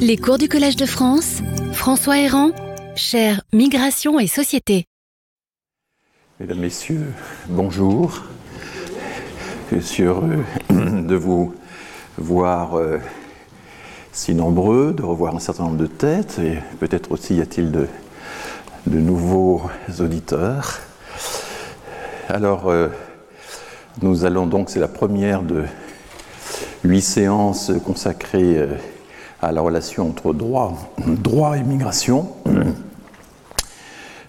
Les cours du Collège de France, François Héran, cher Migration et Société. Mesdames, Messieurs, bonjour. Je suis heureux de vous voir euh, si nombreux, de revoir un certain nombre de têtes, et peut-être aussi y a-t-il de, de nouveaux auditeurs. Alors, euh, nous allons donc, c'est la première de huit séances consacrées euh, à la relation entre droit, droit et migration.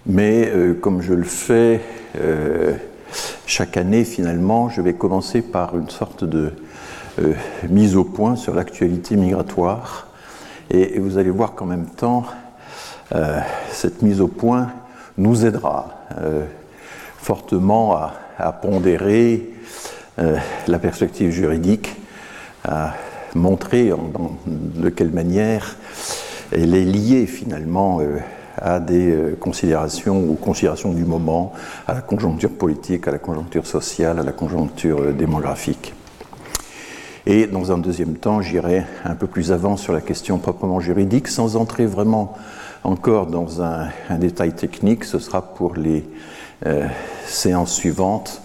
Mais euh, comme je le fais euh, chaque année, finalement, je vais commencer par une sorte de euh, mise au point sur l'actualité migratoire. Et, vous allez voir qu'en même temps, cette mise au point nous aidera fortement à, pondérer la perspective juridique, montrer de quelle manière elle est liée finalement euh, à des euh, considérations ou considérations du moment, à la conjoncture politique, à la conjoncture sociale, à la conjoncture euh, démographique. Et dans un deuxième temps, j'irai un peu plus avant sur la question proprement juridique, sans entrer vraiment encore dans un, détail technique. Ce sera pour les séances suivantes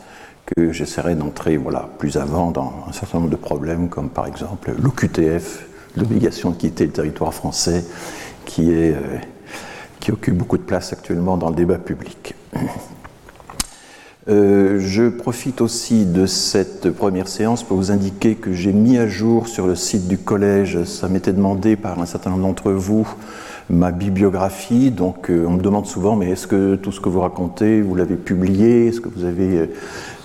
que j'essaierai d'entrer voilà, plus avant dans un certain nombre de problèmes, comme par exemple l'OQTF, l'obligation de quitter le territoire français, qui, est, euh, qui occupe beaucoup de place actuellement dans le débat public. Euh, je profite aussi de cette première séance pour vous indiquer que j'ai mis à jour sur le site du collège, ça m'était demandé par un certain nombre d'entre vous, ma bibliographie. Donc euh, on me demande souvent, mais est-ce que tout ce que vous racontez, vous l'avez publié? Euh,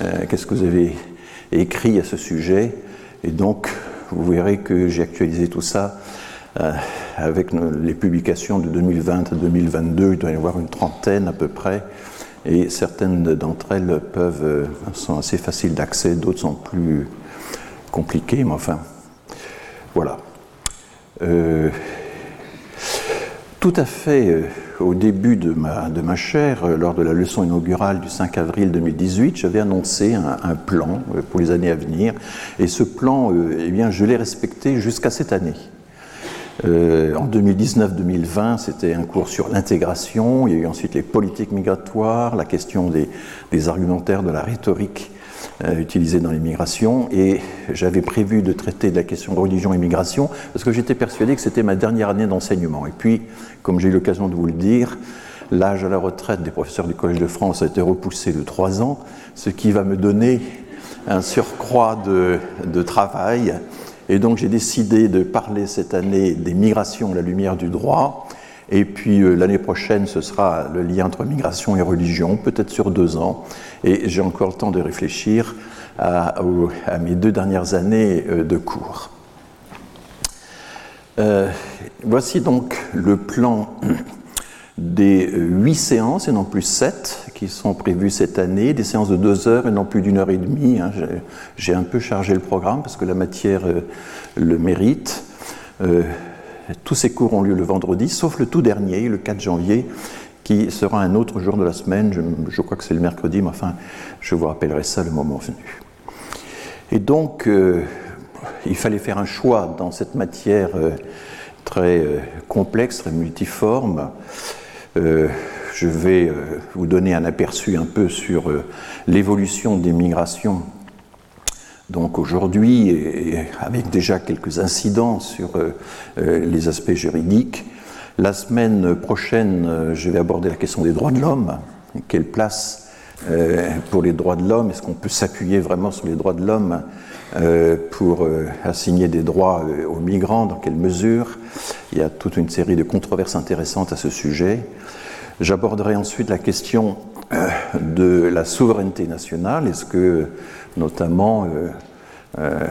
euh, qu'est-ce que vous avez écrit à ce sujet? Et donc vous verrez que j'ai actualisé tout ça avec les publications de 2020 à 2022. Il doit y avoir une trentaine à peu près. Et certaines d'entre elles peuvent, sont assez faciles d'accès, d'autres sont plus compliquées, mais enfin, voilà. Tout à fait euh, au début de ma, de chaire, euh, lors de la leçon inaugurale du 5 avril 2018, j'avais annoncé un, plan euh, pour les années à venir. Et ce plan, eh bien, je l'ai respecté jusqu'à cette année. En 2019-2020, c'était un cours sur l'intégration. Il y a eu ensuite les politiques migratoires, la question des argumentaires de la rhétorique euh, utilisée dans les migrations. Et j'avais prévu de traiter de la question de religion et migration parce que j'étais persuadé que c'était ma dernière année d'enseignement. Et puis, comme j'ai eu l'occasion de vous le dire, l'âge à la retraite des professeurs du Collège de France a été repoussé de trois ans, ce qui va me donner un surcroît de, de travail. Et donc j'ai décidé de parler cette année des migrations à la lumière du droit. Et puis euh, l'année prochaine, ce sera le lien entre migration et religion, peut-être sur deux ans. Et j'ai encore le temps de réfléchir à, mes deux dernières années euh, de cours. Euh, voici donc le plan des huit séances et non plus sept qui sont prévues cette année, des séances de deux heures et non plus d'une heure et demie. Hein. J'ai un peu chargé le programme parce que la matière euh, le mérite. Euh, tous ces cours ont lieu le vendredi, sauf le tout dernier, le 4 janvier, qui sera un autre jour de la semaine. Je, crois que c'est le mercredi, mais enfin, je vous rappellerai ça le moment venu. Et donc, euh, il fallait faire un choix dans cette matière euh, très euh, complexe, très multiforme. Je vais vous donner un aperçu un peu sur l'évolution des migrations donc aujourd'hui, avec déjà quelques incidents sur les aspects juridiques, la semaine prochaine, euh, je vais aborder la question des droits de l'homme. Quelle place euh, pour les droits de l'homme? Est-ce qu'on peut s'appuyer vraiment sur les droits de l'homme pour assigner des droits aux migrants? Dans quelle mesure? Il y a toute une série de controverses intéressantes à ce sujet. J'aborderai ensuite la question de la souveraineté nationale. Est-ce que notamment euh, euh,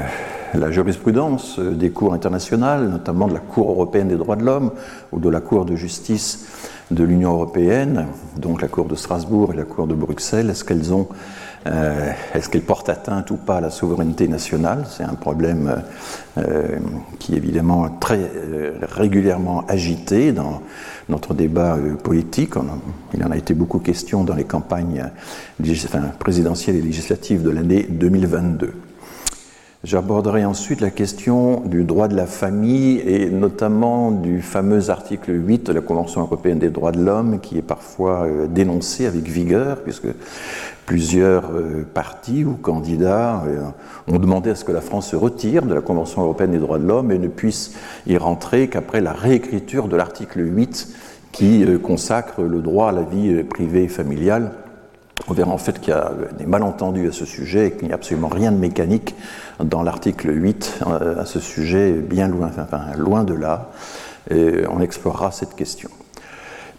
la jurisprudence des cours internationales, notamment de la Cour européenne des droits de l'homme ou de la Cour de justice de l'Union européenne, donc la Cour de Strasbourg et la Cour de Bruxelles, est-ce qu'elles ont euh, est-ce qu'elles portent atteinte ou pas à la souveraineté nationale? C'est un problème euh, qui est évidemment très euh, régulièrement agité dans notre débat politique. Il en a été beaucoup question dans les campagnes présidentielles et législatives de l'année 2022. J'aborderai ensuite la question du droit de la famille et notamment du fameux article 8 de la Convention européenne des droits de l'homme qui est parfois euh, dénoncé avec vigueur puisque plusieurs euh, partis ou candidats euh, ont demandé à ce que la France se retire de la Convention européenne des droits de l'homme et ne puisse y rentrer qu'après la réécriture de l'article 8 qui consacre le droit à la vie privée et familiale on verra en fait qu'il y a des malentendus à ce sujet et qu'il n'y a absolument rien de mécanique dans l'article 8 euh, à ce sujet, bien loin, de là. On explorera cette question.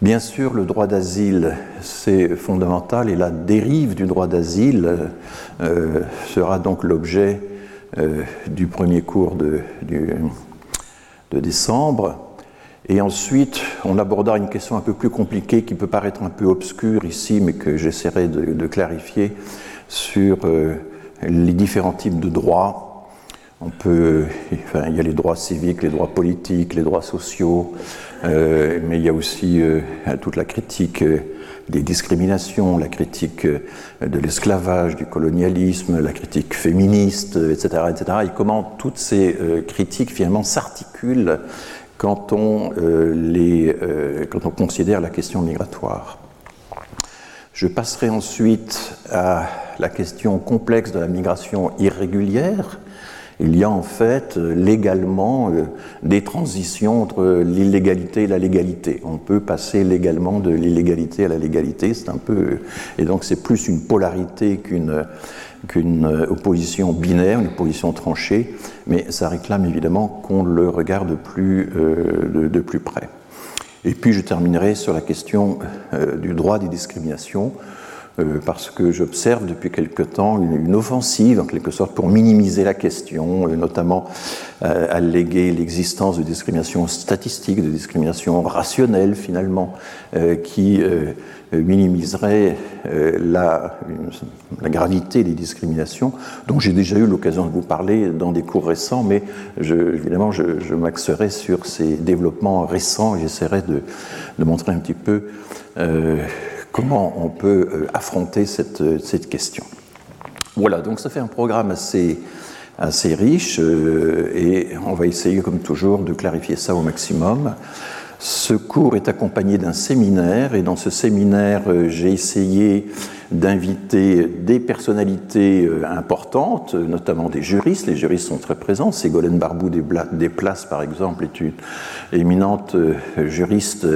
Bien sûr, le droit d'asile, c'est fondamental et la dérive du droit d'asile euh, sera donc l'objet euh, du premier cours de décembre. Et ensuite, on abordera une question un peu plus compliquée qui peut paraître un peu obscure ici, mais que j'essaierai de, clarifier sur euh, les différents types de droits. Il y a les droits civiques, les droits politiques, les droits sociaux, euh, mais il y a aussi euh, toute la critique des discriminations, la critique de l'esclavage, du colonialisme, la critique féministe, etc., etc. Et comment toutes ces critiques finalement s'articulent quand on, euh, euh, quand on considère la question migratoire. Je passerai ensuite à la question complexe de la migration irrégulière. Il y a en fait légalement euh, des transitions entre l'illégalité et la légalité. On peut passer légalement de l'illégalité à la légalité, c'est un peu et donc c'est plus une polarité qu'une qu'une euh, opposition binaire, une opposition tranchée, mais ça réclame évidemment qu'on le regarde plus, euh, de, plus près. Et puis je terminerai sur la question euh, du droit des discriminations, parce que j'observe depuis quelque temps une, offensive, en quelque sorte, pour minimiser la question, notamment alléguer l'existence de discriminations statistiques, de discriminations rationnelles finalement, qui euh, minimiserait euh, la, gravité des discriminations, dont j'ai déjà eu l'occasion de vous parler dans des cours récents, mais évidemment je, m'axerai sur ces développements récents et j'essaierai de, montrer un petit peu euh, comment on peut euh, affronter cette, cette, question. Voilà, donc ça fait un programme assez, assez riche euh, et on va essayer comme toujours de clarifier ça au maximum. Ce cours est accompagné d'un séminaire et dans ce séminaire, euh, j'ai essayé d'inviter des personnalités euh, importantes, notamment des juristes. Les juristes sont très présents. Ségolène Barbou des Places, par exemple, est une éminente euh, juriste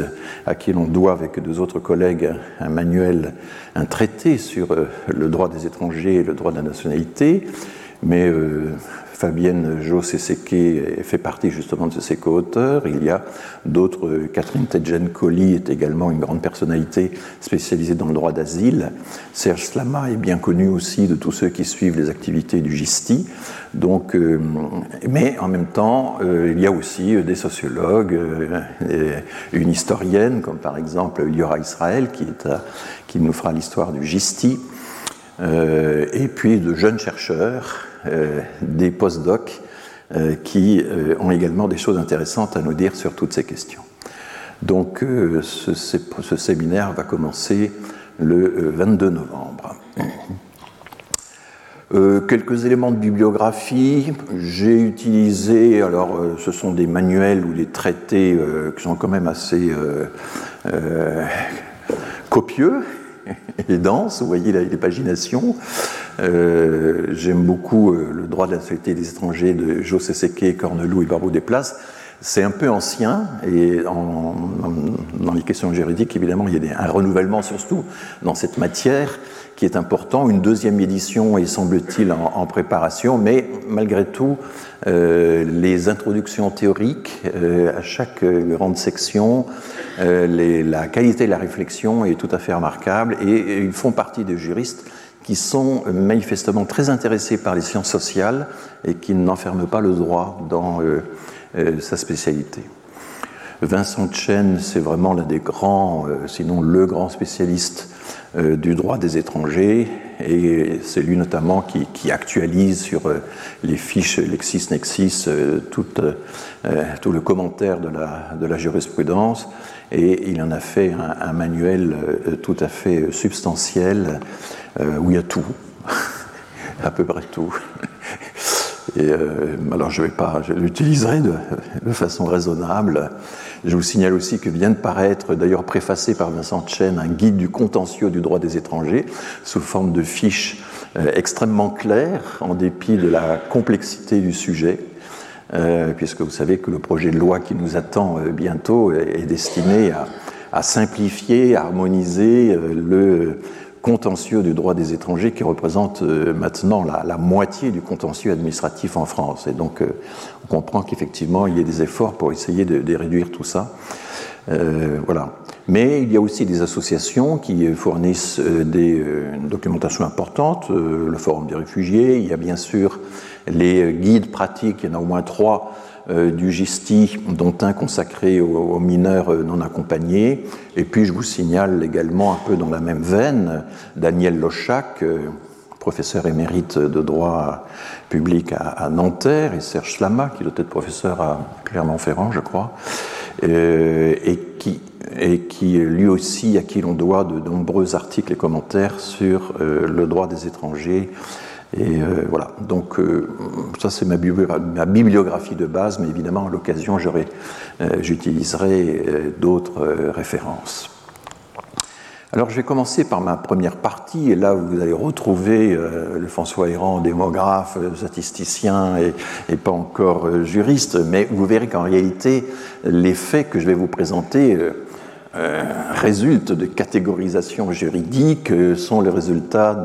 à qui l'on doit, avec deux autres collègues, un manuel, un traité sur le droit des étrangers et le droit de la nationalité. Mais Fabienne Jo-Seseke fait partie justement de ses co-auteurs. Il y a d'autres, Catherine Tedjen-Colli est également une grande personnalité spécialisée dans le droit d'asile. Serge Slama est bien connu aussi de tous ceux qui suivent les activités du GISTI. Donc, euh, mais en même temps, euh, il y a aussi des sociologues, euh, une historienne, comme par exemple Liora Israël, qui, qui nous fera l'histoire du GISTI, et puis de jeunes chercheurs euh, des post-docs euh, qui euh, ont également des choses intéressantes à nous dire sur toutes ces questions. Donc ce, séminaire va commencer le 22 novembre. quelques éléments de bibliographie. J'ai utilisé, alors ce sont des manuels ou des traités qui sont quand même assez copieux et denses. Vous voyez les paginations. Euh, j'aime beaucoup euh, le droit de la nationalité des étrangers de José Seque, Cornelou et Barbeau Desplaces. C'est un peu ancien et dans les questions juridiques, évidemment, il y a un renouvellement surtout dans cette matière qui est important. Une deuxième édition est, semble-t-il, en, préparation, mais malgré tout, euh, les introductions théoriques à chaque grande section, la qualité de la réflexion est tout à fait remarquable et ils font partie des juristes qui sont manifestement très intéressés par les sciences sociales et qui n'enferment pas le droit dans euh, euh, sa spécialité. Vincent Chen, c'est vraiment l'un des grands, euh, sinon le grand spécialiste du droit des étrangers, et c'est lui notamment qui, actualise sur les fiches LexisNexis tout, tout le commentaire de la, de la, jurisprudence, et il en a fait un, manuel tout à fait substantiel euh, où il y a tout, à peu près tout. Et, alors je vais pas, je l'utiliserai de, façon raisonnable. Je vous signale aussi que vient de paraître, d'ailleurs préfacé par Vincent Chen, un guide du contentieux du droit des étrangers sous forme de fiches extrêmement claires, en dépit de la complexité du sujet. Euh, puisque vous savez que le projet de loi qui nous attend euh, bientôt est, destiné à, simplifier, à harmoniser euh, le contentieux du droit des étrangers qui représente maintenant la, moitié du contentieux administratif en France. Et donc on comprend qu'effectivement il y a des efforts pour essayer de, réduire tout ça. voilà. Mais il y a aussi des associations qui fournissent des documentations importantes, le Forum des réfugiés, il y a bien sûr les guides pratiques, il y en a au moins trois euh, du GISTI, dont un consacré aux, mineurs euh, non accompagnés. Et puis je vous signale également un peu dans la même veine Daniel Lochac, euh, professeur émérite de droit public à, Nanterre, et Serge Slama, qui doit être professeur à Clermont-Ferrand, je crois, et qui et qui lui aussi à qui l'on doit de nombreux articles et commentaires sur le droit des étrangers et euh, voilà, donc euh, ça c'est ma, bibliographie de base, mais évidemment à l'occasion euh, j'utiliserai d'autres références. Alors je vais commencer par ma première partie, et là vous allez retrouver le François Héran, démographe, statisticien et, pas encore juriste, mais vous verrez qu'en réalité les faits que je vais vous présenter euh, résultent de catégorisations juridiques, euh, sont le résultat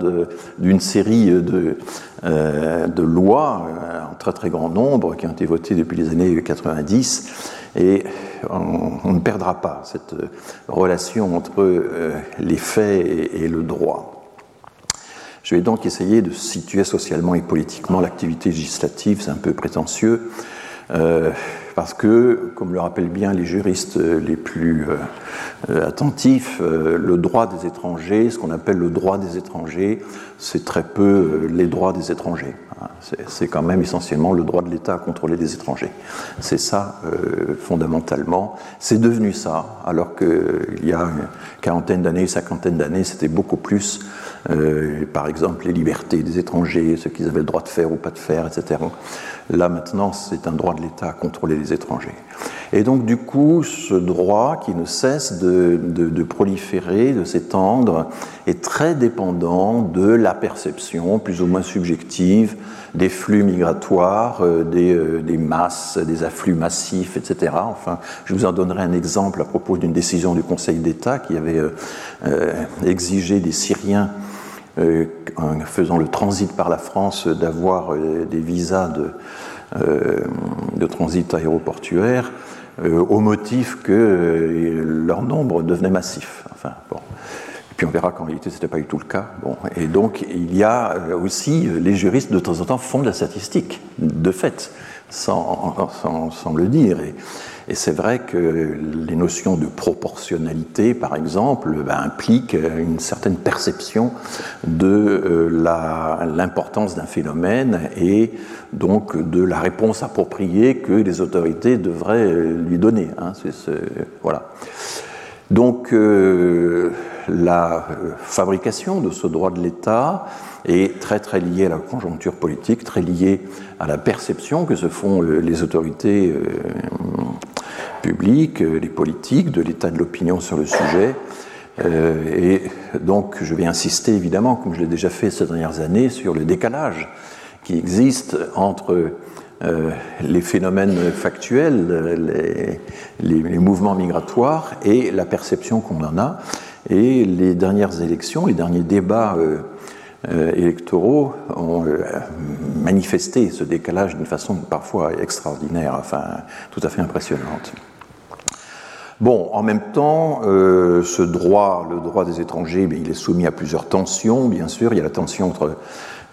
d'une série de, euh, de lois en très très grand nombre qui ont été votées depuis les années 90 et on, ne perdra pas cette relation entre les faits et, le droit. Je vais donc essayer de situer socialement et politiquement l'activité législative, c'est un peu prétentieux, parce que, comme le rappellent bien les juristes les plus euh, euh, attentifs, euh, le droit des étrangers, ce qu'on appelle le droit des étrangers, c'est très peu les droits des étrangers. Hein. C'est quand même essentiellement le droit de l'État à contrôler les étrangers. C'est ça, fondamentalement. C'est devenu ça, alors qu'il y a une quarantaine d'années, cinquantaine d'années, c'était beaucoup plus, par exemple, les libertés des étrangers, ce qu'ils avaient le droit de faire ou pas de faire, etc. Là maintenant, c'est un droit de l'État à contrôler les étrangers. Et donc du coup, ce droit qui ne cesse de, proliférer, de s'étendre, est très dépendant de la perception plus ou moins subjective des flux migratoires, euh, euh, des, masses, des afflux massifs, etc. Enfin, je vous en donnerai un exemple à propos d'une décision du Conseil d'État qui avait euh, exigé des Syriens en faisant le transit par la France, d'avoir euh, des visas de, euh, de transit aéroportuaire au motif que leur nombre devenait massif. Enfin, bon. Et puis on verra qu'en réalité, ce n'était pas du tout le cas. Bon. Et donc, il y a aussi, les juristes de temps en temps font de la statistique, de fait, sans, sans, sans le dire. Et c'est vrai que les notions de proportionnalité, par exemple, ben, impliquent une certaine perception de euh, l'importance d'un phénomène et donc de la réponse appropriée que les autorités devraient euh, lui donner. Hein. voilà. Donc euh, la fabrication de ce droit de l'État est très très liée à la conjoncture politique, très liée à la perception que se font les autorités publics, euh, les politiques, de l'état de l'opinion sur le sujet. Euh, et donc, je vais insister évidemment, comme je l'ai déjà fait ces dernières années, sur le décalage qui existe entre euh, les phénomènes factuels, les, mouvements migratoires et la perception qu'on en a. Et les dernières élections, les derniers débats électoraux ont manifesté ce décalage d'une façon parfois extraordinaire, enfin tout à fait impressionnante. Bon, en même temps, euh, ce droit, le droit des étrangers, mais il est soumis à plusieurs tensions, bien sûr. Il y a la tension entre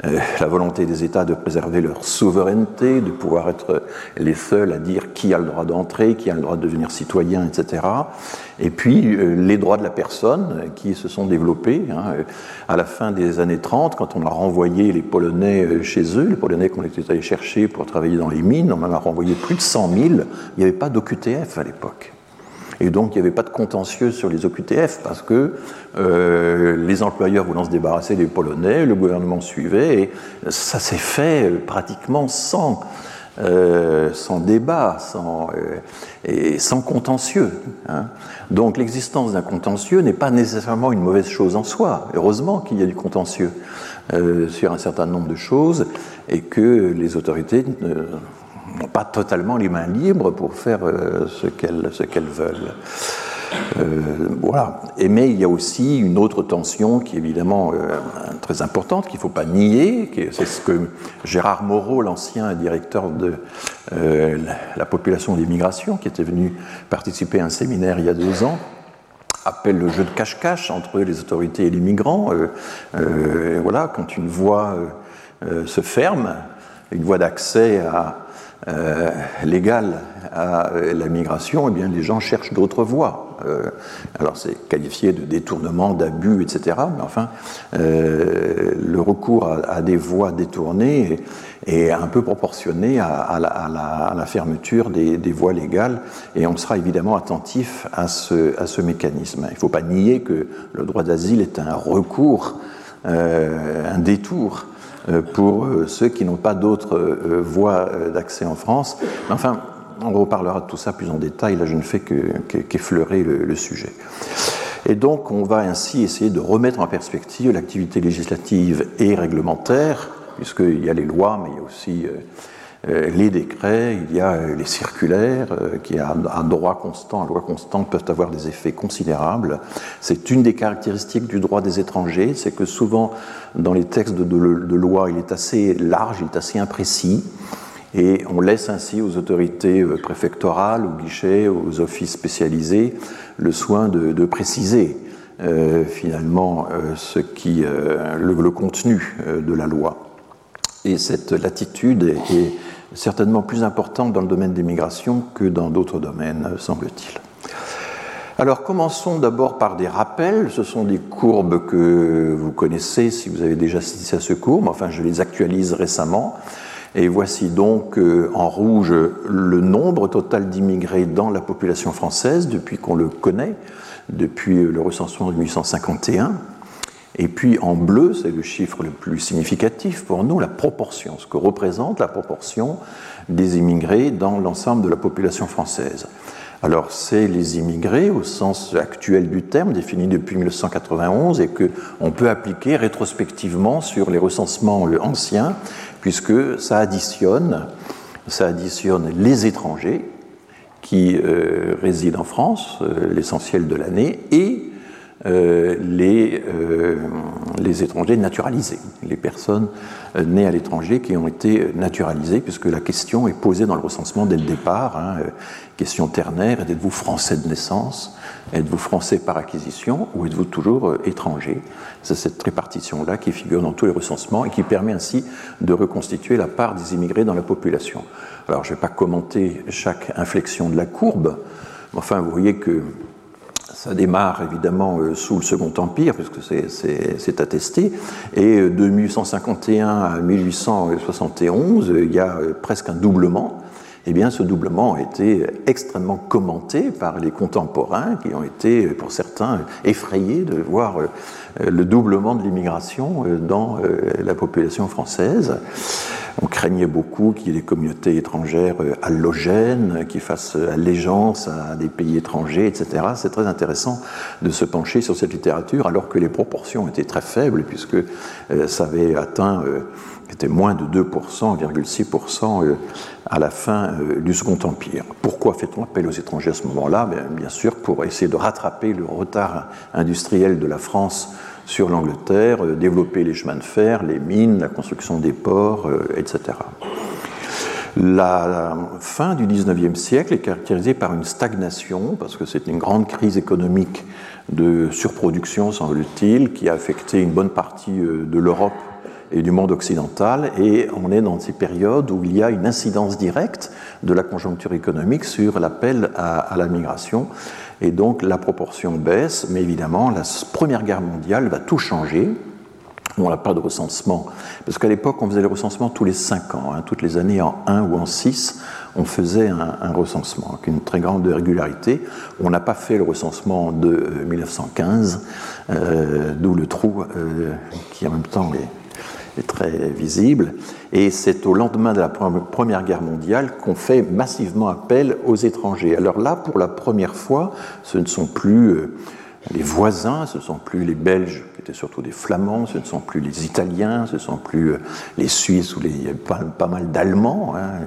euh, la volonté des États de préserver leur souveraineté, de pouvoir être les seuls à dire qui a le droit d'entrer, qui a le droit de devenir citoyen, etc. Et puis euh, les droits de la personne qui se sont développés. Hein, à la fin des années 30, quand on a renvoyé les Polonais chez eux, les Polonais qu'on était allés chercher pour travailler dans les mines, on en a renvoyé plus de 100 000. Il n'y avait pas d'OQTF à l'époque. Et donc, il n'y avait pas de contentieux sur les OQTF parce que euh, les employeurs voulant se débarrasser des Polonais, le gouvernement suivait, et ça s'est fait pratiquement sans, euh, sans débat, sans, euh, et sans contentieux. Hein. Donc, l'existence d'un contentieux n'est pas nécessairement une mauvaise chose en soi. Heureusement qu'il y a du contentieux sur un certain nombre de choses et que les autorités n'ont pas totalement les mains libres pour faire euh, ce qu'elles veulent. Euh, voilà. Mais il y a aussi une autre tension qui est évidemment euh, très importante, qu'il ne faut pas nier, c'est ce que Gérard Moreau, l'ancien directeur de la, population d'immigration, qui était venu participer à un séminaire il y a deux ans, appelle le jeu de cache-cache entre les autorités et les migrants. voilà, quand une voie se ferme, une voie d'accès à, euh, légale à la migration, eh bien, les gens cherchent d'autres voies. Euh, alors c'est qualifié de détournement, d'abus, etc. Mais enfin, euh, le recours à, des voies détournées est, un peu proportionné à, la, fermeture des, voies légales, et on sera évidemment attentif à ce, mécanisme. Il ne faut pas nier que le droit d'asile est un recours, un détour euh, pour euh, ceux qui n'ont pas d'autres euh, voies d'accès en France. Enfin, on reparlera de tout ça plus en détail. Là, je ne fais qu'effleurer le, sujet. Et donc, on va ainsi essayer de remettre en perspective l'activité législative et réglementaire, puisqu'il y a les lois, mais il y a aussi euh, les décrets, il y a euh, les circulaires euh, qui, à, droit constant, à loi constante, peuvent avoir des effets considérables. C'est une des caractéristiques du droit des étrangers, c'est que souvent, dans les textes de, loi, il est assez large, il est assez imprécis. Et on laisse ainsi aux autorités préfectorales, aux guichets, aux offices spécialisés le soin de, préciser finalement ce qui, le, contenu de la loi. Et cette latitude est, certainement plus importante dans le domaine des migrations que dans d'autres domaines, semble-t-il. Alors commençons d'abord par des rappels. Ce sont des courbes que vous connaissez si vous avez déjà assisté à ce cours, mais enfin je les actualise récemment. Et voici donc euh, en rouge le nombre total d'immigrés dans la population française depuis qu'on le connaît, depuis le recensement de 1851. Et puis en bleu, c'est le chiffre le plus significatif pour nous, la proportion, ce que représente la proportion des immigrés dans l'ensemble de la population française. Alors c'est les immigrés au sens actuel du terme, défini depuis 1991 et que on peut appliquer rétrospectivement sur les recensements anciens, puisque ça additionne, ça additionne les étrangers qui euh, résident en France, euh, l'essentiel de l'année, et les, euh, les étrangers naturalisés, les personnes euh, nées à l'étranger qui ont été naturalisées, puisque la question est posée dans le recensement dès le départ. Hein, question ternaire, êtes-vous français de naissance Êtes-vous français par acquisition ou êtes-vous toujours étranger? C'est cette répartition-là qui figure dans tous les recensements et qui permet ainsi de reconstituer la part des immigrés dans la population. Alors je ne vais pas commenter chaque inflexion de la courbe, mais enfin vous voyez que ça démarre évidemment euh, sous le Second Empire, puisque c'est attesté, et euh, de 1851 à 1871, il y a euh, presque un doublement. Eh bien, ce doublement a été extrêmement commenté par les contemporains qui ont été, pour certains, effrayés de voir le doublement de l'immigration dans la population française. On craignait beaucoup qu'il y ait des communautés étrangères euh, allogènes, qui fassent allégeance à des pays étrangers, etc. C'est très intéressant de se pencher sur cette littérature, alors que les proportions étaient très faibles, puisque euh, ça avait atteint euh, était moins de 2%, 1,6% à la fin du Second Empire. Pourquoi fait-on appel aux étrangers à ce moment-là? Bien sûr, pour essayer de rattraper le retard industriel de la France sur l'Angleterre, euh, développer les chemins de fer, les mines, la construction des ports, euh, etc. La fin du XIXe siècle est caractérisée par une stagnation, parce que c'est une grande crise économique de surproduction, semble-t-il, qui a affecté une bonne partie euh, de l'Europe et du monde occidental, et on est dans ces périodes où il y a une incidence directe de la conjoncture économique sur l'appel à, la migration, et donc la proportion baisse, mais évidemment la Première Guerre mondiale va tout changer, on n'a pas de recensement. Parce qu'à l'époque, on faisait le recensement tous les 5 ans. Hein. toutes les années, en 1 ou en 6, on faisait un, recensement avec une très grande régularité. On n'a pas fait le recensement de 1915, euh, euh, d'où le trou euh, qui en même temps est, est très visible. Et c'est au lendemain de la Première Guerre mondiale qu'on fait massivement appel aux étrangers. Alors là, pour la première fois, ce ne sont plus les voisins, ce ne sont plus les Belges, qui étaient surtout des Flamands, ce ne sont plus les Italiens, ce ne sont plus euh, les Suisses, y a pas, mal d'Allemands, hein,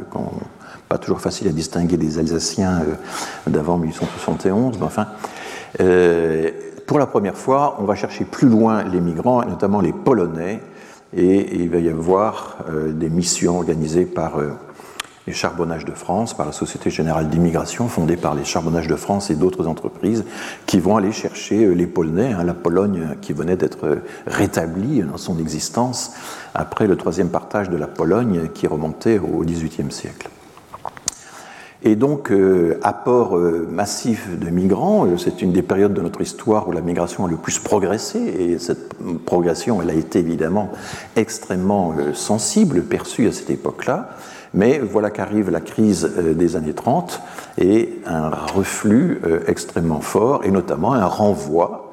pas toujours facile à distinguer des Alsaciens euh, d'avant 1871, mais enfin, euh, pour la première fois, on va chercher plus loin les migrants, notamment les Polonais, et, il va y avoir des missions organisées par les Charbonnages de France, par la Société Générale d'Immigration, fondée par les Charbonnages de France et d'autres entreprises, qui vont aller chercher euh, les Polonais, hein, la Pologne qui venait d'être euh, rétablie dans son existence après le troisième partage de la Pologne qui remontait au XVIIIe siècle. Et donc, euh, apport massif de migrants, c'est une des périodes de notre histoire où la migration a le plus progressé, et cette progression, elle a été évidemment extrêmement sensible, perçue à cette époque-là. Mais voilà qu'arrive la crise euh, des années 30 et un reflux euh, extrêmement fort, et notamment un renvoi,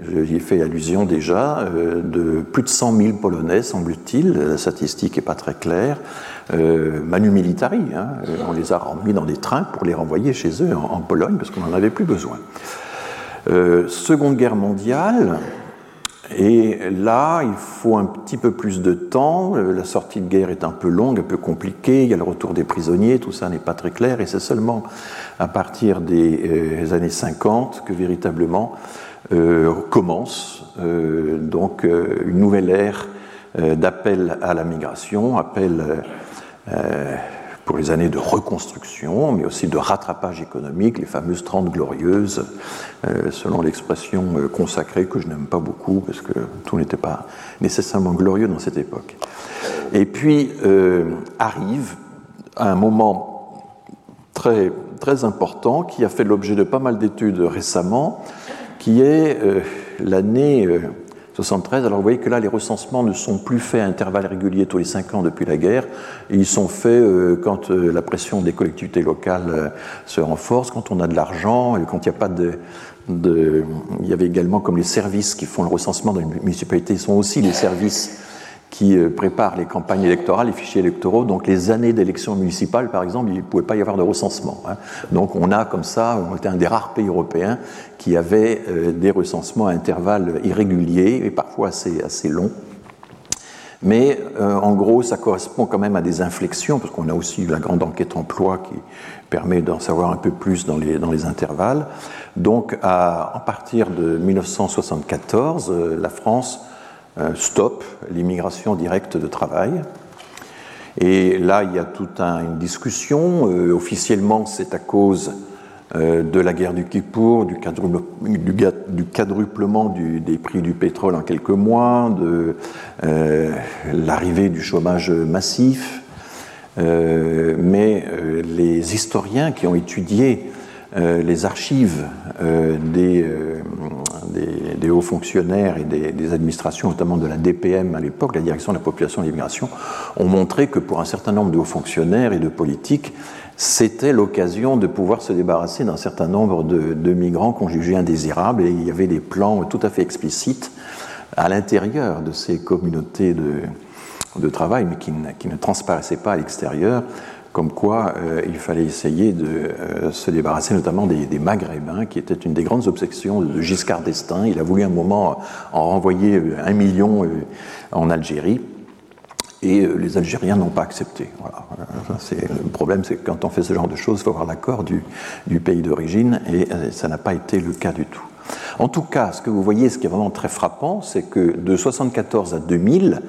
j'y ai fait allusion déjà, euh, de plus de 100 000 Polonais, semble-t-il, la statistique n'est pas très claire, manu militari, hein, on les a remis dans des trains pour les renvoyer chez eux en, Pologne parce qu'on n'en avait plus besoin. Seconde Guerre mondiale, et là, il faut un petit peu plus de temps. Euh, la sortie de guerre est un peu longue, un peu compliquée. Il y a le retour des prisonniers, tout ça n'est pas très clair. Et c'est seulement à partir des euh, années 50 que véritablement euh, commence donc une nouvelle ère d'appel à la migration, appel pour les années de reconstruction, mais aussi de rattrapage économique, les fameuses Trente glorieuses, euh, selon l'expression euh, consacrée que je n'aime pas beaucoup, parce que tout n'était pas nécessairement glorieux dans cette époque. Et puis euh, arrive un moment très, très important qui a fait l'objet de pas mal d'études récemment, qui est l'année 73. Alors vous voyez que là, les recensements ne sont plus faits à intervalles réguliers tous les cinq ans depuis la guerre. Ils sont faits euh, quand euh, la pression des collectivités locales euh, se renforce, quand on a de l'argent, quand il n'y a pas de, de, Il y avait également comme les services qui font le recensement dans les municipalités, sont aussi les services qui euh, prépare les campagnes électorales, les fichiers électoraux. Donc les années d'élections municipales, par exemple, il ne pouvait pas y avoir de recensement. Hein. Donc on a comme ça, on était un des rares pays européens qui avait euh, des recensements à intervalles irréguliers et parfois assez, assez longs. Mais euh, en gros, ça correspond quand même à des inflexions, parce qu'on a aussi la grande enquête emploi qui permet d'en savoir un peu plus dans les, dans les intervalles. Donc à, à partir de 1974, la France euh, stop l'immigration directe de travail. Et là, il y a toute une discussion. Euh, officiellement, c'est à cause euh, de la guerre du Kippour, du, quadruplement des prix du pétrole en quelques mois, de l'arrivée du chômage massif. mais les historiens qui ont étudié les archives des des, hauts fonctionnaires et des, administrations, notamment de la DPM à l'époque, la Direction de la population et de l'immigration, ont montré que pour un certain nombre de hauts fonctionnaires et de politiques, c'était l'occasion de pouvoir se débarrasser d'un certain nombre de, migrants qu'on jugeait indésirables. Et il y avait des plans tout à fait explicites à l'intérieur de ces communautés de, travail, mais qui ne transparaissaient pas à l'extérieur, comme quoi euh, il fallait essayer de euh, se débarrasser notamment des, Maghrébins, qui étaient une des grandes obsessions de Giscard d'Estaing. Il a voulu un moment en renvoyer un million euh, en Algérie. Et les Algériens n'ont pas accepté. Le problème, c'est que quand on fait ce genre de choses, il faut avoir l'accord du, pays d'origine, et ça n'a pas été le cas du tout. En tout cas, ce que vous voyez, ce qui est vraiment très frappant, c'est que de 1974 à 2000,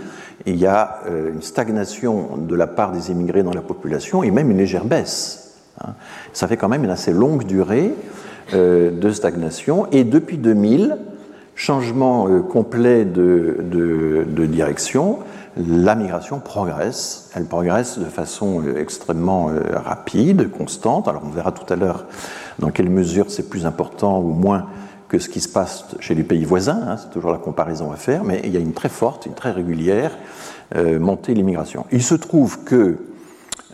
il y a euh, une stagnation de la part des immigrés dans la population et même une légère baisse. Hein. Ça fait quand même une assez longue durée euh, de stagnation. Et depuis 2000, changement euh, complet de, direction, la migration progresse. Elle progresse de façon extrêmement rapide, constante. Alors on verra tout à l'heure dans quelle mesure c'est plus important ou moins que ce qui se passe chez les pays voisins, hein, c'est toujours la comparaison à faire, mais il y a une très forte, une très régulière euh, montée de l'immigration. Il se trouve que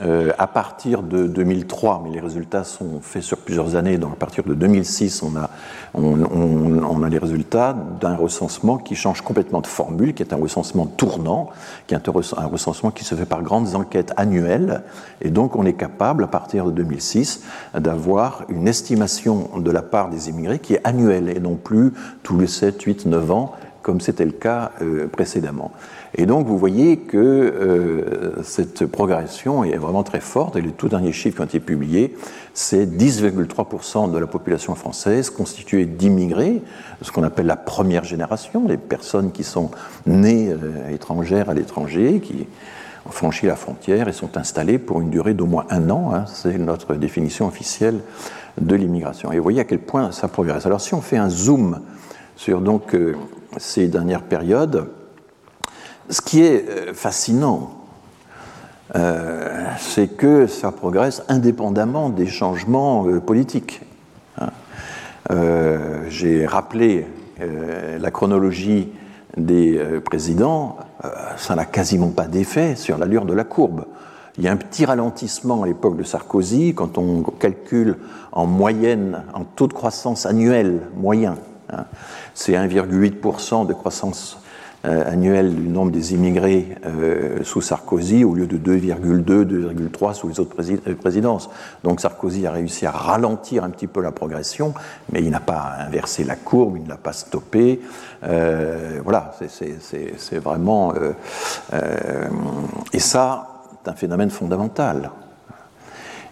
euh, à partir de 2003, mais les résultats sont faits sur plusieurs années, donc à partir de 2006, on a, on, a les résultats d'un recensement qui change complètement de formule, qui est un recensement tournant, qui est un recensement qui se fait par grandes enquêtes annuelles, et donc on est capable, à partir de 2006, d'avoir une estimation de la part des immigrés qui est annuelle, et non plus tous les 7, 8, 9 ans, comme c'était le cas euh, précédemment. Et donc vous voyez que euh, cette progression est vraiment très forte, et les tout derniers chiffres qui ont été publiés, c'est 10,3% de la population française constituée d'immigrés, ce qu'on appelle la première génération, les personnes qui sont nées euh, étrangères à l'étranger, qui ont franchi la frontière et sont installées pour une durée d'au moins un an, hein, c'est notre définition officielle de l'immigration. Et vous voyez à quel point ça progresse. Alors si on fait un zoom sur donc ces dernières périodes. Ce qui est euh, fascinant, euh, c'est que ça progresse indépendamment des changements euh, politiques. Hein. J'ai rappelé la chronologie des présidents, ça n'a quasiment pas d'effet sur l'allure de la courbe. Il y a un petit ralentissement à l'époque de Sarkozy, quand on calcule en moyenne, en taux de croissance annuel moyen. Hein c'est 1,8% de croissance euh, annuelle du nombre des immigrés euh, sous Sarkozy au lieu de 2,2, 2,3 sous les autres euh, présidences. Donc Sarkozy a réussi à ralentir un petit peu la progression, mais il n'a pas inversé la courbe, il ne l'a pas stoppé. voilà, c'est vraiment... et ça, c'est un phénomène fondamental.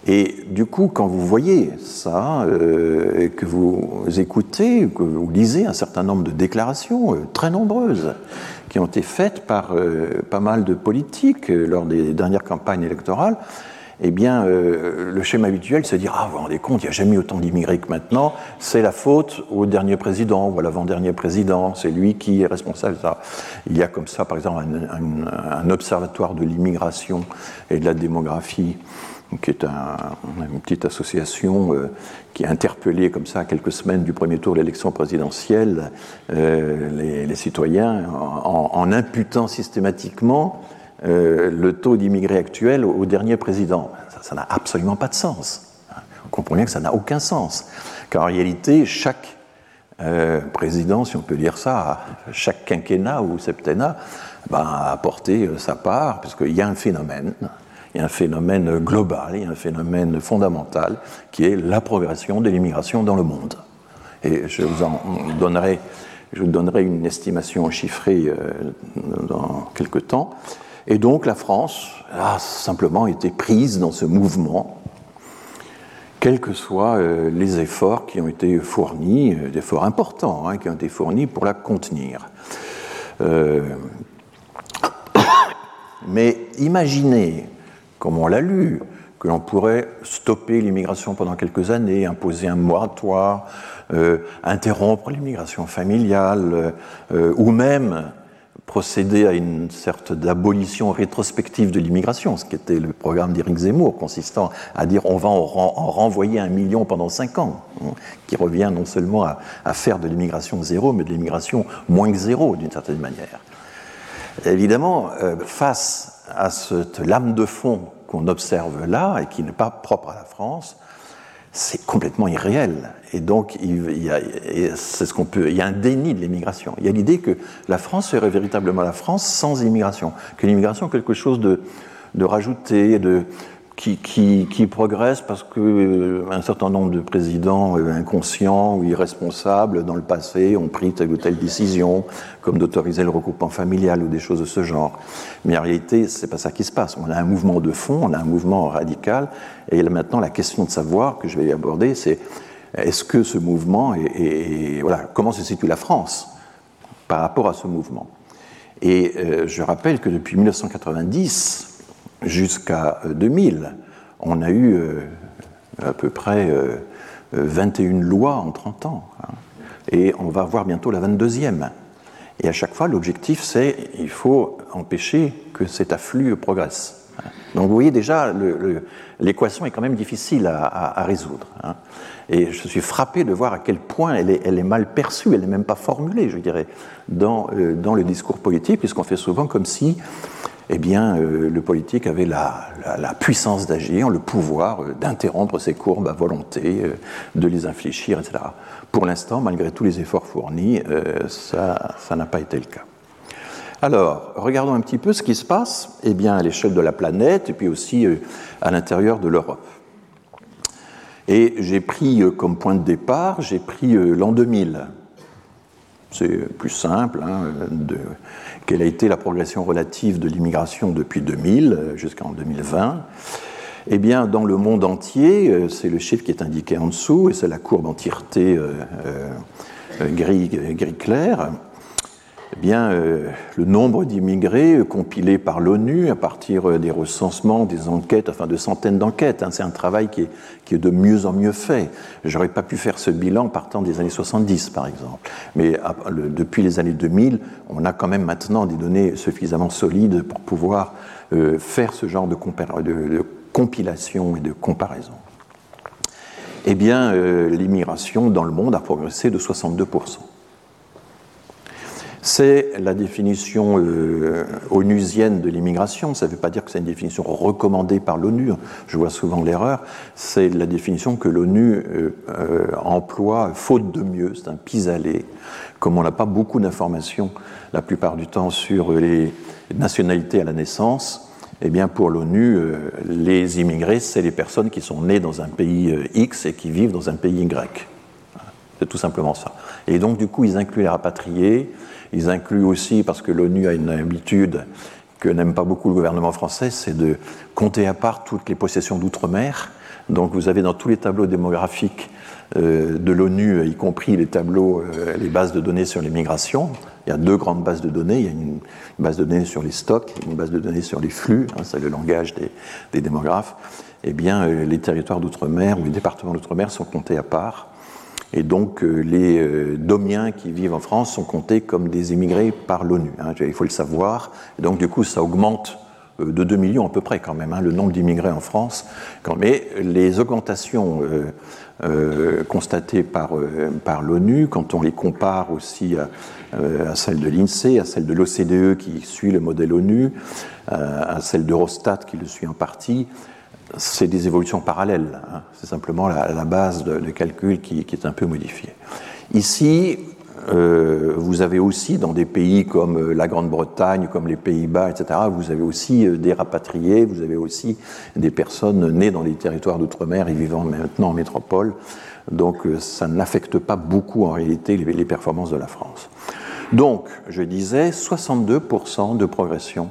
Et du coup, quand vous voyez ça, euh, que vous écoutez, que vous lisez un certain nombre de déclarations, euh, très nombreuses, qui ont été faites par euh, pas mal de politiques lors des dernières campagnes électorales, eh bien, le schéma habituel, c'est de dire Ah, vous vous rendez compte, il n'y a jamais autant d'immigrés que maintenant, c'est la faute au dernier président ou à l'avant-dernier président, c'est lui qui est responsable de ça. Il y a comme ça, par exemple, un observatoire de l'immigration et de la démographie qui est une petite association euh, qui a interpellé comme ça quelques semaines du premier tour de l'élection présidentielle euh, les, citoyens en, imputant systématiquement euh, le taux d'immigrés actuel au, dernier président. Ça n'a absolument pas de sens. On comprend bien que ça n'a aucun sens. Car en réalité, chaque président, si on peut dire ça, chaque quinquennat ou septennat, ben, a apporté sa part, puisqu'il y a un phénomène il y a un phénomène global, il y a un phénomène fondamental qui est la progression de l'immigration dans le monde. Et je vous en donnerai, je vous donnerai une estimation chiffrée euh, dans quelques temps. Et donc la France a simplement été prise dans ce mouvement, quels que soient euh, les efforts qui ont été fournis, des efforts importants hein, qui ont été fournis pour la contenir. Euh, mais imaginez comme on l'a lu, que l'on pourrait stopper l'immigration pendant quelques années, imposer un moratoire, euh, interrompre l'immigration familiale, euh, ou même procéder à une sorte d'abolition rétrospective de l'immigration, ce qui était le programme d'Éric Zemmour, consistant à dire on va en, renvoyer un million pendant cinq ans, hein, qui revient non seulement à, faire de l'immigration zéro, mais de l'immigration moins que zéro d'une certaine manière. Évidemment, euh, face à cette lame de fond qu'on observe là et qui n'est pas propre à la France, c'est complètement irréel. Et donc, il y a, c'est ce qu'on peut, il y a un déni de l'immigration. Il y a l'idée que la France serait véritablement la France sans immigration, que l'immigration est quelque chose de, de rajouté, de, qui, progresse parce que euh, certain nombre de présidents euh, inconscients ou irresponsables dans le passé ont pris telle ou telle décision, comme d'autoriser le regroupement familial ou des choses de ce genre. Mais en réalité, c'est pas ça qui se passe. On a un mouvement de fond, on a un mouvement radical, et maintenant la question de savoir que je vais aborder, c'est est-ce que ce mouvement est, voilà, comment se situe la France par rapport à ce mouvement? Et euh, je rappelle que depuis 1990 jusqu'à 2000, euh, on a eu euh, à peu près 21 euh, lois en 30 ans. Hein. et on va voir bientôt la 22e. Et à chaque fois, l'objectif, c'est il faut empêcher que cet afflux progresse. Donc vous voyez déjà, l'équation est quand même difficile à, résoudre. Hein. Et je suis frappé de voir à quel point elle est, mal perçue, elle n'est même pas formulée, je dirais, dans le discours politique, puisqu'on fait souvent comme si eh bien, euh, le politique avait la, puissance d'agir, le pouvoir euh, d'interrompre ces courbes à volonté, de les infléchir, etc. Pour l'instant, malgré tous les efforts fournis, ça n'a pas été le cas. Alors, regardons un petit peu ce qui se passe eh bien, à l'échelle de la planète et puis aussi euh, à l'intérieur de l'Europe. Et j'ai pris euh, comme point de départ, j'ai pris euh, l'an 2000. C'est plus simple, hein, quelle a été la progression relative de l'immigration depuis 2000 jusqu'en 2020 eh bien, dans le monde entier, c'est le chiffre qui est indiqué en dessous, et c'est la courbe en tireté gris, gris clair eh bien, euh, le nombre d'immigrés euh, compilés par l'ONU à partir euh, des recensements, des enquêtes, enfin de centaines d'enquêtes, hein, c'est un travail qui est, de mieux en mieux fait. J'aurais pas pu faire ce bilan partant des années 70, par exemple. Mais depuis les années 2000, on a quand même maintenant des données suffisamment solides pour pouvoir faire ce genre de, de, compilation et de comparaison. Eh bien, l'immigration dans le monde a progressé de 62 c'est la définition euh, onusienne de l'immigration. Ça ne veut pas dire que c'est une définition recommandée par l'ONU. Je vois souvent l'erreur. C'est la définition que l'ONU euh, euh, emploie faute de mieux. C'est un pis-aller. Comme on n'a pas beaucoup d'informations la plupart du temps sur les nationalités à la naissance, eh bien pour l'ONU, les immigrés, c'est les personnes qui sont nées dans un pays X et qui vivent dans un pays Y. C'est tout simplement ça. Et donc, du coup, ils incluent les rapatriés, ils incluent aussi, parce que l'ONU a une habitude que n'aime pas beaucoup le gouvernement français, c'est de compter à part toutes les possessions d'outre-mer. Donc vous avez dans tous les tableaux démographiques euh, de l'ONU, y compris les tableaux, euh, les bases de données sur les migrations. Il y a deux grandes bases de données. Il y a une base de données sur les stocks, une base de données sur les flux, hein, c'est le langage des, démographes. Eh bien, euh, les territoires d'outre-mer ou les départements d'outre-mer sont comptés à part. Et donc, euh, les euh, Domiens qui vivent en France sont comptés comme des immigrés par l'ONU. Hein, il faut le savoir. Et donc, du coup, ça augmente euh, de 2 millions à peu près quand même, hein, le nombre d'immigrés en France. Mais les augmentations constatées par, par l'ONU, quand on les compare aussi à, celles de l'INSEE, à celles de l'OCDE qui suit le modèle ONU, à celle d'Eurostat qui le suit en partie, c'est des évolutions parallèles. Hein. C'est simplement la, base de, calcul qui, est un peu modifiée. Ici, euh, vous avez aussi dans des pays comme euh, la Grande-Bretagne, comme les Pays-Bas, etc., vous avez aussi euh, des rapatriés, vous avez aussi des personnes nées dans des territoires d'outre-mer et vivant maintenant en métropole. Donc ça n'affecte pas beaucoup en réalité les, les performances de la France. Donc, je disais, 62% de progression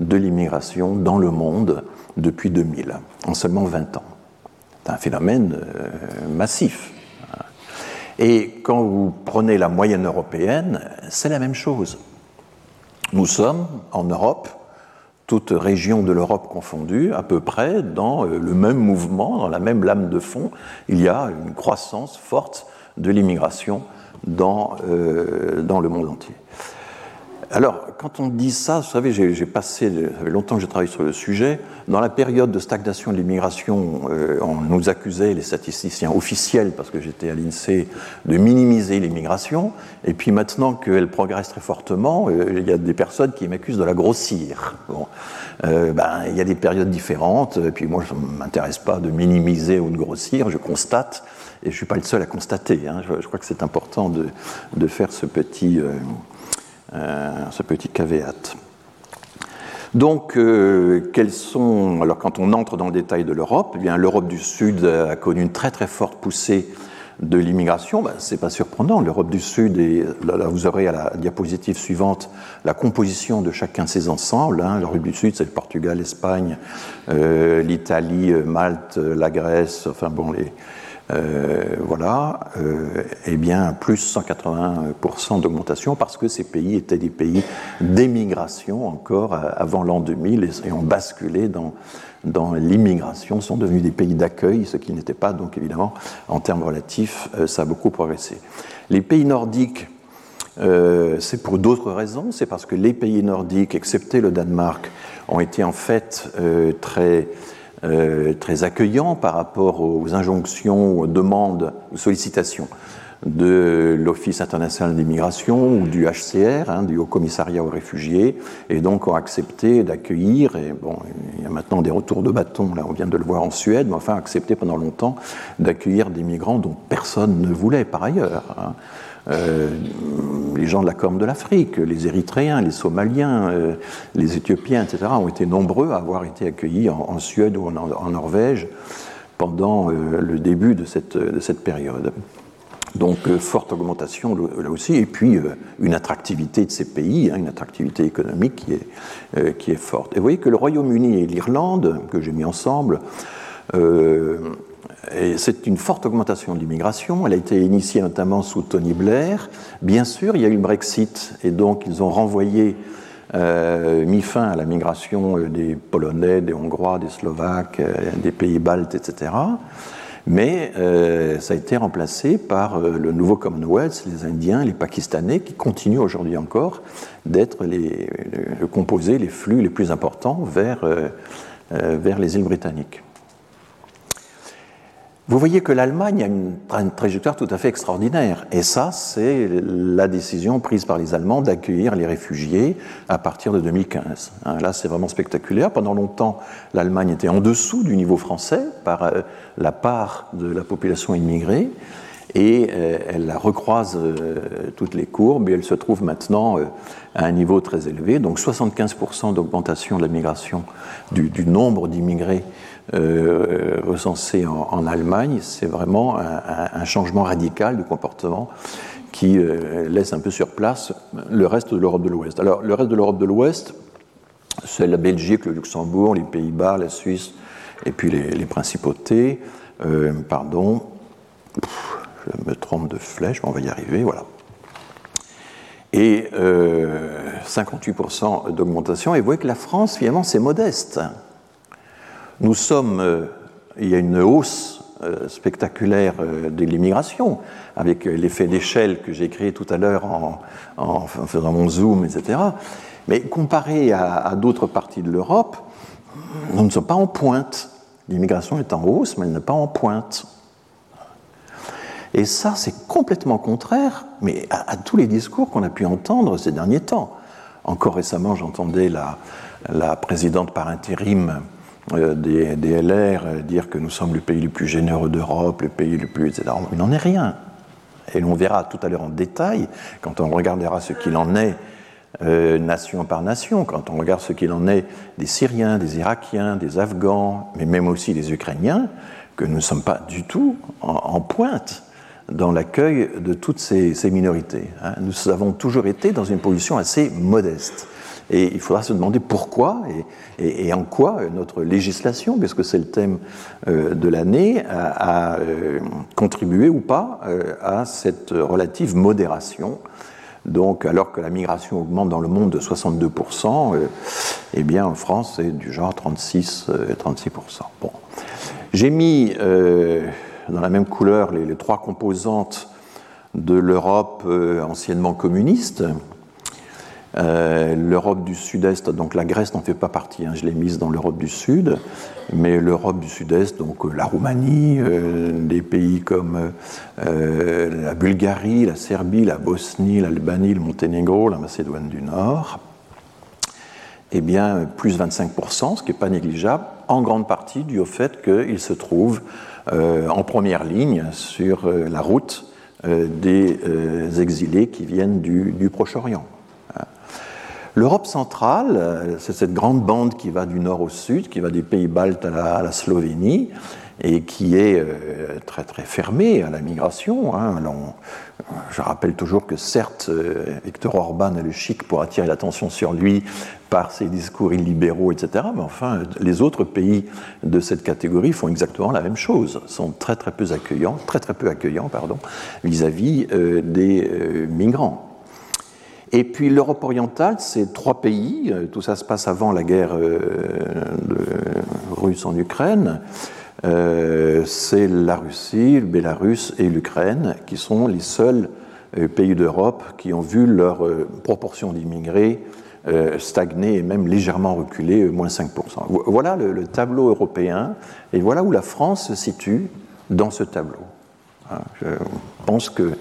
de l'immigration dans le monde depuis 2000, en seulement 20 ans. C'est un phénomène euh, massif. Et quand vous prenez la moyenne européenne, c'est la même chose. Nous sommes, en Europe, toute région de l'Europe confondue, à peu près dans euh, le même mouvement, dans la même lame de fond. Il y a une croissance forte de l'immigration dans, euh, dans le monde entier. Alors, quand on dit ça, vous savez, j'ai passé, ça fait longtemps que je travaille sur le sujet. Dans la période de stagnation de l'immigration, euh, on nous accusait, les statisticiens officiels, parce que j'étais à l'INSEE, de minimiser l'immigration. Et puis maintenant qu'elle progresse très fortement, euh, il y a des personnes qui m'accusent de la grossir. Bon. Euh, ben, il y a des périodes différentes. Et puis moi, je ne m'intéresse pas de minimiser ou de grossir, je constate. Et je ne suis pas le seul à constater. Hein. Je, crois que c'est important de, de, faire ce petit euh, ce petit caveat. Donc, euh, sont. Alors, quand on entre dans le détail de l'Europe, eh l'Europe du Sud a connu une très très forte poussée de l'immigration. Ben, c'est pas surprenant. L'Europe du Sud, et là, vous aurez à la diapositive suivante la composition de chacun de ces ensembles. Hein. L'Europe du Sud, c'est le Portugal, l'Espagne, euh, l'Italie, Malte, la Grèce, enfin bon, les, euh, voilà, euh, eh bien, plus 180% d'augmentation parce que ces pays étaient des pays d'émigration encore euh, avant l'an 2000 et, ont basculé dans, dans l'immigration, sont devenus des pays d'accueil, ce qui n'était pas, donc évidemment, en termes relatifs, ça a beaucoup progressé. Les pays nordiques c'est pour d'autres raisons. C'est parce que les pays nordiques, excepté le Danemark, ont été en fait très, très accueillants par rapport aux injonctions, aux demandes, aux sollicitations de l'Office international d'immigration ou du HCR, hein, du Haut Commissariat aux réfugiés, et donc ont accepté d'accueillir, et bon, il y a maintenant des retours de bâton, là on vient de le voir en Suède, mais enfin accepté pendant longtemps d'accueillir des migrants dont personne ne voulait par ailleurs. Hein. Euh, les gens de la Corne de l'Afrique, les Érythréens, les Somaliens, euh, les Éthiopiens, etc., ont été nombreux à avoir été accueillis en, Suède ou en, Norvège pendant euh, le début de cette, de cette période. Donc forte augmentation là aussi, et puis une attractivité de ces pays, hein, une attractivité économique qui est, qui est forte. Et vous voyez que le Royaume-Uni et l'Irlande, que j'ai mis ensemble, c'est une forte augmentation de l'immigration. Elle a été initiée notamment sous Tony Blair. Bien sûr, il y a eu le Brexit, et donc ils ont renvoyé, mis fin à la migration des Polonais, des Hongrois, des Slovaques, des pays baltes, etc mais euh, ça a été remplacé par euh, le nouveau Commonwealth, les Indiens, les Pakistanais, qui continuent aujourd'hui encore d'être les, composer les flux les plus importants vers, euh, vers les îles britanniques. Vous voyez que l'Allemagne a une, trajectoire tout à fait extraordinaire. Et ça, c'est la décision prise par les Allemands d'accueillir les réfugiés à partir de 2015. Hein, là, c'est vraiment spectaculaire. Pendant longtemps, l'Allemagne était en dessous du niveau français par euh, la part de la population immigrée. Et euh, elle recroise euh, toutes les courbes et elle se trouve maintenant à un niveau très élevé. Donc 75% d'augmentation de la migration du nombre d'immigrés euh, recensé en, Allemagne, c'est vraiment un, changement radical de comportement qui euh, laisse un peu sur place le reste de l'Europe de l'Ouest. Alors, le reste de l'Europe de l'Ouest, c'est la Belgique, le Luxembourg, les Pays-Bas, la Suisse, et puis les, principautés. Euh, pardon, je me trompe de flèche, mais on va y arriver, voilà. Et 58% d'augmentation. Et vous voyez que la France, finalement, c'est modeste. Nous sommes, euh, il y a une hausse euh, spectaculaire euh, de l'immigration, avec l'effet d'échelle que j'ai créé tout à l'heure en, faisant mon zoom, etc. Mais comparé à, d'autres parties de l'Europe, nous ne sommes pas en pointe. L'immigration est en hausse, mais elle n'est pas en pointe. Et ça, c'est complètement contraire mais à, tous les discours qu'on a pu entendre ces derniers temps. Encore récemment, j'entendais la, la, présidente par intérim euh, des, LR euh, dire que nous sommes le pays le plus généreux d'Europe, le pays le plus. etc. Il n'en est rien. Et l'on verra tout à l'heure en détail, quand on regardera ce qu'il en est euh, nation par nation, quand on regarde ce qu'il en est des Syriens, des Irakiens, des Afghans, mais même aussi des Ukrainiens, que nous ne sommes pas du tout en, pointe dans l'accueil de toutes ces, minorités. Hein. Nous avons toujours été dans une position assez modeste. Et il faudra se demander pourquoi et, en quoi notre législation, puisque c'est le thème euh, de l'année, a, euh, contribué ou pas euh, à cette relative modération. Donc, alors que la migration augmente dans le monde de 62%, eh bien, en France, c'est du genre 36, 36%. Bon. J'ai mis dans la même couleur les trois composantes de l'Europe anciennement communiste, euh, L'Europe du Sud-Est, donc la Grèce n'en fait pas partie, hein, je l'ai mise dans l'Europe du Sud, mais l'Europe du Sud-Est, donc euh, la Roumanie, euh, des pays comme la Bulgarie, la Serbie, la Bosnie, l'Albanie, le Monténégro, la Macédoine du Nord, eh bien, plus 25%, ce qui n'est pas négligeable, en grande partie dû au fait qu'ils se trouvent en première ligne sur la route des exilés qui viennent du Proche-Orient. L'Europe centrale, euh, c'est cette grande bande qui va du nord au sud, qui va des pays baltes à la, Slovénie, et qui est euh, très très fermée à la migration. Hein. je rappelle toujours que certes, euh, Victor Orban a le chic pour attirer l'attention sur lui par ses discours illibéraux, etc. Mais enfin, les autres pays de cette catégorie font exactement la même chose, sont très très peu accueillants, très très peu accueillants, pardon, vis-à-vis des migrants. Et puis l'Europe orientale, c'est trois pays. Euh, tout ça se passe avant la guerre euh, russe en Ukraine. Euh, c'est la Russie, le Bélarus et l'Ukraine qui sont les seuls pays d'Europe qui ont vu leur proportion d'immigrés stagner et même légèrement reculer, moins 5%. Voilà le, tableau européen et voilà où la France se situe dans ce tableau. Hein, je pense que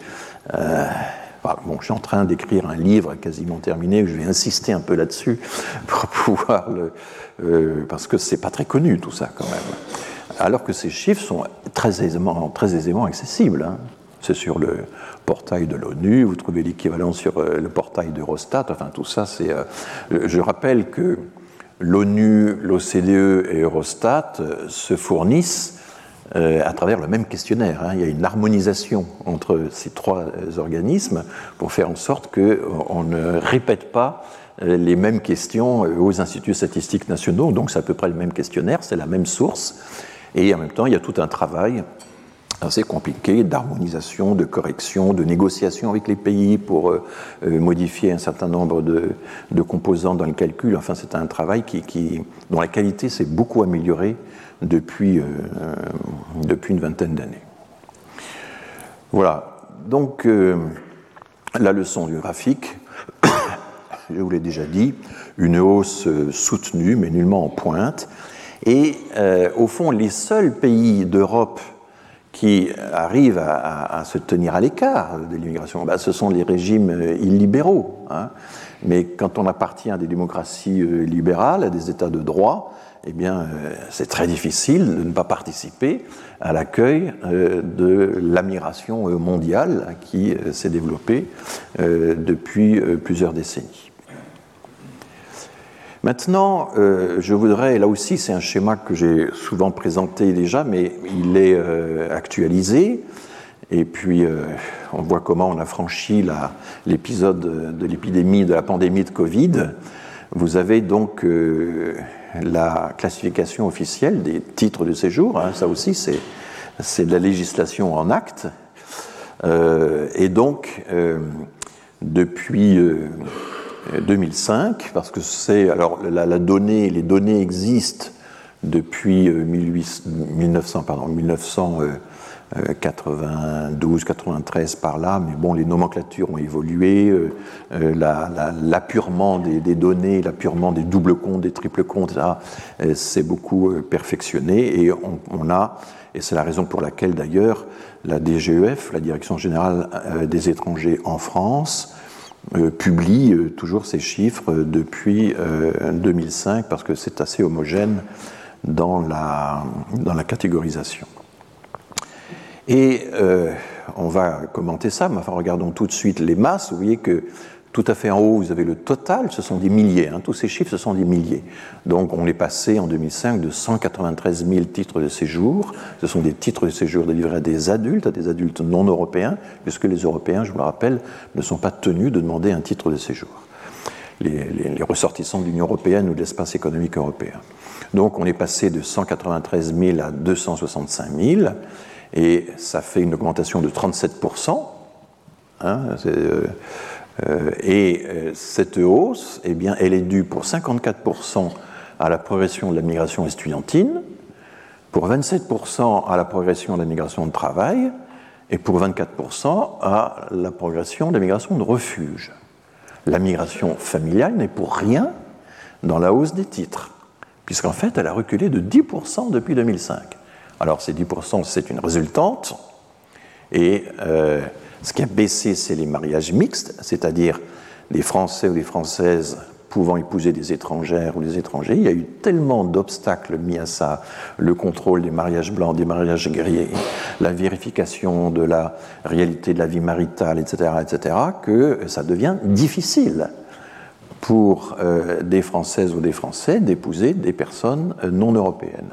bon, je suis en train d'écrire un livre quasiment terminé, je vais insister un peu là-dessus pour pouvoir le. Euh, parce que c'est pas très connu tout ça quand même. Alors que ces chiffres sont très aisément, très aisément accessibles. Hein. C'est sur le portail de l'ONU, vous trouvez l'équivalent sur euh, le portail d'Eurostat, enfin tout ça, c'est. Euh, je rappelle que l'ONU, l'OCDE et Eurostat se fournissent euh, à travers le même questionnaire. Hein. Il y a une harmonisation entre ces trois euh, organismes pour faire en sorte qu'on ne répète pas euh, les mêmes questions aux instituts statistiques nationaux. Donc c'est à peu près le même questionnaire, c'est la même source. Et en même temps, il y a tout un travail assez compliqué d'harmonisation, de correction, de négociation avec les pays pour modifier un certain nombre de, composants dans le calcul. Enfin, c'est un travail dont la qualité s'est beaucoup améliorée depuis, euh, depuis une vingtaine d'années. Voilà, donc euh, la leçon du graphique, je vous l'ai déjà dit, une hausse soutenue mais nullement en pointe. Et euh, au fond, les seuls pays d'Europe qui arrivent à, se tenir à l'écart de l'immigration, bah, ce sont les régimes illibéraux. Hein. Mais quand on appartient à des démocraties libérales, à des États de droit, eh bien, euh, c'est très difficile de ne pas participer à l'accueil euh, de l'admiration mondiale qui euh, s'est développée depuis plusieurs décennies. Maintenant, je voudrais, là aussi c'est un schéma que j'ai souvent présenté déjà, mais il est actualisé, et puis on voit comment on a franchi l'épisode de l'épidémie, de la pandémie de Covid. Vous avez donc la classification officielle des titres de séjour. Hein, ça aussi, c'est de la législation en acte. Euh, et donc, euh, depuis 2005, euh, parce que c'est. Alors, la, donnée, les données existent depuis 1900, pardon, 1900. 92, 93 par là, mais bon, les nomenclatures ont évolué, euh, euh, l'appurement des, données, l'appurement des doubles comptes, des triples comptes, euh, c'est beaucoup perfectionné et on, a, et c'est la raison pour laquelle d'ailleurs la DGEF, la Direction générale des étrangers en France, publie toujours ces chiffres depuis 2005 parce que c'est assez homogène dans la catégorisation. Et euh, on va commenter ça, mais enfin regardons tout de suite les masses. Vous voyez que tout à fait en haut, vous avez le total, ce sont des milliers. Hein. tous ces chiffres, ce sont des milliers. Donc on est passé en 2005 de 193 000 titres de séjour. Ce sont des titres de séjour délivrés à des adultes, à des adultes non européens, puisque les Européens, je vous le rappelle, ne sont pas tenus de demander un titre de séjour. Les, les ressortissants de l'Union européenne ou de l'espace économique européen. Donc on est passé de 193 000 à 265 000 et ça fait une augmentation de 37%. Hein, euh, euh, et euh, cette hausse, eh bien, elle est due pour 54% à la progression de la migration estudiantine, pour 27% à la progression de la migration de travail, et pour 24% à la progression de la migration de refuge. La migration familiale n'est pour rien dans la hausse des titres, puisqu'en fait, elle a reculé de 10% depuis 2005. Alors ces 10%, c'est une résultante. Et euh, ce qui a baissé, c'est les mariages mixtes, c'est-à-dire les Français ou les Françaises pouvant épouser des étrangères ou des étrangers. Il y a eu tellement d'obstacles mis à ça, le contrôle des mariages blancs, des mariages grillés, la vérification de la réalité de la vie maritale, etc., etc., que ça devient difficile pour euh, des Françaises ou des Français d'épouser des personnes euh, non européennes.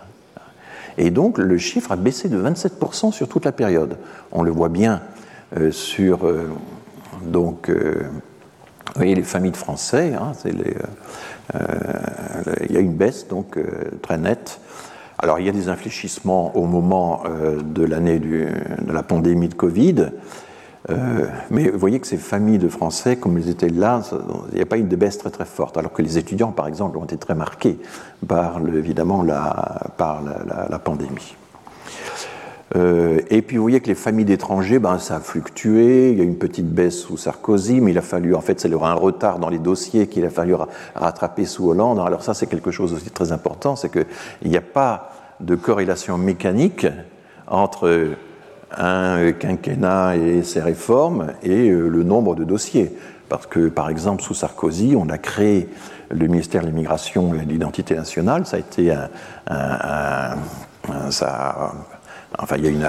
Et donc le chiffre a baissé de 27% sur toute la période. On le voit bien euh, sur euh, donc, euh, les familles de Français. Hein, il y a une baisse donc très nette. Alors il y a des infléchissements au moment de l'année de la pandémie de Covid. Euh, mais vous voyez que ces familles de Français, comme ils étaient là, il n'y a pas eu de baisse très très forte, alors que les étudiants, par exemple, ont été très marqués par, évidemment, la, par la, pandémie. Euh, et puis vous voyez que les familles d'étrangers, ben, ça a fluctué. Il y a une petite baisse sous Sarkozy, mais il a fallu, en fait, c'est un retard dans les dossiers qu'il a fallu rattraper sous Hollande. Alors ça, c'est quelque chose aussi très important, c'est qu'il n'y a pas de corrélation mécanique entre un quinquennat et ses réformes et euh, le nombre de dossiers. Parce que, par exemple, sous Sarkozy, on a créé le ministère de l'immigration et de l'identité nationale. Ça a été un ça Enfin, il y a une,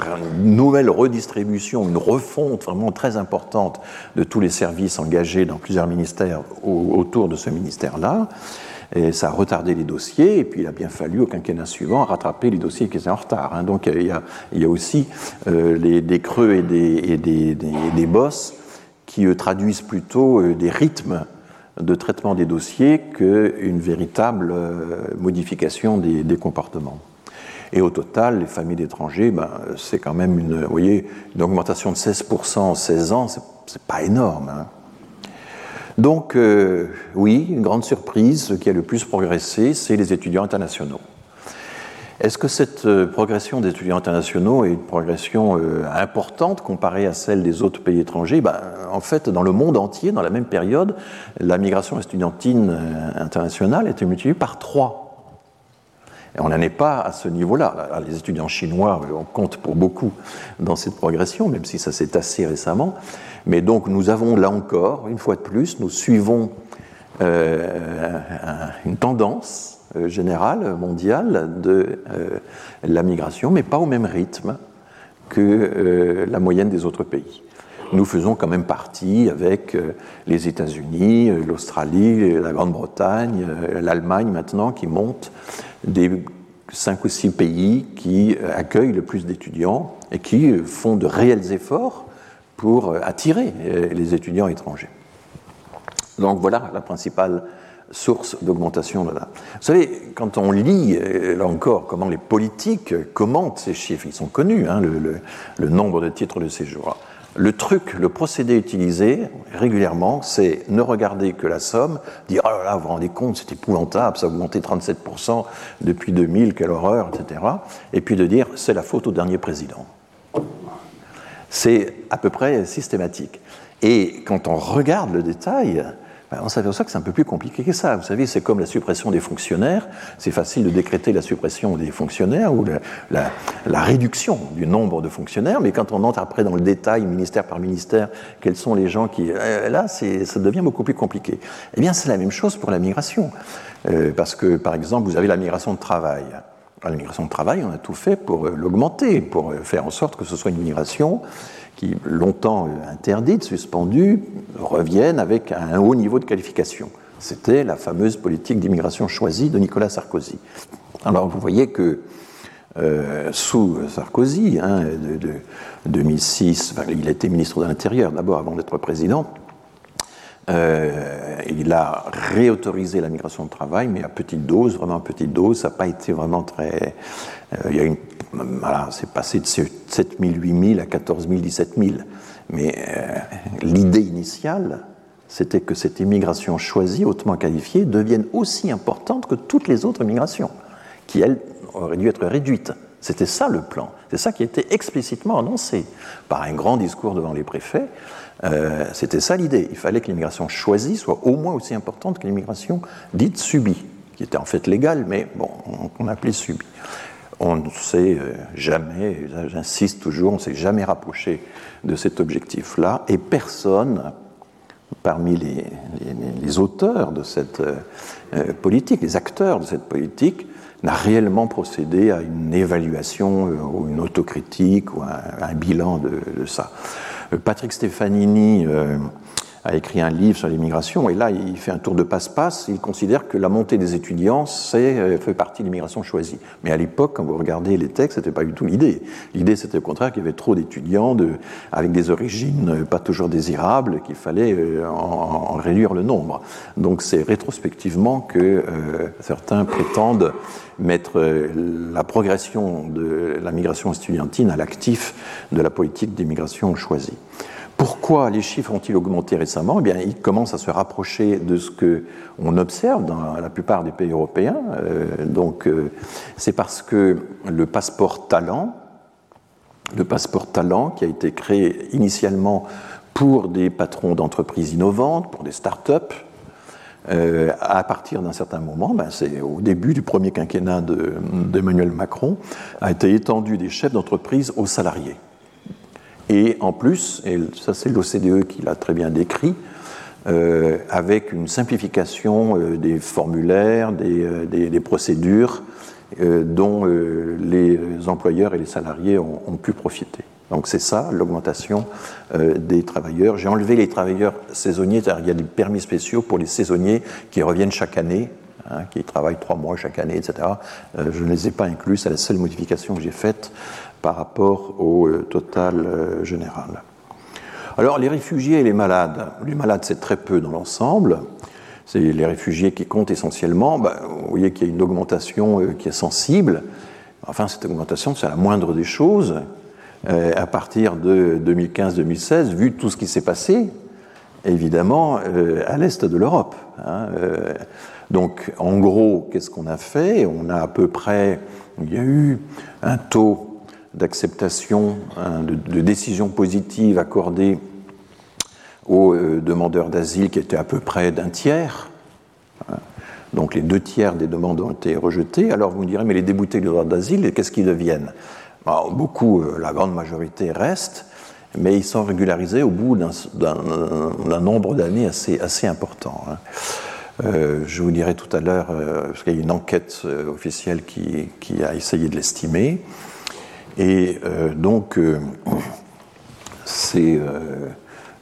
nouvelle redistribution, une refonte vraiment très importante de tous les services engagés dans plusieurs ministères autour de ce ministère-là. Et ça a retardé les dossiers, et puis il a bien fallu au quinquennat suivant rattraper les dossiers qui étaient en retard. Hein. Donc il y, a, aussi euh, des creux et des, des, des, bosses qui euh, traduisent plutôt euh, des rythmes de traitement des dossiers qu'une véritable modification des comportements. Et au total, les familles d'étrangers, ben, c'est quand même une augmentation de 16% en 16 ans, c'est pas énorme. Hein. Donc, euh, oui, une grande surprise, ce qui a le plus progressé, c'est les étudiants internationaux. Est-ce que cette euh, progression des étudiants internationaux est une progression euh, importante comparée à celle des autres pays étrangers? Ben, En fait, dans le monde entier, dans la même période, la migration estudiantine internationale été multipliée par trois on n'en est pas à ce niveau-là. Les étudiants chinois, on compte pour beaucoup dans cette progression, même si ça s'est assez récemment. Mais donc nous avons là encore, une fois de plus, nous suivons euh, une tendance euh, générale, mondiale de euh, la migration, mais pas au même rythme que la moyenne des autres pays. Nous faisons quand même partie avec les États-Unis, l'Australie, la Grande-Bretagne, l'Allemagne maintenant qui montent des cinq ou six pays qui euh, accueillent le plus d'étudiants et qui euh, font de réels efforts pour euh, attirer les étudiants étrangers. Donc voilà la principale source d'augmentation de là. Vous savez, quand on lit, là encore, comment les politiques commentent ces chiffres, ils sont connus, hein, le, nombre de titres de séjour. Le truc, le procédé utilisé régulièrement, c'est ne regarder que la somme, dire oh là là, vous vous rendez compte, c'est épouvantable, ça a augmenté 37% depuis 2000, quelle horreur, etc. Et puis de dire c'est la faute au dernier président. C'est à peu près systématique. Et quand on regarde le détail, on s'aperçoit que c'est un peu plus compliqué que ça. Vous savez, c'est comme la suppression des fonctionnaires. C'est facile de décréter la suppression des fonctionnaires ou la, réduction du nombre de fonctionnaires, mais quand on entre après dans le détail, ministère par ministère, quels sont les gens qui... Euh, là, ça devient beaucoup plus compliqué. Eh bien, c'est la même chose pour la migration. Euh, parce que, par exemple, vous avez la migration de travail. La migration de travail, on a tout fait pour euh, l'augmenter, pour faire en sorte que ce soit une migration qui, longtemps interdites, suspendues, reviennent avec un haut niveau de qualification. C'était la fameuse politique d'immigration choisie de Nicolas Sarkozy. Alors vous voyez que euh, sous Sarkozy, hein, de, 2006, il a été ministre de l'Intérieur d'abord avant d'être président, euh, il a réautorisé la migration de travail, mais à petite dose, vraiment à petite dose. Ça n'a pas été vraiment très. Euh, il y a une voilà, c'est passé de 7 000, 8 000 à 14 000, 17 000. Mais euh, l'idée initiale, c'était que cette immigration choisie, hautement qualifiée, devienne aussi importante que toutes les autres migrations, qui, elles, auraient dû être réduites. C'était ça le plan. C'est ça qui a été explicitement annoncé par un grand discours devant les préfets. Euh, c'était ça l'idée. Il fallait que l'immigration choisie soit au moins aussi importante que l'immigration dite subie, qui était en fait légale, mais bon, on appelait subie on ne s'est euh, jamais, j'insiste toujours, on ne s'est jamais rapproché de cet objectif-là, et personne parmi les, auteurs de cette euh, euh, politique, les acteurs de cette politique, n'a réellement procédé à une évaluation ou une autocritique ou un, bilan de, ça. Patrick Stefanini a écrit un livre sur l'immigration, et là, il fait un tour de passe-passe. Il considère que la montée des étudiants c'est, euh, fait partie de l'immigration choisie. Mais à l'époque, quand vous regardez les textes, ce n'était pas du tout l'idée. L'idée, c'était au contraire qu'il y avait trop d'étudiants de, avec des origines euh, pas toujours désirables, qu'il fallait euh, en, réduire le nombre. Donc, c'est rétrospectivement que certains prétendent mettre la progression de la migration estudiantine à l'actif de la politique d'immigration choisie. Pourquoi les chiffres ont-ils augmenté récemment? Eh bien, Ils commencent à se rapprocher de ce qu'on observe dans la plupart des pays européens. Euh, donc, euh, c'est parce que le passeport talent le passeport talent qui a été créé initialement pour des patrons d'entreprises innovantes, pour des start-up. Euh, à partir d'un certain moment, ben c'est au début du premier quinquennat d'Emmanuel Macron, a été étendu des chefs d'entreprise aux salariés. Et en plus, et ça c'est l'OCDE qui l'a très bien décrit, euh, avec une simplification euh, des formulaires, des, euh, procédures dont les employeurs et les salariés ont, pu profiter. Donc c'est ça, l'augmentation des travailleurs. J'ai enlevé les travailleurs saisonniers, il y a des permis spéciaux pour les saisonniers qui reviennent chaque année, hein, qui travaillent trois mois chaque année, etc. je ne les ai pas inclus, c'est la seule modification que j'ai faite par rapport au total général. Alors les réfugiés et les malades, les malades c'est très peu dans l'ensemble, c'est les réfugiés qui comptent essentiellement, ben, vous voyez qu'il y a une augmentation euh, qui est sensible, enfin cette augmentation c'est la moindre des choses, euh, à partir de 2015-2016, vu tout ce qui s'est passé, évidemment, euh, à l'est de l'Europe. Hein, donc en gros, qu'est-ce qu'on a fait? On a à peu près, il y a eu un taux d'acceptation, hein, de, décisions positives accordées aux euh, demandeurs d'asile qui était à peu près d'un tiers. Hein. Donc les deux tiers des demandes ont été rejetées. Alors vous me direz, mais les déboutés du droit d'asile, qu'est-ce qu'ils deviennent? Beaucoup, euh, la grande majorité restent, mais ils sont régularisés au bout d'un nombre d'années assez, important. Hein. Euh, je vous dirai tout à l'heure, parce qu'il y a une enquête officielle qui, a essayé de l'estimer. Et euh, donc, euh,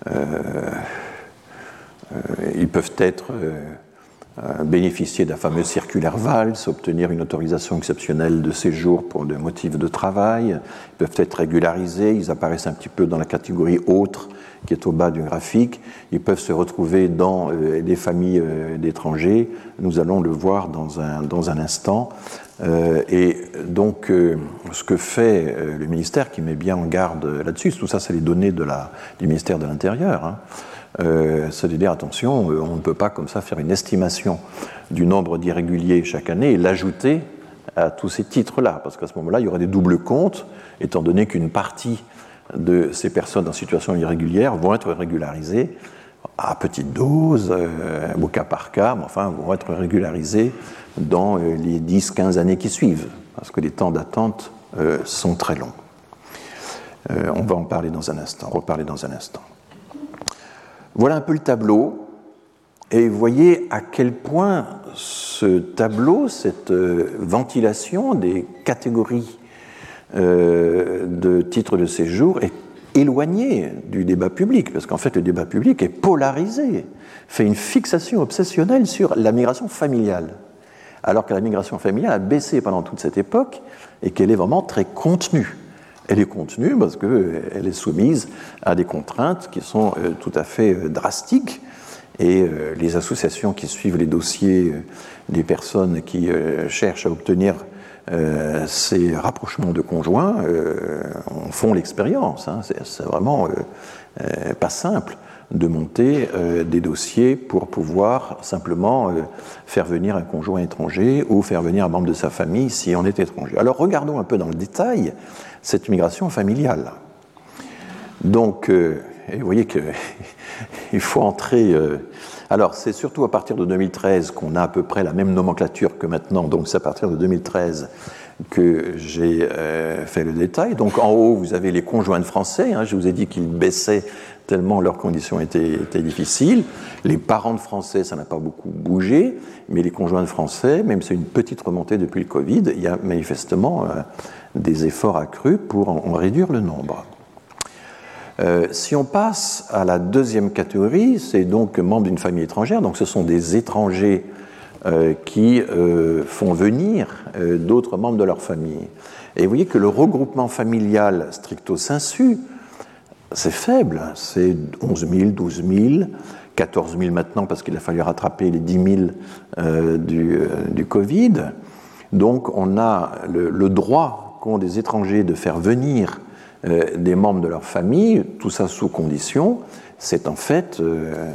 euh, ils peuvent être bénéficier d'un fameux circulaire VALS, obtenir une autorisation exceptionnelle de séjour pour des motifs de travail, ils peuvent être régularisés, ils apparaissent un petit peu dans la catégorie autre qui est au bas du graphique, ils peuvent se retrouver dans des familles d'étrangers, nous allons le voir dans un, dans un instant, et donc, euh, ce que fait euh, le ministère, qui met bien en garde là-dessus, tout ça, c'est les données du ministère de l'Intérieur, hein, c'est de dire attention, on ne peut pas comme ça faire une estimation du nombre d'irréguliers chaque année et l'ajouter à tous ces titres-là, parce qu'à ce moment-là, il y aurait des doubles comptes, étant donné qu'une partie de ces personnes en situation irrégulière vont être régularisées à petite dose, au cas par cas, mais enfin, vont être régularisées dans euh, les 10-15 années qui suivent, parce que les temps d'attente euh, sont très longs. Euh, on va en parler dans un instant, reparler dans un instant. Voilà un peu le tableau, et voyez à quel point ce tableau, cette ventilation des catégories de titres de séjour est éloigné du débat public, parce qu'en fait le débat public est polarisé, fait une fixation obsessionnelle sur la migration familiale alors que la migration familiale a baissé pendant toute cette époque et qu'elle est vraiment très contenue. Elle est contenue parce qu'elle est soumise à des contraintes qui sont euh, tout à fait euh, drastiques et euh, les associations qui suivent les dossiers des personnes qui cherchent à obtenir ces rapprochements de conjoints font l'expérience. Hein. C'est vraiment pas simple de monter euh, des dossiers pour pouvoir simplement euh, faire venir un conjoint étranger ou faire venir un membre de sa famille si on est étranger. Alors regardons un peu dans le détail cette migration familiale. Donc, euh, vous voyez qu'il faut entrer. alors, c'est surtout à partir de 2013 qu'on a à peu près la même nomenclature que maintenant, donc c'est à partir de 2013 que j'ai fait le détail. Donc en haut, vous avez les conjoints de français. Hein, je vous ai dit qu'ils baissaient tellement leurs conditions étaient, difficiles. Les parents de Français, ça n'a pas beaucoup bougé, mais les conjoints de Français, même si c'est une petite remontée depuis le Covid, il y a manifestement euh, des efforts accrus pour en, réduire le nombre. Euh, si on passe à la deuxième catégorie, c'est donc membres d'une famille étrangère, donc ce sont des étrangers euh, qui font venir d'autres membres de leur famille. Et vous voyez que le regroupement familial stricto sensu, c'est faible, c'est 11 000, 12 000, 14 000 maintenant parce qu'il a fallu rattraper les 10 000 euh, du, euh, du, Covid. Donc on a le, droit qu'ont des étrangers de faire venir euh, des membres de leur famille, tout ça sous condition, c'est en fait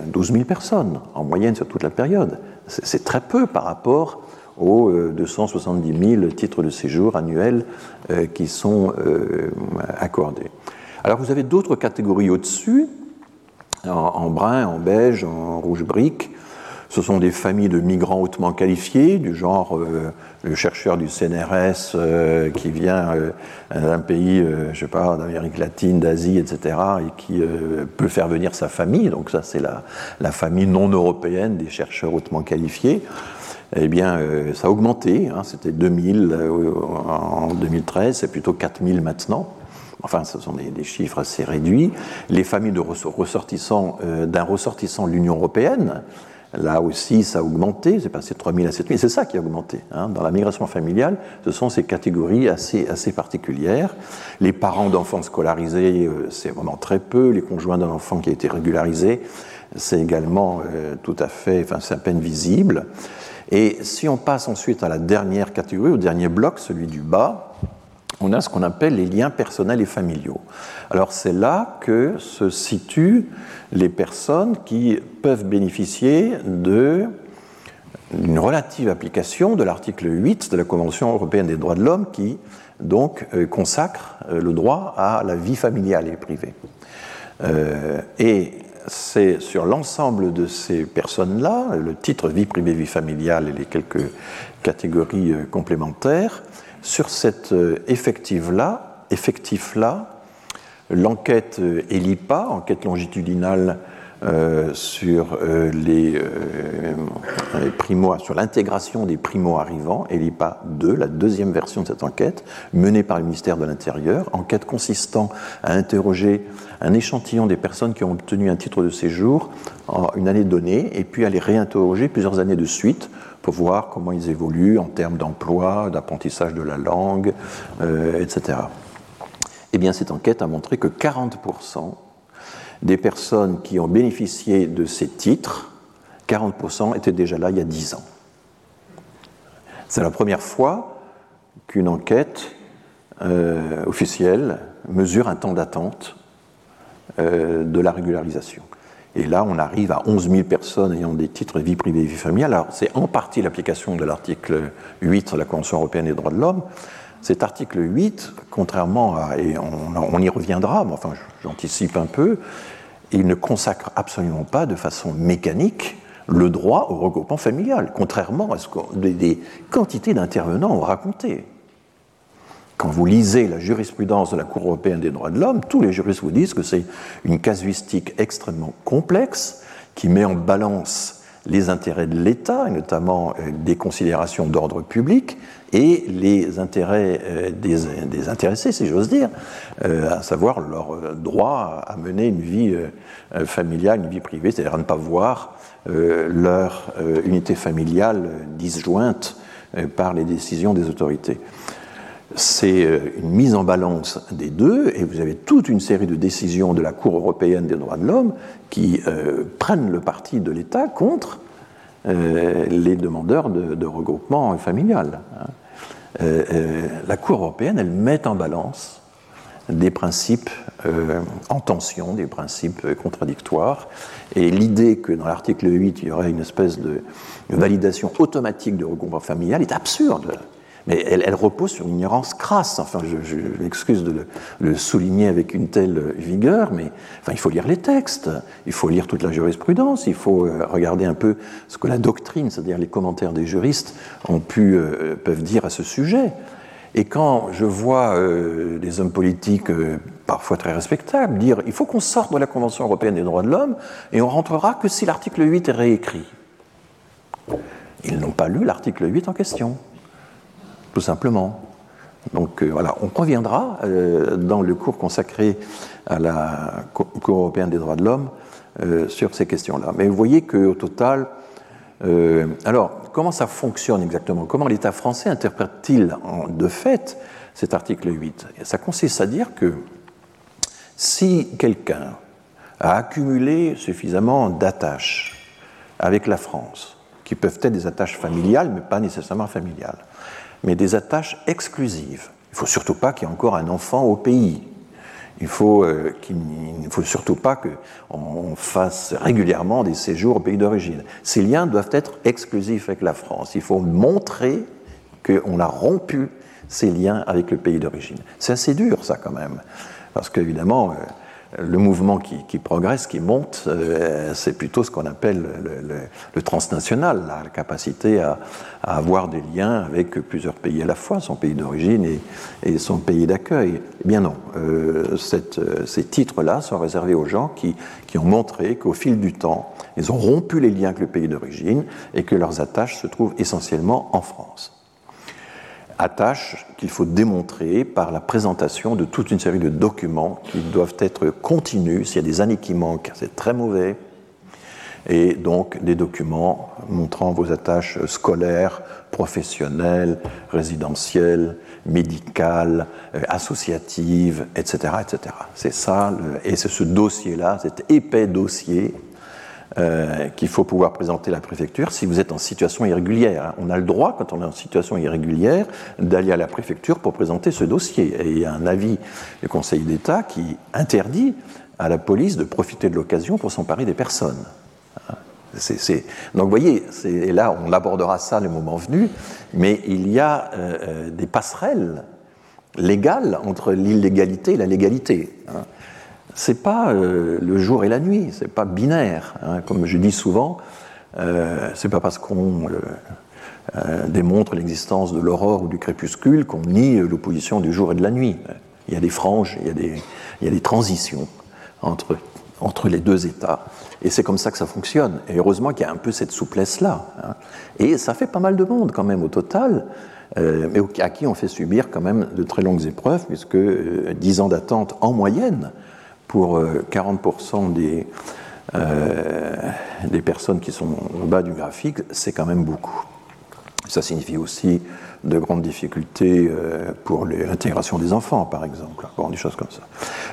12 000 personnes en moyenne sur toute la période. C'est très peu par rapport aux 270 000 titres de séjour annuels qui sont accordés. Alors vous avez d'autres catégories au-dessus, en, brun, en beige, en rouge brique. Ce sont des familles de migrants hautement qualifiés, du genre euh, le chercheur du CNRS euh, qui vient euh, d'un pays, je sais pas, d'Amérique latine, d'Asie, etc., et qui peut faire venir sa famille. Donc ça, c'est la, la, famille non européenne des chercheurs hautement qualifiés. Eh bien, ça a augmenté. Hein, C'était 2000 en 2013, c'est plutôt 4000 maintenant. Enfin, ce sont des, chiffres assez réduits. Les familles de ressortissants, euh, d'un ressortissant de l'Union européenne, là aussi, ça a augmenté, c'est passé de 3 000 à 7 000. C'est ça qui a augmenté. Hein. Dans la migration familiale, ce sont ces catégories assez, assez particulières. Les parents d'enfants scolarisés, euh, c'est vraiment très peu. Les conjoints d'un enfant qui a été régularisé, c'est également euh, tout à fait, enfin, c'est à peine visible. Et si on passe ensuite à la dernière catégorie, au dernier bloc, celui du bas, on a ce qu'on appelle les liens personnels et familiaux. Alors c'est là que se situent les personnes qui peuvent bénéficier d'une relative application de l'article 8 de la Convention européenne des droits de l'homme qui donc euh, consacre euh, le droit à la vie familiale et privée. Euh, et c'est sur l'ensemble de ces personnes-là, le titre vie privée, vie familiale et les quelques catégories complémentaires, sur cet euh, effectif-là, effectif-là l'enquête euh, ELIPA, enquête longitudinale euh, sur les, primo, sur l'intégration des primo-arrivants, ELIPA 2, la deuxième version de cette enquête, menée par le ministère de l'Intérieur, enquête consistant à interroger un échantillon des personnes qui ont obtenu un titre de séjour en une année donnée, et puis à les réinterroger plusieurs années de suite pour voir comment ils évoluent en termes d'emploi, d'apprentissage de la langue, euh, etc. Eh bien, cette enquête a montré que 40% des personnes qui ont bénéficié de ces titres, 40% étaient déjà là il y a 10 ans. C'est la première fois qu'une enquête euh, officielle mesure un temps d'attente euh, de la régularisation. Et là, on arrive à 11 000 personnes ayant des titres vie privée et vie familiale. Alors, c'est en partie l'application de l'article 8 de la Convention européenne des droits de l'homme. Cet article 8, contrairement à, et on, y reviendra, mais enfin, j'anticipe un peu, il ne consacre absolument pas de façon mécanique le droit au regroupement familial, contrairement à ce que des quantités d'intervenants ont raconté. Quand vous lisez la jurisprudence de la Cour européenne des droits de l'homme, tous les juristes vous disent que c'est une casuistique extrêmement complexe qui met en balance les intérêts de l'État, et notamment euh, des considérations d'ordre public, et les intérêts euh, des, intéressés, si j'ose dire, euh, à savoir leur droit à mener une vie familiale, une vie privée, c'est-à-dire à ne pas voir leur unité familiale disjointe par les décisions des autorités c'est euh, une mise en balance des deux, et vous avez toute une série de décisions de la Cour européenne des droits de l'homme qui euh, prennent le parti de l'État contre euh, les demandeurs de, regroupement familial. Hein. la Cour européenne, elle met en balance des principes en tension, des principes contradictoires, et l'idée que dans l'article 8, il y aurait une espèce de validation automatique du regroupement familial est absurde. Mais elle, repose sur une ignorance crasse. Enfin, je, m'excuse de le, souligner avec une telle vigueur, mais enfin, il faut lire les textes, il faut lire toute la jurisprudence, il faut euh, regarder un peu ce que la doctrine, c'est-à-dire les commentaires des juristes, ont pu, euh, peuvent dire à ce sujet. Et quand je vois euh, des hommes politiques, parfois très respectables, dire il faut qu'on sorte de la Convention européenne des droits de l'homme et on rentrera que si l'article 8 est réécrit. Ils n'ont pas lu l'article 8 en question tout simplement. Donc euh, voilà, on conviendra euh, dans le cours consacré à la Cour européenne des droits de l'homme euh, sur ces questions-là. Mais vous voyez qu'au total, alors comment ça fonctionne exactement? Comment l'État français interprète-t-il de fait cet article 8 Ça consiste à dire que si quelqu'un a accumulé suffisamment d'attaches avec la France, qui peuvent être des attaches familiales, mais pas nécessairement familiales, mais des attaches exclusives. Il ne faut surtout pas qu'il y ait encore un enfant au pays. Il faut euh, ne faut surtout pas qu'on fasse régulièrement des séjours au pays d'origine. Ces liens doivent être exclusifs avec la France. Il faut montrer qu'on a rompu ces liens avec le pays d'origine. C'est assez dur, ça, quand même. Parce qu'évidemment, euh, le mouvement qui, progresse, qui monte, euh, c'est plutôt ce qu'on appelle le, transnational, la capacité à, avoir des liens avec plusieurs pays à la fois, son pays d'origine et, son pays d'accueil. Eh bien non, euh, euh, ces titres-là sont réservés aux gens qui, qui ont montré qu'au fil du temps, ils ont rompu les liens avec le pays d'origine et que leurs attaches se trouvent essentiellement en France attache qu'il faut démontrer par la présentation de toute une série de documents qui doivent être continus. S'il y a des années qui manquent, c'est très mauvais. Et donc des documents montrant vos attaches scolaires, professionnelles, résidentielles, médicales, euh, associatives, etc. etc. C'est ça, et c'est ce dossier-là, cet épais dossier euh, qu'il faut pouvoir présenter à la préfecture si vous êtes en situation irrégulière. Hein. On a le droit, quand on est en situation irrégulière, d'aller à la préfecture pour présenter ce dossier. Et il y a un avis du Conseil d'État qui interdit à la police de profiter de l'occasion pour s'emparer des personnes. Donc vous voyez, et là on abordera ça le moment venu, mais il y a euh, euh, des passerelles légales entre l'illégalité et la légalité. Hein c'est pas euh, le jour et la nuit, c'est pas binaire. Hein. Comme je dis souvent, euh, c'est pas parce qu'on euh, démontre l'existence de l'aurore ou du crépuscule qu'on nie l'opposition du jour et de la nuit. Il y a des franges, il y a des, transitions entre, entre les deux états. Et c'est comme ça que ça fonctionne. Et heureusement qu'il y a un peu cette souplesse-là. Hein. Et ça fait pas mal de monde quand même au total, mais à qui on fait subir quand même de très longues épreuves, puisque 10 ans d'attente en moyenne pour 40% euh, des, euh, des personnes qui sont au bas du graphique, c'est quand même beaucoup. Ça signifie aussi de grandes difficultés euh, pour l'intégration des enfants, par exemple, des choses comme ça.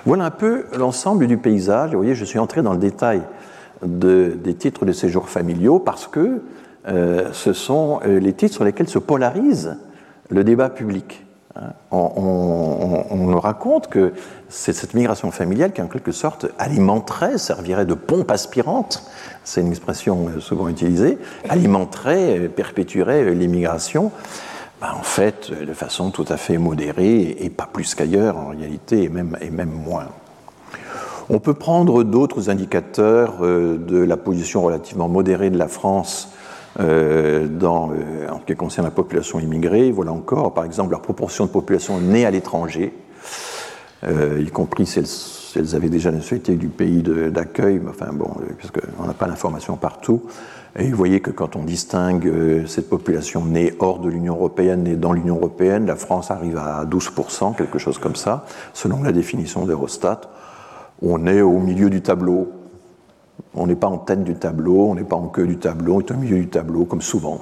Voilà un peu l'ensemble du paysage. Vous voyez, je suis entré dans le détail de, des titres de séjour familiaux parce que ce sont les titres sur lesquels se polarise le débat public. Hein. On, on, nous raconte que c'est cette migration familiale qui, en quelque sorte, alimenterait, servirait de pompe aspirante, c'est une expression euh, souvent utilisée, alimenterait, euh, perpétuerait euh, l'immigration, ben, en fait, de façon tout à fait modérée et pas plus qu'ailleurs en réalité, et même, et même moins. On peut prendre d'autres indicateurs de la position relativement modérée de la France dans, en ce qui concerne la population immigrée. Voilà encore, par exemple, la proportion de population née à l'étranger, euh, y compris si elles, avaient déjà la nationalité du pays d'accueil, enfin bon, euh, puisqu'on n'a pas l'information partout. Et vous voyez que quand on distingue euh, cette population née hors de l'Union européenne et dans l'Union européenne, la France arrive à 12%, quelque chose comme ça, selon la définition d'Eurostat. On est au milieu du tableau. On n'est pas en tête du tableau, on n'est pas en queue du tableau, on est au milieu du tableau, comme souvent.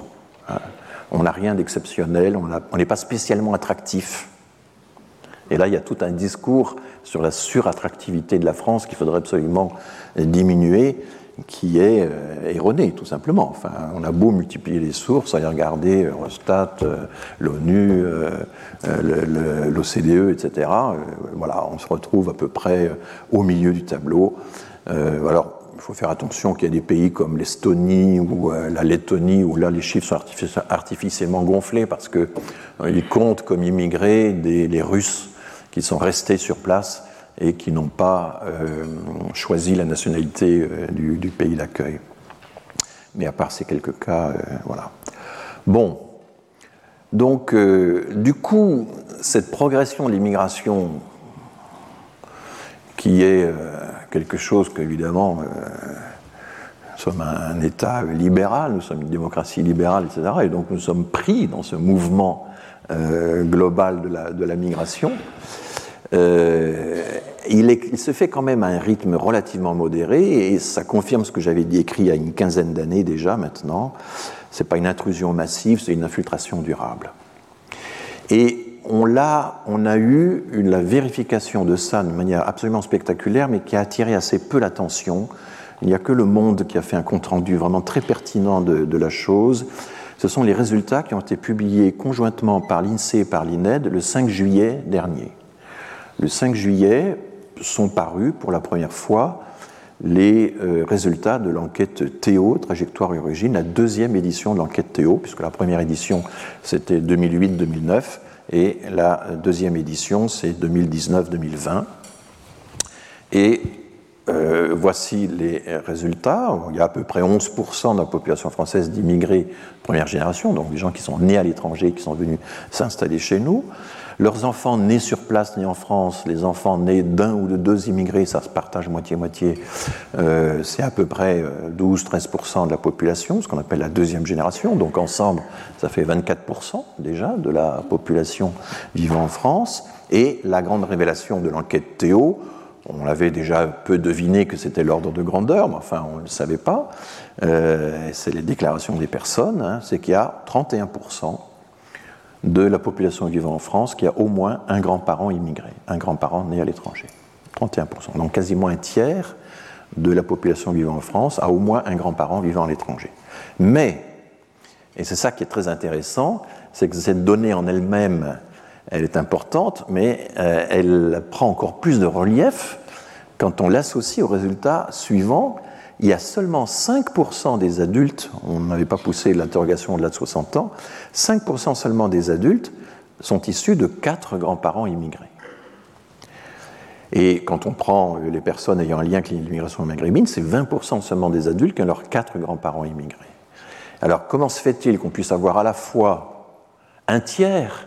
On n'a rien d'exceptionnel, on n'est pas spécialement attractif. Et là, il y a tout un discours sur la surattractivité de la France qu'il faudrait absolument diminuer, qui est euh, erroné, tout simplement. Enfin, on a beau multiplier les sources, aller regarder Eurostat, euh, l'ONU, euh, l'OCDE, etc. voilà, on se retrouve à peu près au milieu du tableau. alors, il faut faire attention qu'il y a des pays comme l'Estonie ou la Lettonie où là les chiffres sont artificiellement gonflés parce qu'ils comptent comme immigrés les Russes qui sont restés sur place et qui n'ont pas euh, choisi la nationalité euh, du, pays d'accueil. Mais à part ces quelques cas, euh, voilà. Bon, donc du coup, cette progression de l'immigration, qui est quelque chose qu'évidemment, nous sommes un, État libéral, nous sommes une démocratie libérale, etc. Et donc nous sommes pris dans ce mouvement global de la, migration. Euh, il, se fait quand même à un rythme relativement modéré et ça confirme ce que j'avais écrit il y a une quinzaine d'années déjà maintenant. C'est pas une intrusion massive, c'est une infiltration durable. Et on a eu la vérification de ça de manière absolument spectaculaire, mais qui a attiré assez peu l'attention. Il n'y a que le Monde qui a fait un compte rendu vraiment très pertinent de la chose. Ce sont les résultats qui ont été publiés conjointement par l'INSEE et par l'INED le 5 juillet dernier. Le 5 juillet, sont parus pour la première fois les euh, résultats de l'enquête Théo, Trajectoire et Origine, la deuxième édition de l'enquête Théo, puisque la première édition c'était 2008-2009 et la deuxième édition c'est 2019-2020. Et euh, voici les résultats. Il y a à peu près 11% de la population française d'immigrés première génération, donc des gens qui sont nés à l'étranger, qui sont venus s'installer chez nous. Leurs enfants nés sur place, nés en France, les enfants nés d'un ou de deux immigrés, ça se partage moitié-moitié, euh, c'est à peu près 12-13% euh, de la population, ce qu'on appelle la deuxième génération. Donc ensemble, ça fait 24% déjà de la population vivant en France. Et la grande révélation de l'enquête Théo, on l'avait déjà peu deviné que c'était l'ordre de grandeur, mais enfin on ne le savait pas. Euh, c'est les déclarations des personnes, hein, c'est qu'il y a 31% de la population vivant en France qui a au moins un grand-parent immigré, un grand-parent né à l'étranger. 31%. Donc quasiment un tiers de la population vivant en France a au moins un grand-parent vivant à l'étranger. Mais, et c'est ça qui est très intéressant, c'est que cette donnée en elle-même, elle est importante, mais euh, elle prend encore plus de relief quand on l'associe au résultat suivant il y a seulement 5% des adultes, on n'avait pas poussé l'interrogation au-delà de 60 ans, 5% seulement des adultes sont issus de quatre grands-parents immigrés. Et quand on prend les personnes ayant un lien avec l'immigration maghrébine, c'est 20% seulement des adultes qui ont leurs quatre grands-parents immigrés. Alors comment se fait-il qu'on puisse avoir à la fois un tiers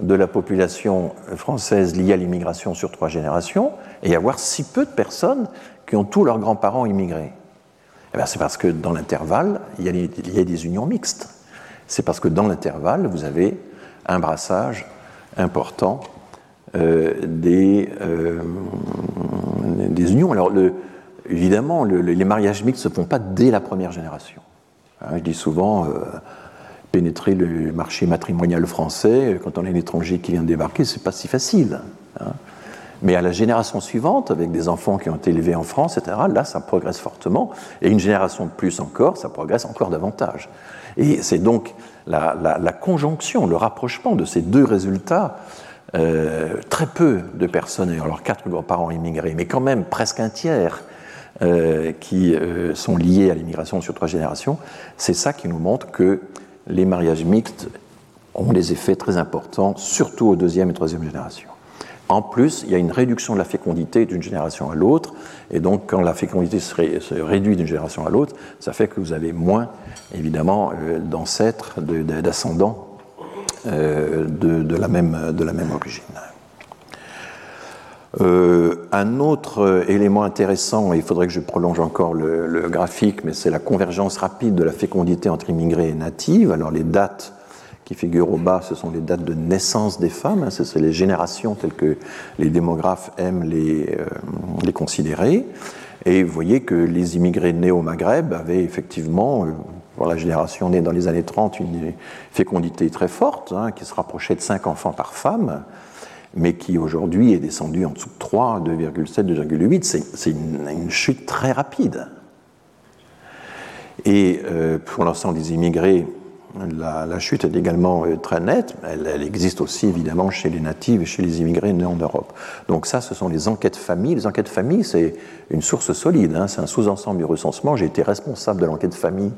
de la population française liée à l'immigration sur trois générations et avoir si peu de personnes qui ont tous leurs grands-parents immigrés eh c'est parce que dans l'intervalle, il, y a des unions mixtes. C'est parce que dans l'intervalle, vous avez un brassage important euh, des, euh, des, unions. Alors, évidemment, les mariages mixtes ne se font pas dès la première génération. Hein, je dis souvent, euh, pénétrer le marché matrimonial français, quand on a un étranger qui vient de débarquer, c'est pas si facile. Hein. Mais à la génération suivante, avec des enfants qui ont été élevés en France, etc., là, ça progresse fortement. Et une génération de plus encore, ça progresse encore davantage. Et c'est donc la, conjonction, le rapprochement de ces deux résultats. Euh, très peu de personnes ayant leurs quatre grands-parents immigrés, mais quand même presque un tiers euh, qui euh, sont liés à l'immigration sur trois générations, c'est ça qui nous montre que les mariages mixtes ont des effets très importants, surtout aux deuxième et troisième générations. En plus, il y a une réduction de la fécondité d'une génération à l'autre, et donc quand la fécondité se, réduit d'une génération à l'autre, ça fait que vous avez moins, évidemment, euh, d'ancêtres, d'ascendants euh, de, la même, de la même origine. Euh, un autre élément intéressant, et il faudrait que je prolonge encore le, graphique, mais c'est la convergence rapide de la fécondité entre immigrés et natifs. Alors les dates qui figurent au bas, ce sont les dates de naissance des femmes, hein, c'est les générations telles que les démographes aiment les, euh, les, considérer. Et vous voyez que les immigrés nés au Maghreb avaient effectivement, euh, pour la génération née dans les années 30, une fécondité très forte, hein, qui se rapprochait de 5 enfants par femme, mais qui aujourd'hui est descendue en dessous de 3, 2,7, 2,8. C'est une, chute très rapide. Et euh, pour l'ensemble des immigrés, la, chute est également euh, très nette. Elle, existe aussi évidemment chez les natifs et chez les immigrés nés en Europe. Donc ça, ce sont les enquêtes famille. Les enquêtes famille, c'est une source solide. Hein. C'est un sous-ensemble du recensement. J'ai été responsable de l'enquête famille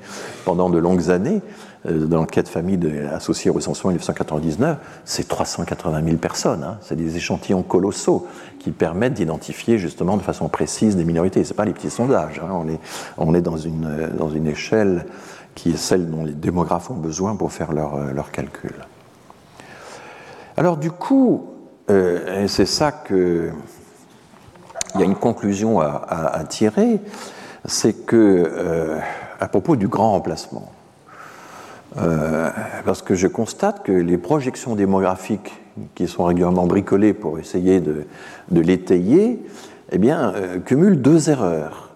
pendant de longues années. Euh, dans l'enquête famille associée au recensement en 1999, c'est 380 000 personnes. Hein. C'est des échantillons colossaux qui permettent d'identifier justement de façon précise des minorités. Ce pas les petits sondages. Hein. On, est, on est dans une, euh, dans une échelle qui est celle dont les démographes ont besoin pour faire leurs leur calculs. Alors du coup, euh, c'est ça que il y a une conclusion à, tirer, c'est que euh, à propos du grand remplacement, euh, parce que je constate que les projections démographiques qui sont régulièrement bricolées pour essayer de, de l'étayer, eh bien, cumulent deux erreurs.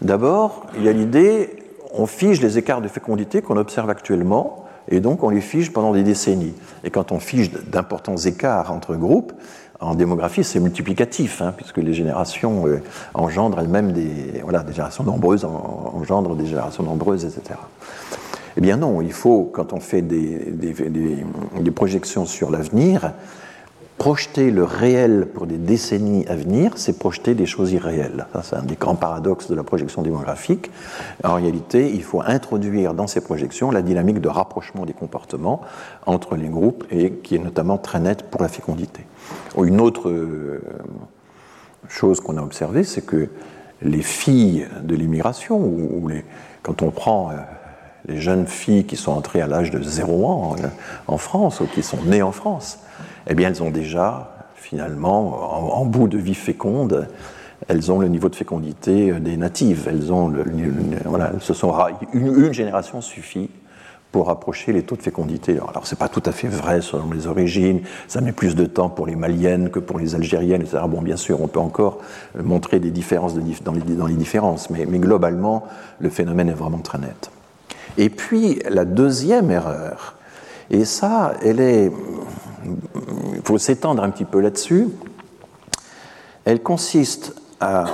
D'abord, il y a l'idée on fige les écarts de fécondité qu'on observe actuellement, et donc on les fige pendant des décennies. Et quand on fige d'importants écarts entre groupes, en démographie, c'est multiplicatif, hein, puisque les générations euh, engendrent elles-mêmes des, voilà, des générations nombreuses, engendrent des générations nombreuses, etc. Eh bien non, il faut, quand on fait des, projections sur l'avenir, projeter le réel pour des décennies à venir, c'est projeter des choses irréelles. C'est un des grands paradoxes de la projection démographique. En réalité, il faut introduire dans ces projections la dynamique de rapprochement des comportements entre les groupes et qui est notamment très nette pour la fécondité. Une autre euh, chose qu'on a observée, c'est que les filles de l'immigration, ou, quand on prend euh, les jeunes filles qui sont entrées à l'âge de 0 ans en France ou qui sont nées en France, eh bien, elles ont déjà, finalement, en, bout de vie féconde, elles ont le niveau de fécondité des natives. Elles ont une, génération suffit pour approcher les taux de fécondité. Alors, ce n'est pas tout à fait vrai selon les origines, ça met plus de temps pour les maliennes que pour les algériennes, etc. Bon, bien sûr, on peut encore montrer des différences dans, les, différences, mais globalement, le phénomène est vraiment très net. Et puis, la deuxième erreur, et ça, elle est il faut s'étendre un petit peu là-dessus, elle consiste à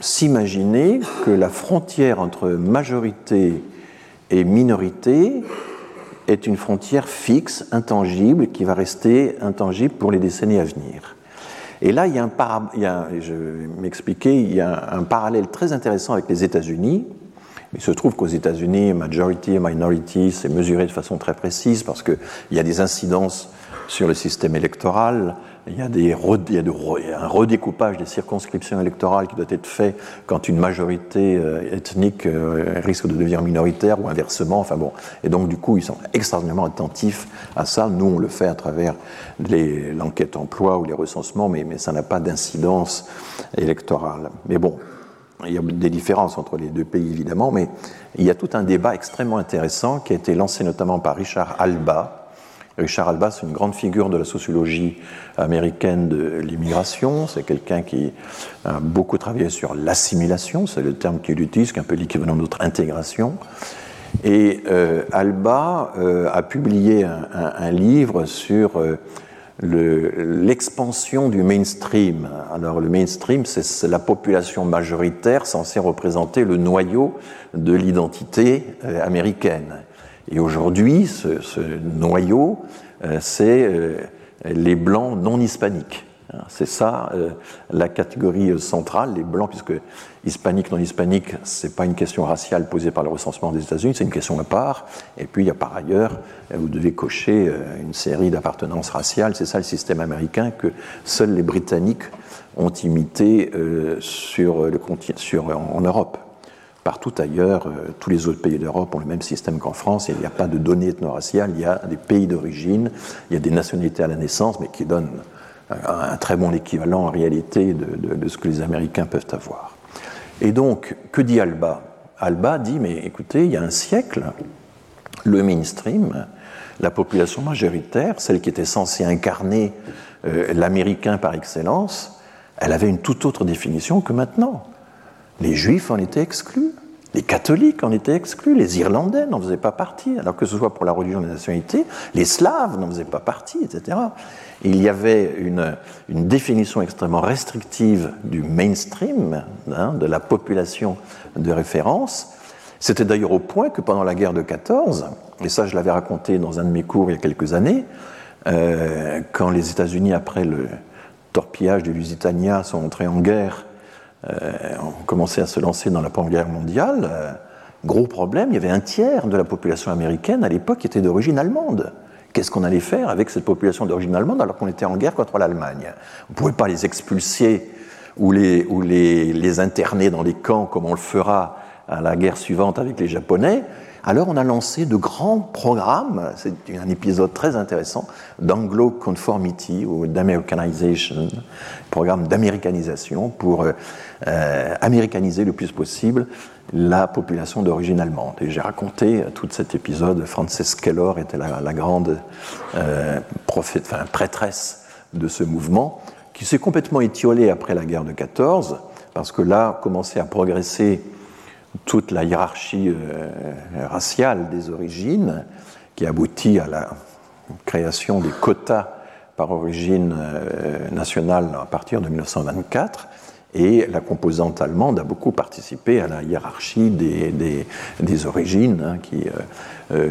s'imaginer que la frontière entre majorité et minorité est une frontière fixe, intangible, qui va rester intangible pour les décennies à venir. Et là, il y a un, il y a, je vais m'expliquer, il y a un parallèle très intéressant avec les États-Unis. Il se trouve qu'aux États-Unis, majority et minority, c'est mesuré de façon très précise parce qu'il y a des incidences sur le système électoral. Il y, a des, un redécoupage des circonscriptions électorales qui doit être fait quand une majorité euh, ethnique euh, risque de devenir minoritaire ou inversement. Enfin bon. Et donc, du coup, ils sont extraordinairement attentifs à ça. Nous, on le fait à travers l'enquête emploi ou les recensements, mais, mais ça n'a pas d'incidence électorale. Mais bon, il y a des différences entre les deux pays, évidemment, mais il y a tout un débat extrêmement intéressant qui a été lancé notamment par Richard Alba, Richard Alba, c'est une grande figure de la sociologie américaine de l'immigration. C'est quelqu'un qui a beaucoup travaillé sur l'assimilation, c'est le terme qu'il utilise, qui est un peu l'équivalent de notre intégration. Et euh, Alba euh, a publié un, livre sur euh, l'expansion du mainstream. Alors le mainstream, c'est la population majoritaire censée représenter le noyau de l'identité américaine. Et aujourd'hui, ce, noyau, euh, c'est euh, les blancs non hispaniques. C'est ça euh, la catégorie centrale, les blancs, puisque hispanique, non hispanique, ce n'est pas une question raciale posée par le recensement des États-Unis, c'est une question à part. Et puis il y a par ailleurs, vous devez cocher une série d'appartenances raciales, c'est ça le système américain que seuls les Britanniques ont imité sur le, sur, en Europe. Partout ailleurs, euh, tous les autres pays d'Europe ont le même système qu'en France. Il n'y a pas de données ethno-raciales, il y a des pays d'origine, il y a des nationalités à la naissance, mais qui donnent un, très bon équivalent en réalité de, ce que les Américains peuvent avoir. Et donc, que dit Alba? Alba dit, mais écoutez, il y a un siècle, le mainstream, la population majoritaire, celle qui était censée incarner euh, l'américain par excellence, elle avait une toute autre définition que maintenant. Les juifs en étaient exclus, les catholiques en étaient exclus, les irlandais n'en faisaient pas partie, alors que ce soit pour la religion des nationalités, les slaves n'en faisaient pas partie, etc. il y avait une, définition extrêmement restrictive du mainstream, hein, de la population de référence. C'était d'ailleurs au point que pendant la guerre de 14, et ça je l'avais raconté dans un de mes cours il y a quelques années, euh, quand les États-Unis, après le torpillage de Lusitania, sont entrés en guerre euh, on commençait à se lancer dans la Première Guerre mondiale, euh, gros problème, il y avait un tiers de la population américaine à l'époque qui était d'origine allemande. Qu'est-ce qu'on allait faire avec cette population d'origine allemande alors qu'on était en guerre contre l'Allemagne? On ne pouvait pas les expulser ou, les, ou les, les, interner dans les camps comme on le fera à la guerre suivante avec les Japonais. Alors on a lancé de grands programmes, c'est un épisode très intéressant, d'anglo-conformity ou d'americanization, programme d'américanisation pour euh, euh, américaniser le plus possible la population d'origine allemande. Et j'ai raconté tout cet épisode, Frances Kellor était la, grande euh, prophète, prêtresse de ce mouvement, qui s'est complètement étiolé après la guerre de 14, parce que là commençait à progresser toute la hiérarchie euh, raciale des origines qui aboutit à la création des quotas par origine euh, nationale à partir de 1924. Et la composante allemande a beaucoup participé à la hiérarchie des, des, origines. Hein, qui,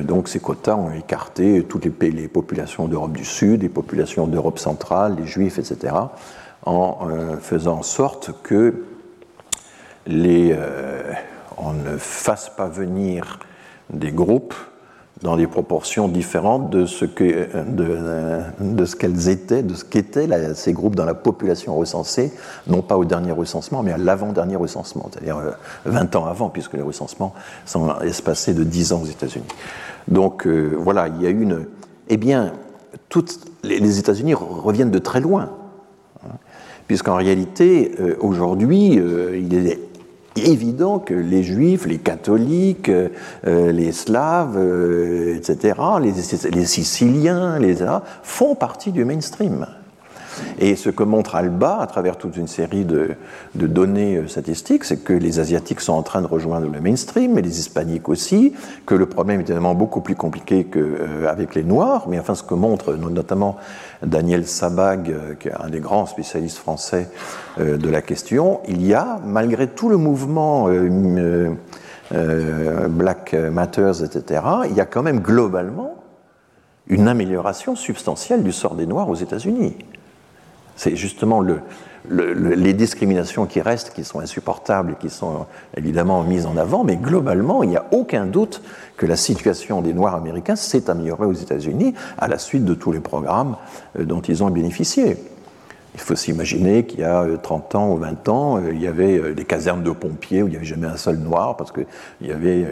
donc ces quotas ont écarté toutes les, populations d'Europe du Sud, les populations d'Europe centrale, les Juifs, etc., en faisant en sorte que les, on ne fasse pas venir des groupes dans des proportions différentes de ce que de, ce qu'elles étaient, de ce qu'étaient ces groupes dans la population recensée, non pas au dernier recensement, mais à l'avant-dernier recensement, c'est-à-dire 20 euh, ans avant, puisque les recensements sont espacés de 10 ans aux États-Unis. Donc euh, voilà, il y a une. Eh bien, toutes les, États-Unis reviennent de très loin, hein, puisqu'en réalité, euh, aujourd'hui, il est évident que les juifs, les catholiques, euh, les slaves, euh, etc., les, siciliens, les, font partie du mainstream. Et ce que montre Alba, à travers toute une série de, données euh, statistiques, c'est que les Asiatiques sont en train de rejoindre le mainstream, mais les Hispaniques aussi, que le problème est évidemment beaucoup plus compliqué qu'avec les Noirs, mais enfin ce que montre notamment Daniel Sabag, euh, qui est un des grands spécialistes français euh, de la question, il y a, malgré tout le mouvement Black Matters, etc., il y a quand même globalement une amélioration substantielle du sort des Noirs aux États-Unis. C'est justement le, les discriminations qui restent, qui sont insupportables et qui sont évidemment mises en avant, mais globalement, il n'y a aucun doute que la situation des Noirs américains s'est améliorée aux États-Unis à la suite de tous les programmes euh, dont ils ont bénéficié. Il faut s'imaginer qu'il y a 30 euh, ans ou 20 ans, euh, il y avait des casernes de pompiers où il n'y avait jamais un seul noir parce qu'il y avait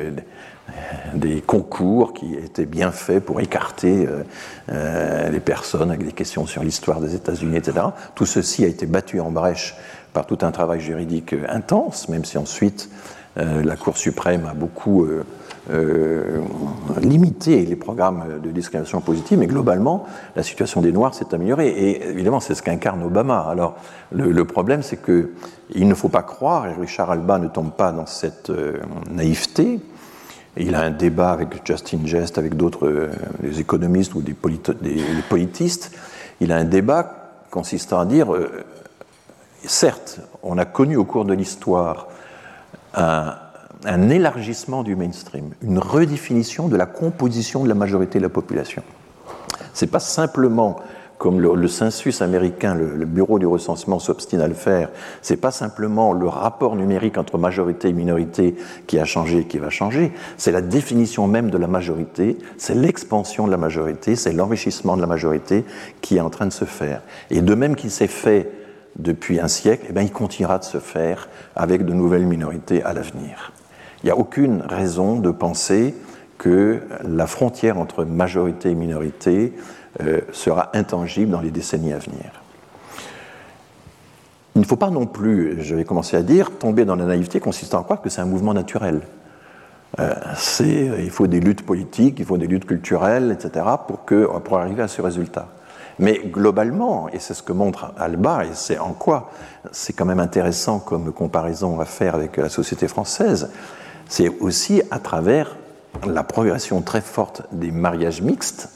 des concours qui étaient bien faits pour écarter euh, euh, les personnes avec des questions sur l'histoire des États-Unis, etc. Tout ceci a été battu en brèche par tout un travail juridique intense, même si ensuite euh, la Cour suprême a beaucoup limité les programmes de discrimination positive, mais globalement, la situation des Noirs s'est améliorée. Et évidemment, c'est ce qu'incarne Obama. Alors, le, le problème, c'est qu'il ne faut pas croire, et Richard Alba ne tombe pas dans cette naïveté, il a un débat avec Justin Jest, avec d'autres euh, économistes ou des, politistes. Il a un débat consistant à dire, euh, certes, on a connu au cours de l'histoire un, un, élargissement du mainstream, une redéfinition de la composition de la majorité de la population. C'est pas simplement comme le, census américain, le, bureau du recensement s'obstine à le faire, c'est pas simplement le rapport numérique entre majorité et minorité qui a changé et qui va changer, c'est la définition même de la majorité, c'est l'expansion de la majorité, c'est l'enrichissement de la majorité qui est en train de se faire. Et de même qu'il s'est fait depuis un siècle, eh bien, il continuera de se faire avec de nouvelles minorités à l'avenir. Il n'y a aucune raison de penser que la frontière entre majorité et minorité euh, sera intangible dans les décennies à venir. Il ne faut pas non plus, je vais commencer à dire, tomber dans la naïveté consistant à croire que c'est un mouvement naturel. Euh, il faut des luttes politiques, il faut des luttes culturelles, etc., pour, que, pour arriver à ce résultat. Mais globalement, et c'est ce que montre Alba, et c'est en quoi c'est quand même intéressant comme comparaison à faire avec la société française, c'est aussi à travers la progression très forte des mariages mixtes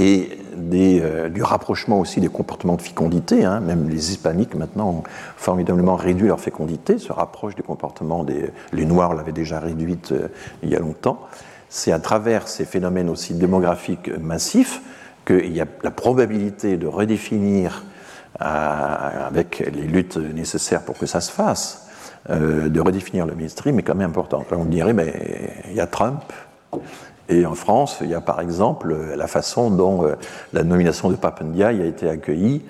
et euh, du rapprochement aussi des comportements de fécondité. Hein. Même les hispaniques maintenant ont formidablement réduit leur fécondité, se rapprochent du comportement des... Les Noirs l'avaient déjà réduite euh, il y a longtemps. C'est à travers ces phénomènes aussi démographiques massifs qu'il y a la probabilité de redéfinir, euh, avec les luttes nécessaires pour que ça se fasse, de redéfinir le mainstream est quand même important. on dirait, mais il y a Trump, et en France, il y a par exemple la façon dont euh, la nomination de Papendiaï a été accueillie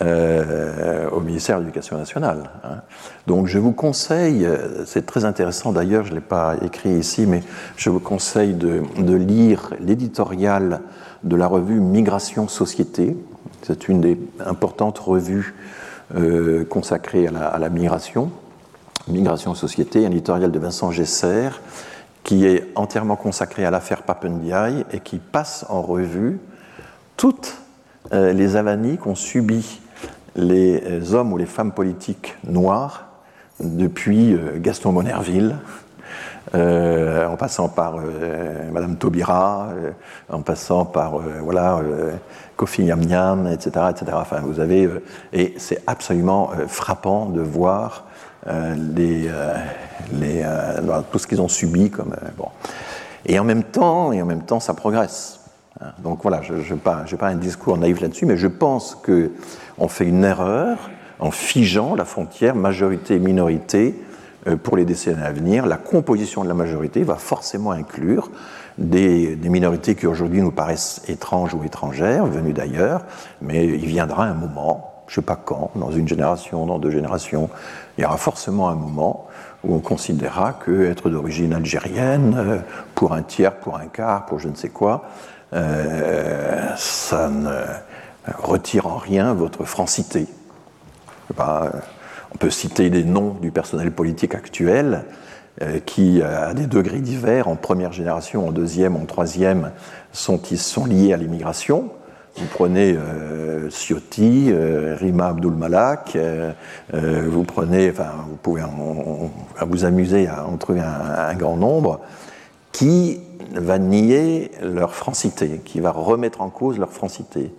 euh, au ministère de l'Éducation nationale. Hein. Donc je vous conseille, euh, c'est très intéressant d'ailleurs, je ne l'ai pas écrit ici, mais je vous conseille de, lire l'éditorial de la revue Migration Société. C'est une des importantes revues consacrées à la, à la, migration. Migration Société, un éditorial de Vincent Gesser qui est entièrement consacré à l'affaire Papendiaï et qui passe en revue toutes euh, les avanies qu'ont subi les euh, hommes ou les femmes politiques noirs depuis euh, Gaston Monerville en passant par Madame Taubira, en passant par voilà Kofi Yam etc., etc. Enfin, vous avez et c'est absolument frappant de voir les, les tout ce qu'ils ont subi comme bon. Et en même temps, et en même temps, ça progresse. Hein. Donc voilà, je n'ai pas, pas, un discours naïf là-dessus, mais je pense qu'on fait une erreur en figeant la frontière majorité-minorité euh, pour les décennies à venir. La composition de la majorité va forcément inclure des minorités qui aujourd'hui nous paraissent étranges ou étrangères, venues d'ailleurs, mais il viendra un moment, je ne sais pas quand, dans une génération, dans deux générations, il y aura forcément un moment où on considérera qu'être d'origine algérienne, euh, pour un tiers, pour un quart, pour je ne sais quoi, euh, ça ne retire en rien votre francité. on peut citer des noms du personnel politique actuel euh, qui, à des degrés divers, en première génération, en deuxième, en troisième, sont liés à l'immigration. Vous prenez euh, Ciotti, euh, Rima Abdul Malak, euh, vous prenez, enfin, vous pouvez vous amuser à en trouver un, grand nombre, qui va nier leur francité, qui va remettre en cause leur francité?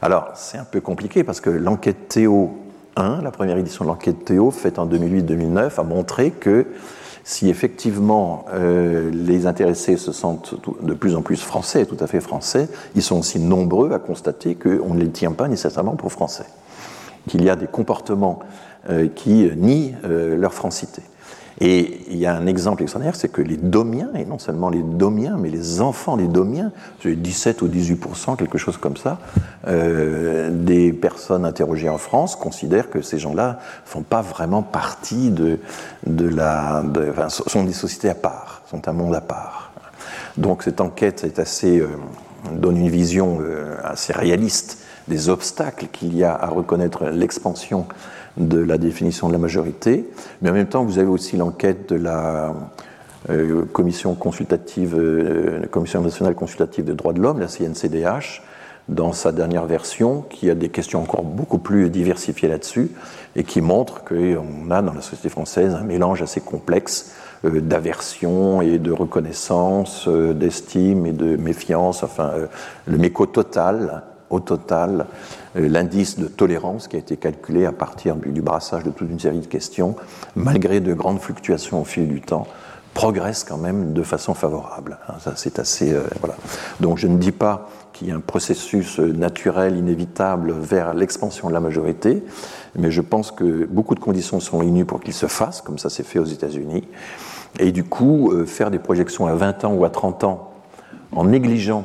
Alors, c'est un peu compliqué parce que l'enquête Théo 1, la première édition de l'enquête Théo, faite en 2008-2009, a montré que si effectivement euh, les intéressés se sentent de plus en plus français, tout à fait français, ils sont aussi nombreux à constater qu'on ne les tient pas nécessairement pour français, qu'il y a des comportements euh, qui nient euh, leur francité. Et il y a un exemple extraordinaire, c'est que les Domiens, et non seulement les Domiens, mais les enfants des Domiens, 17 ou 18% quelque chose comme ça, euh, des personnes interrogées en France considèrent que ces gens-là font pas vraiment partie de, de la. enfin, sont des sociétés à part, sont un monde à part. Donc cette enquête est assez, euh, donne une vision euh, assez réaliste des obstacles qu'il y a à reconnaître l'expansion de la définition de la majorité, mais en même temps, vous avez aussi l'enquête de la euh, commission consultative, euh, commission nationale consultative des droits de l'homme, la CNCDH, dans sa dernière version, qui a des questions encore beaucoup plus diversifiées là-dessus, et qui montre qu'on a dans la société française un mélange assez complexe euh, d'aversion et de reconnaissance, d'estime et de méfiance, enfin, le méco total, au total, euh, l'indice de tolérance qui a été calculé à partir du brassage de toute une série de questions, malgré de grandes fluctuations au fil du temps, progresse quand même de façon favorable. Hein. Euh. Donc, je ne dis pas qu'il y a un processus naturel, inévitable vers l'expansion de la majorité, mais je pense que beaucoup de conditions sont réunies pour qu'il se fasse, comme ça s'est fait aux États-Unis. Et du coup, euh, faire des projections à 20 ans ou à 30 ans en négligeant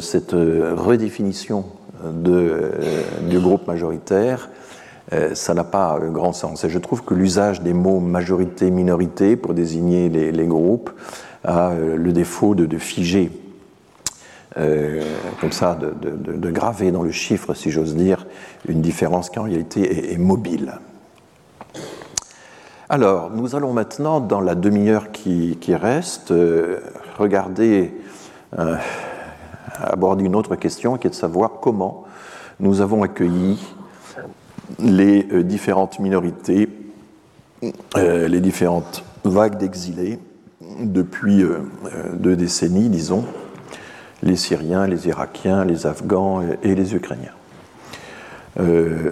cette redéfinition euh, du groupe majoritaire, euh, ça n'a pas grand sens. Et je trouve que l'usage des mots majorité, minorité pour désigner les, groupes a euh, le défaut de, figer, comme ça, de, graver dans le chiffre, si j'ose dire, une différence qui en réalité est, mobile. Alors, nous allons maintenant, dans la demi-heure qui, reste, regarder aborder une autre question qui est de savoir comment nous avons accueilli les euh, différentes minorités, euh, les différentes vagues d'exilés depuis euh, deux décennies, disons, les Syriens, les Irakiens, les Afghans et les Ukrainiens.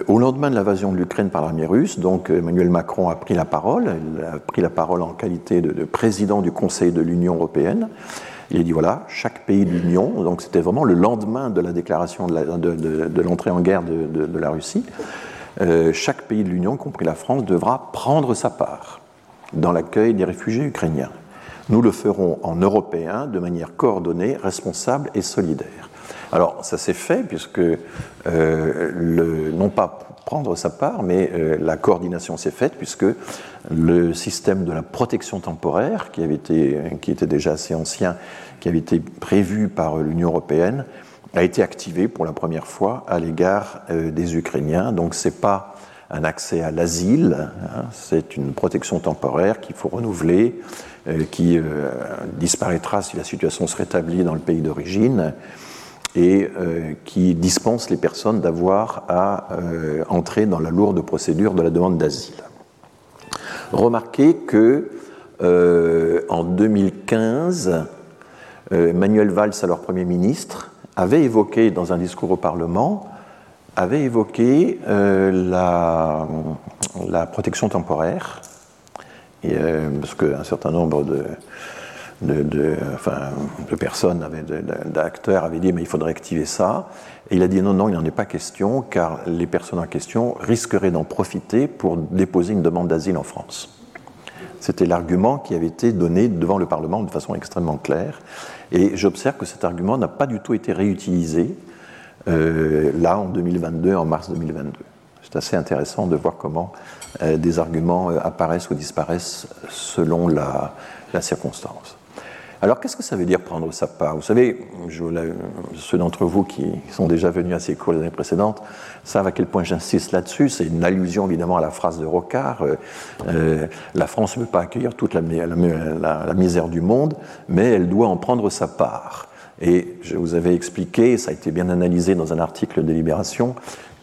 au lendemain de l'invasion de l'Ukraine par l'armée russe, donc Emmanuel Macron a pris la parole, il a pris la parole en qualité de président du Conseil de l'Union européenne, il a dit voilà, chaque pays de l'Union, donc c'était vraiment le lendemain de la déclaration de l'entrée en guerre de, la Russie, euh, chaque pays de l'Union, compris la France, devra prendre sa part dans l'accueil des réfugiés ukrainiens. Nous le ferons en européen, de manière coordonnée, responsable et solidaire. Alors, ça s'est fait, puisque, euh, le, non pas prendre sa part, mais euh, la coordination s'est faite, puisque le système de la protection temporaire, qui, avait été, qui était déjà assez ancien, qui avait été prévu par l'Union européenne, a été activé pour la première fois à l'égard euh, des Ukrainiens. Donc ce n'est pas un accès à l'asile, hein, c'est une protection temporaire qu'il faut renouveler, euh, qui euh, disparaîtra si la situation se rétablit dans le pays d'origine et qui dispense les personnes d'avoir à entrer dans la lourde procédure de la demande d'asile. Remarquez que en 2015, Manuel Valls, alors Premier ministre, avait évoqué dans un discours au Parlement, avait évoqué la, protection temporaire, parce qu'un certain nombre de, de, personnes, d'acteurs avaient dit mais il faudrait activer ça. Et il a dit non, non, il n'en est pas question, car les personnes en question risqueraient d'en profiter pour déposer une demande d'asile en France. C'était l'argument qui avait été donné devant le Parlement de façon extrêmement claire. Et j'observe que cet argument n'a pas du tout été réutilisé euh, là en 2022, en mars 2022. C'est assez intéressant de voir comment euh, des arguments euh, apparaissent ou disparaissent selon la circonstance. Alors qu'est-ce que ça veut dire prendre sa part? Vous savez, ceux d'entre vous qui sont déjà venus à ces cours les années précédentes savent à quel point j'insiste là-dessus. C'est une allusion évidemment à la phrase de Rocard. Euh, euh, la France ne peut pas accueillir toute la, misère du monde, mais elle doit en prendre sa part. Et je vous avais expliqué, ça a été bien analysé dans un article de Libération,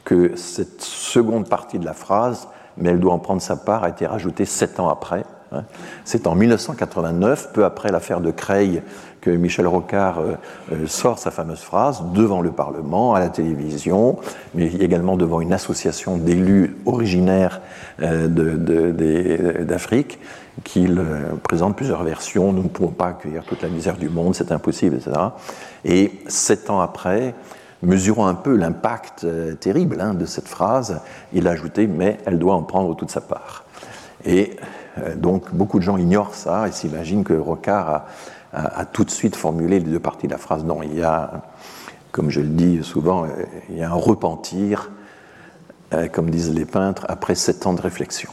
que cette seconde partie de la phrase, mais elle doit en prendre sa part, a été rajoutée sept ans après. C'est en 1989, peu après l'affaire de Creil, que Michel Rocard euh, euh, sort sa fameuse phrase devant le Parlement, à la télévision, mais également devant une association d'élus originaires euh, d'Afrique, qu'il présente plusieurs versions. Nous ne pouvons pas accueillir toute la misère du monde, c'est impossible, etc. Et sept ans après, mesurant un peu l'impact terrible hein, de cette phrase, il a ajouté Mais elle doit en prendre toute sa part. Et donc beaucoup de gens ignorent ça et s'imaginent que Rocard a, tout de suite formulé les deux parties de la phrase. Non, il y a, comme je le dis souvent, euh, il y a un repentir, euh, comme disent les peintres, après sept ans de réflexion.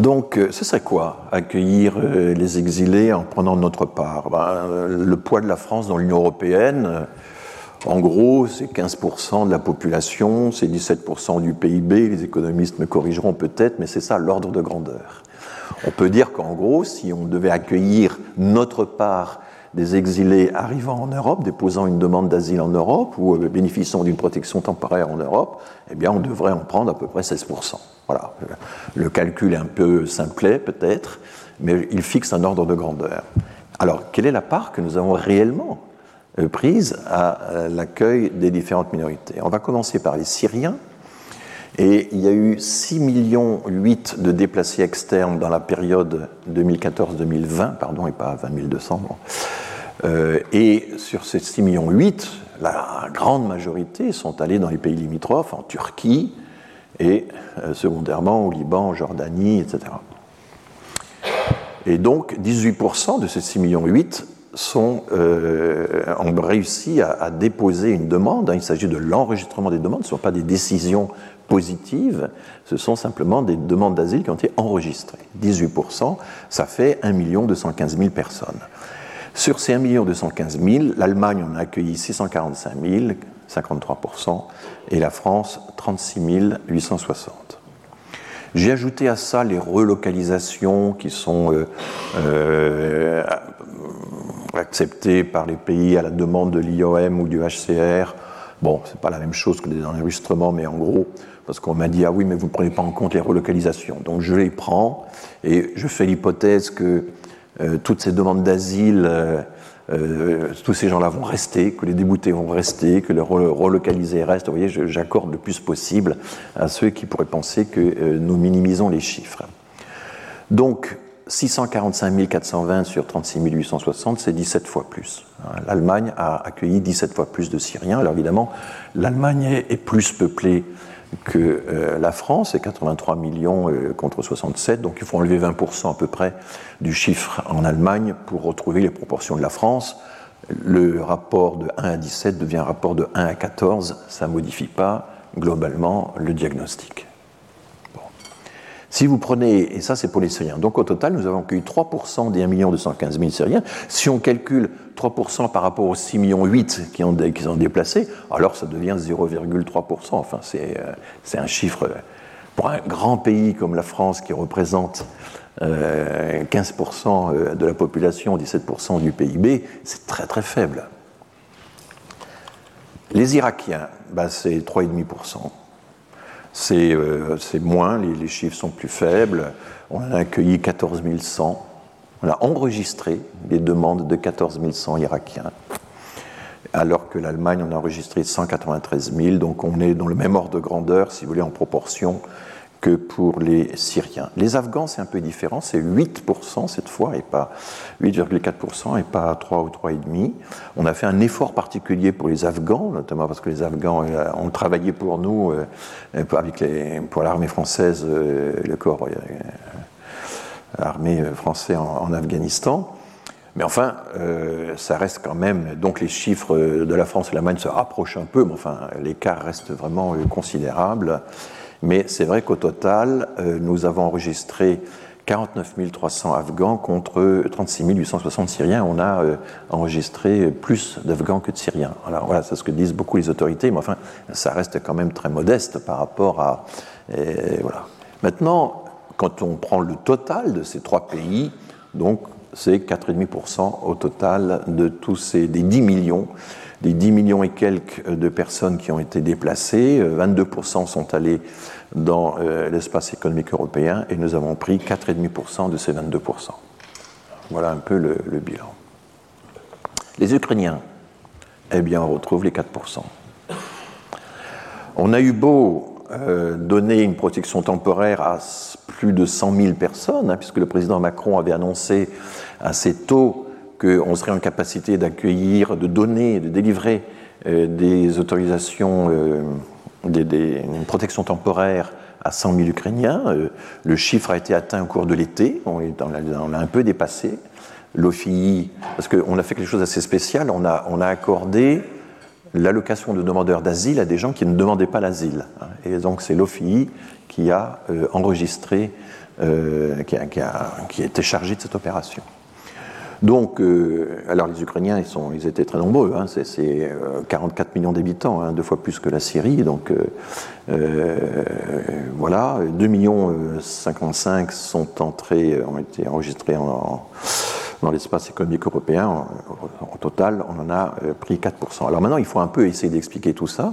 Donc, ce serait quoi Accueillir les exilés en prenant notre part? Ben, Le poids de la France dans l'Union européenne, en gros, c'est 15% de la population, c'est 17% du PIB, les économistes me corrigeront peut-être, mais c'est ça l'ordre de grandeur. On peut dire qu'en gros, si on devait accueillir notre part des exilés arrivant en Europe, déposant une demande d'asile en Europe ou euh, bénéficiant d'une protection temporaire en Europe, eh bien on devrait en prendre à peu près 16%. Voilà. Le calcul est un peu simplet peut-être, mais il fixe un ordre de grandeur. Alors, quelle est la part que nous avons réellement euh, prise à euh, l'accueil des différentes minorités. On va commencer par les Syriens. Et il y a eu 6 millions 8 de déplacés externes dans la période 2014-2020, pardon, et pas 20 200. Euh, et sur ces 6 millions 8, la grande majorité sont allés dans les pays limitrophes, en Turquie et secondairement au Liban, en Jordanie, etc. Et donc 18% de ces 6 millions 8 euh, ont réussi à, déposer une demande. Il s'agit de l'enregistrement des demandes, ce ne sont pas des décisions positives, ce sont simplement des demandes d'asile qui ont été enregistrées. 18%, ça fait 1 215 000 personnes. Sur ces 1 215 000, l'Allemagne en a accueilli 645 000, 53%, et la France 36 860. J'ai ajouté à ça les relocalisations qui sont euh, euh, accepté par les pays à la demande de l'IOM ou du HCR. Bon, c'est pas la même chose que des enregistrements, mais en gros, parce qu'on m'a dit ah oui, mais vous ne prenez pas en compte les relocalisations. Donc je les prends et je fais l'hypothèse que euh, toutes ces demandes d'asile, euh, euh, tous ces gens-là vont rester, que les déboutés vont rester, que les relocalisés restent. Vous voyez, j'accorde le plus possible à ceux qui pourraient penser que nous minimisons les chiffres. Donc, 645 420 sur 36 860, c'est 17 fois plus. L'Allemagne a accueilli 17 fois plus de Syriens. Alors évidemment, l'Allemagne est plus peuplée que euh, la France, c'est 83 millions euh, contre 67, donc il faut enlever 20% à peu près du chiffre en Allemagne pour retrouver les proportions de la France. Le rapport de 1 à 17 devient un rapport de 1 à 14, ça ne modifie pas globalement le diagnostic. Si vous prenez, et ça c'est pour les Syriens, donc au total nous avons accueilli 3% des 1 215 000 Syriens. Si on calcule 3% par rapport aux 6 millions 8 qui ont, qui alors ça devient 0,3%. Enfin euh, c'est un chiffre, pour un grand pays comme la France qui représente 15% euh, euh, de la population, 17% du PIB, c'est très très faible. Les Irakiens, bah, c'est 3,5%. C'est moins, les, les, chiffres sont plus faibles. On a accueilli 14 100. On a enregistré des demandes de 14 100 Irakiens alors que l'Allemagne en a enregistré 193 000. Donc on est dans le même ordre de grandeur, si vous voulez, en proportion que pour les Syriens. Les Afghans, c'est un peu différent, c'est 8% cette fois, et pas 8,4% et pas 3 ou 3,5%. On a fait un effort particulier pour les Afghans, notamment parce que les Afghans euh, ont travaillé pour nous, euh, avec pour l'armée française, euh, le corps armée français en Afghanistan. Mais enfin, ça reste quand même. Donc les chiffres de la France et l'Allemagne se rapprochent un peu, mais enfin, l'écart reste vraiment considérable. Mais c'est vrai qu'au total, euh, nous avons enregistré 49 300 Afghans contre 36 860 Syriens. On a enregistré plus d'Afghans que de Syriens. Voilà, c'est ce que disent beaucoup les autorités, mais enfin, ça reste quand même très modeste par rapport à. voilà. Maintenant, quand on prend le total de ces trois pays, donc c'est 4,5% au total de tous ces des 10 millions, des 10 millions et quelques de personnes qui ont été déplacées. 22% sont allés dans euh, l'espace économique européen et nous avons pris 4,5% de ces 22%. Voilà un peu le, bilan. Les Ukrainiens, eh bien, on retrouve les 4%. On a eu beau euh, donner une protection temporaire à plus de 100 000 personnes, hein, puisque le président Macron avait annoncé assez tôt qu'on serait en capacité d'accueillir, de donner, de délivrer euh, des autorisations, euh, une protection temporaire à 100 000 Ukrainiens. Euh, le chiffre a été atteint au cours de l'été, on, l'a un peu dépassé. L'OFII, parce qu'on a fait quelque chose d'assez spécial, on a accordé l'allocation de demandeurs d'asile à des gens qui ne demandaient pas l'asile. Hein. Et donc c'est l'OFII qui a enregistré, qui, a, qui, a, été chargé de cette opération. Donc, euh, alors les Ukrainiens, ils, étaient très nombreux, hein, c'est 44 euh, millions d'habitants, hein, deux fois plus que la Syrie, donc euh, voilà, 2 millions 55 sont entrés, ont été enregistrés dans l'espace économique européen. Au, total, on en a pris 4%. Alors maintenant, il faut un peu essayer d'expliquer tout ça,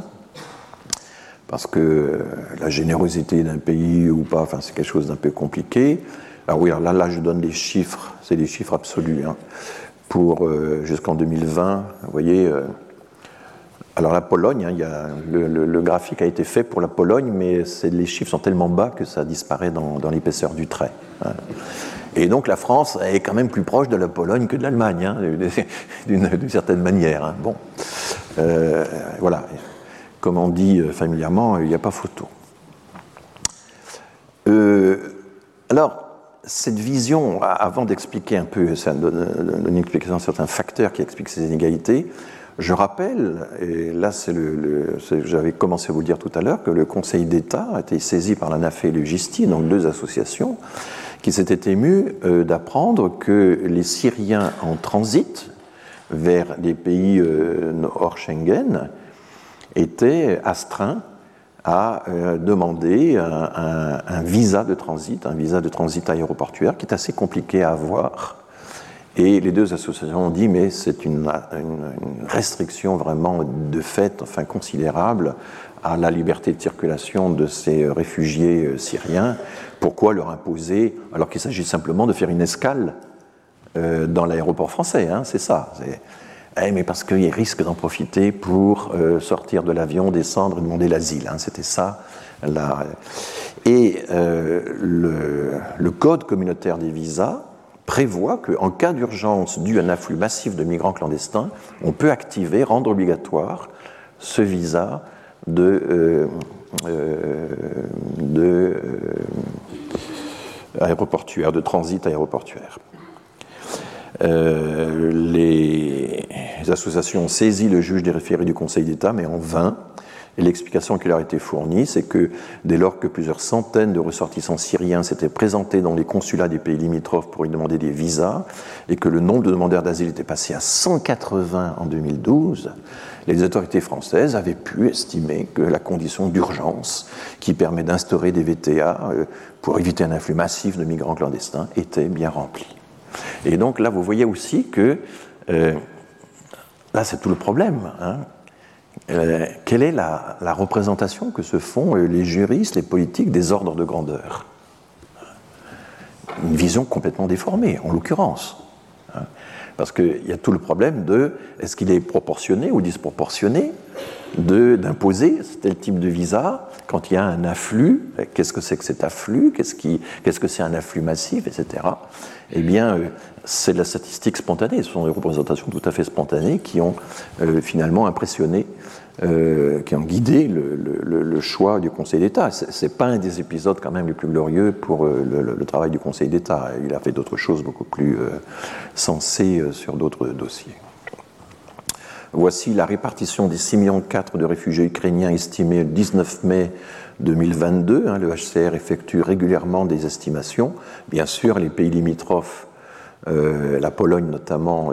parce que la générosité d'un pays ou pas, enfin, c'est quelque chose d'un peu compliqué. Alors oui, alors là, là, je donne les chiffres, c'est des chiffres absolus. Hein. pour euh, jusqu'en 2020, vous voyez. Euh, alors la Pologne, hein, il y a, le, graphique a été fait pour la Pologne, mais les chiffres sont tellement bas que ça disparaît dans, l'épaisseur du trait. Hein. Et donc la France est quand même plus proche de la Pologne que de l'Allemagne, d'une certaine manière. Bon, euh, voilà. Comme on dit familièrement, il n'y a pas photo. alors, cette vision, avant d'expliquer un peu, ça une explication sur certains facteurs qui expliquent ces inégalités, je rappelle, et là c'est le, j'avais commencé à vous le dire tout à l'heure, que le Conseil d'État a été saisi par la NAFE et le GISTI, donc deux associations, qui s'étaient émues euh, d'apprendre que les Syriens en transit vers les pays euh, hors Schengen étaient astreints a euh, demandé un, visa de transit, un visa de transit aéroportuaire qui est assez compliqué à avoir. Et les deux associations ont dit, mais c'est une, restriction vraiment de fait, enfin considérable, à la liberté de circulation de ces réfugiés syriens. Pourquoi leur imposer, alors qu'il s'agit simplement de faire une escale euh, dans l'aéroport français hein, C'est ça. Eh, mais parce qu'ils risquent d'en profiter pour euh, sortir de l'avion, descendre et demander l'asile. Hein, C'était ça. Et euh, le, Code communautaire des visas prévoit qu'en cas d'urgence due à un afflux massif de migrants clandestins, on peut activer, rendre obligatoire ce visa de, de aéroportuaire, de transit aéroportuaire. Euh, les associations ont saisi le juge des référés du Conseil d'État, mais en vain. Et l'explication qui leur a été fournie, c'est que dès lors que plusieurs centaines de ressortissants syriens s'étaient présentés dans les consulats des pays limitrophes pour y demander des visas, et que le nombre de demandeurs d'asile était passé à 180 en 2012, les autorités françaises avaient pu estimer que la condition d'urgence qui permet d'instaurer des VTA euh, pour éviter un afflux massif de migrants clandestins était bien remplie. Et donc là, vous voyez aussi que euh, là, c'est tout le problème. Hein. quelle est la, représentation que se font les juristes, les politiques des ordres de grandeur? Une vision complètement déformée, en l'occurrence. Parce qu'il y a tout le problème de est-ce qu'il est proportionné ou disproportionné d'imposer tel type de visa quand il y a un afflux. Qu'est-ce que c'est que cet afflux Qu'est-ce -ce que c'est un afflux massif, etc. Eh bien, euh, c'est la statistique spontanée. Ce sont des représentations tout à fait spontanées qui ont euh, finalement impressionné euh, qui ont guidé le, choix du Conseil d'État. Ce n'est pas un des épisodes quand même les plus glorieux pour euh, le, travail du Conseil d'État. Il a fait d'autres choses beaucoup plus euh, sensées sur d'autres dossiers. Voici la répartition des 6,4 millions de réfugiés ukrainiens estimés le 19 mai 2022. Hein, le HCR effectue régulièrement des estimations. Bien sûr, les pays limitrophes, la Pologne notamment,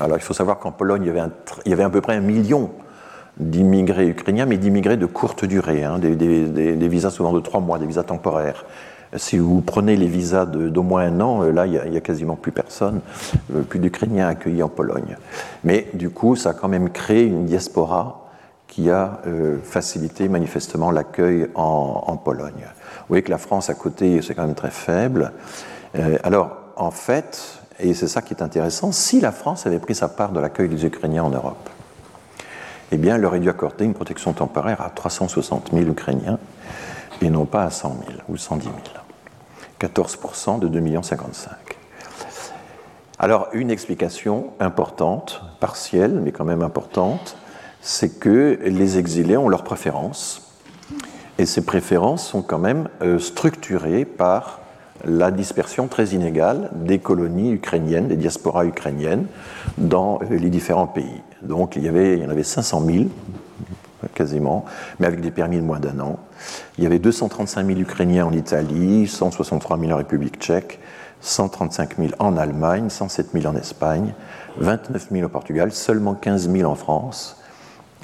alors il faut savoir qu'en Pologne, il y, avait il y avait à peu près un million d'immigrés ukrainiens, mais d'immigrés de courte durée, hein, des, visas souvent de trois mois, des visas temporaires. Si vous prenez les visas d'au moins un an, euh, là, il n'y a, quasiment plus personne, euh, plus d'Ukrainiens accueillis en Pologne. Mais du coup, ça a quand même créé une diaspora qui a euh, facilité manifestement l'accueil en, Pologne. Vous voyez que la France à côté, c'est quand même très faible. alors, en fait, et c'est ça qui est intéressant, si la France avait pris sa part de l'accueil des Ukrainiens en Europe, eh bien, elle aurait dû accorder une protection temporaire à 360 000 Ukrainiens et non pas à 100 000 ou 110 000. 14% de 2 55 Alors, une explication importante, partielle, mais quand même importante, c'est que les exilés ont leurs préférences, et ces préférences sont quand même euh, structurées par la dispersion très inégale des colonies ukrainiennes, des diasporas ukrainiennes dans les différents pays. Donc il y, en avait 500 000, quasiment, mais avec des permis de moins d'un an. Il y avait 235 000 Ukrainiens en Italie, 163 000 en République tchèque, 135 000 en Allemagne, 107 000 en Espagne, 29 000 au Portugal, seulement 15 000 en France,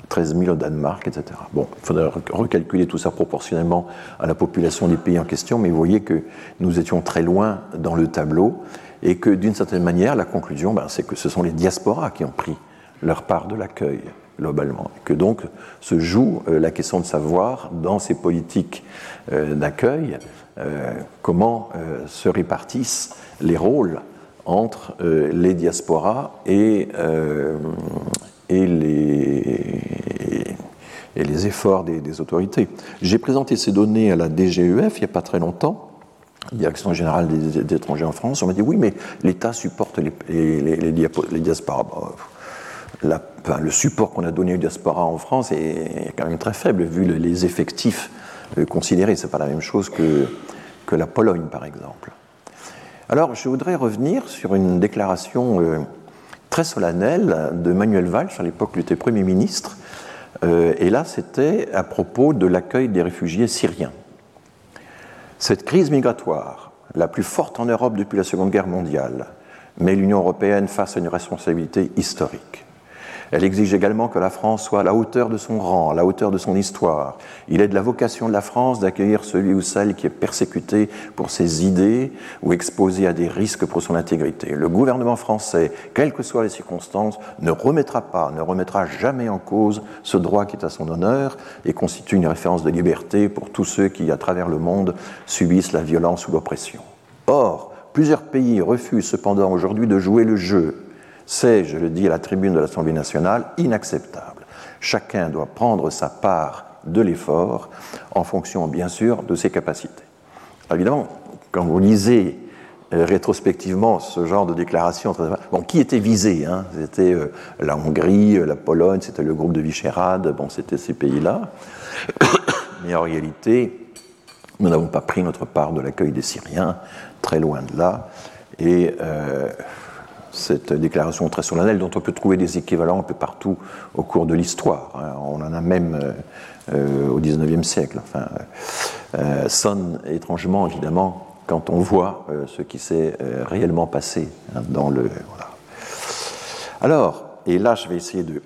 13 000 au Danemark, etc. Bon, il faudrait recalculer tout ça proportionnellement à la population des pays en question, mais vous voyez que nous étions très loin dans le tableau et que d'une certaine manière, la conclusion, ben, c'est que ce sont les diasporas qui ont pris leur part de l'accueil globalement, et que donc se joue euh, la question de savoir dans ces politiques euh, d'accueil euh, comment se répartissent les rôles entre les diasporas et, et les, efforts des, autorités. J'ai présenté ces données à la DGEF il n'y a pas très longtemps, Direction générale des, étrangers en France. On m'a dit oui, mais l'État supporte les, diasporas. le support qu'on a donné aux diasporas en France est quand même très faible vu les effectifs euh, considérés. Ce n'est pas la même chose que, que la Pologne, par exemple. Alors, je voudrais revenir sur une déclaration euh, très solennelle de Manuel Valls, à l'époque il était Premier ministre, euh, et là c'était à propos de l'accueil des réfugiés syriens. Cette crise migratoire, la plus forte en Europe depuis la Seconde Guerre mondiale, met l'Union européenne face à une responsabilité historique. Elle exige également que la France soit à la hauteur de son rang, à la hauteur de son histoire. Il est de la vocation de la France d'accueillir celui ou celle qui est persécuté pour ses idées ou exposé à des risques pour son intégrité. Le gouvernement français, quelles que soient les circonstances, ne remettra pas, ne remettra jamais en cause ce droit qui est à son honneur et constitue une référence de liberté pour tous ceux qui, à travers le monde, subissent la violence ou l'oppression. Or, plusieurs pays refusent cependant aujourd'hui de jouer le jeu c'est, je le dis à la tribune de l'Assemblée nationale, inacceptable. Chacun doit prendre sa part de l'effort en fonction, bien sûr, de ses capacités. évidemment, quand vous lisez euh, rétrospectivement ce genre de déclaration, bon, qui était visé hein? C'était euh, la Hongrie, euh, la Pologne, c'était le groupe de Visegrad, bon, c'était ces pays-là. Mais en réalité, nous n'avons pas pris notre part de l'accueil des Syriens, très loin de là. Et cette déclaration très solennelle dont on peut trouver des équivalents un peu partout au cours de l'histoire. Hein. On en a même euh, euh, au XIXe siècle. Enfin, euh, sonne étrangement, évidemment, quand on voit ce qui s'est réellement passé hein, dans le. Alors, et là, je vais essayer de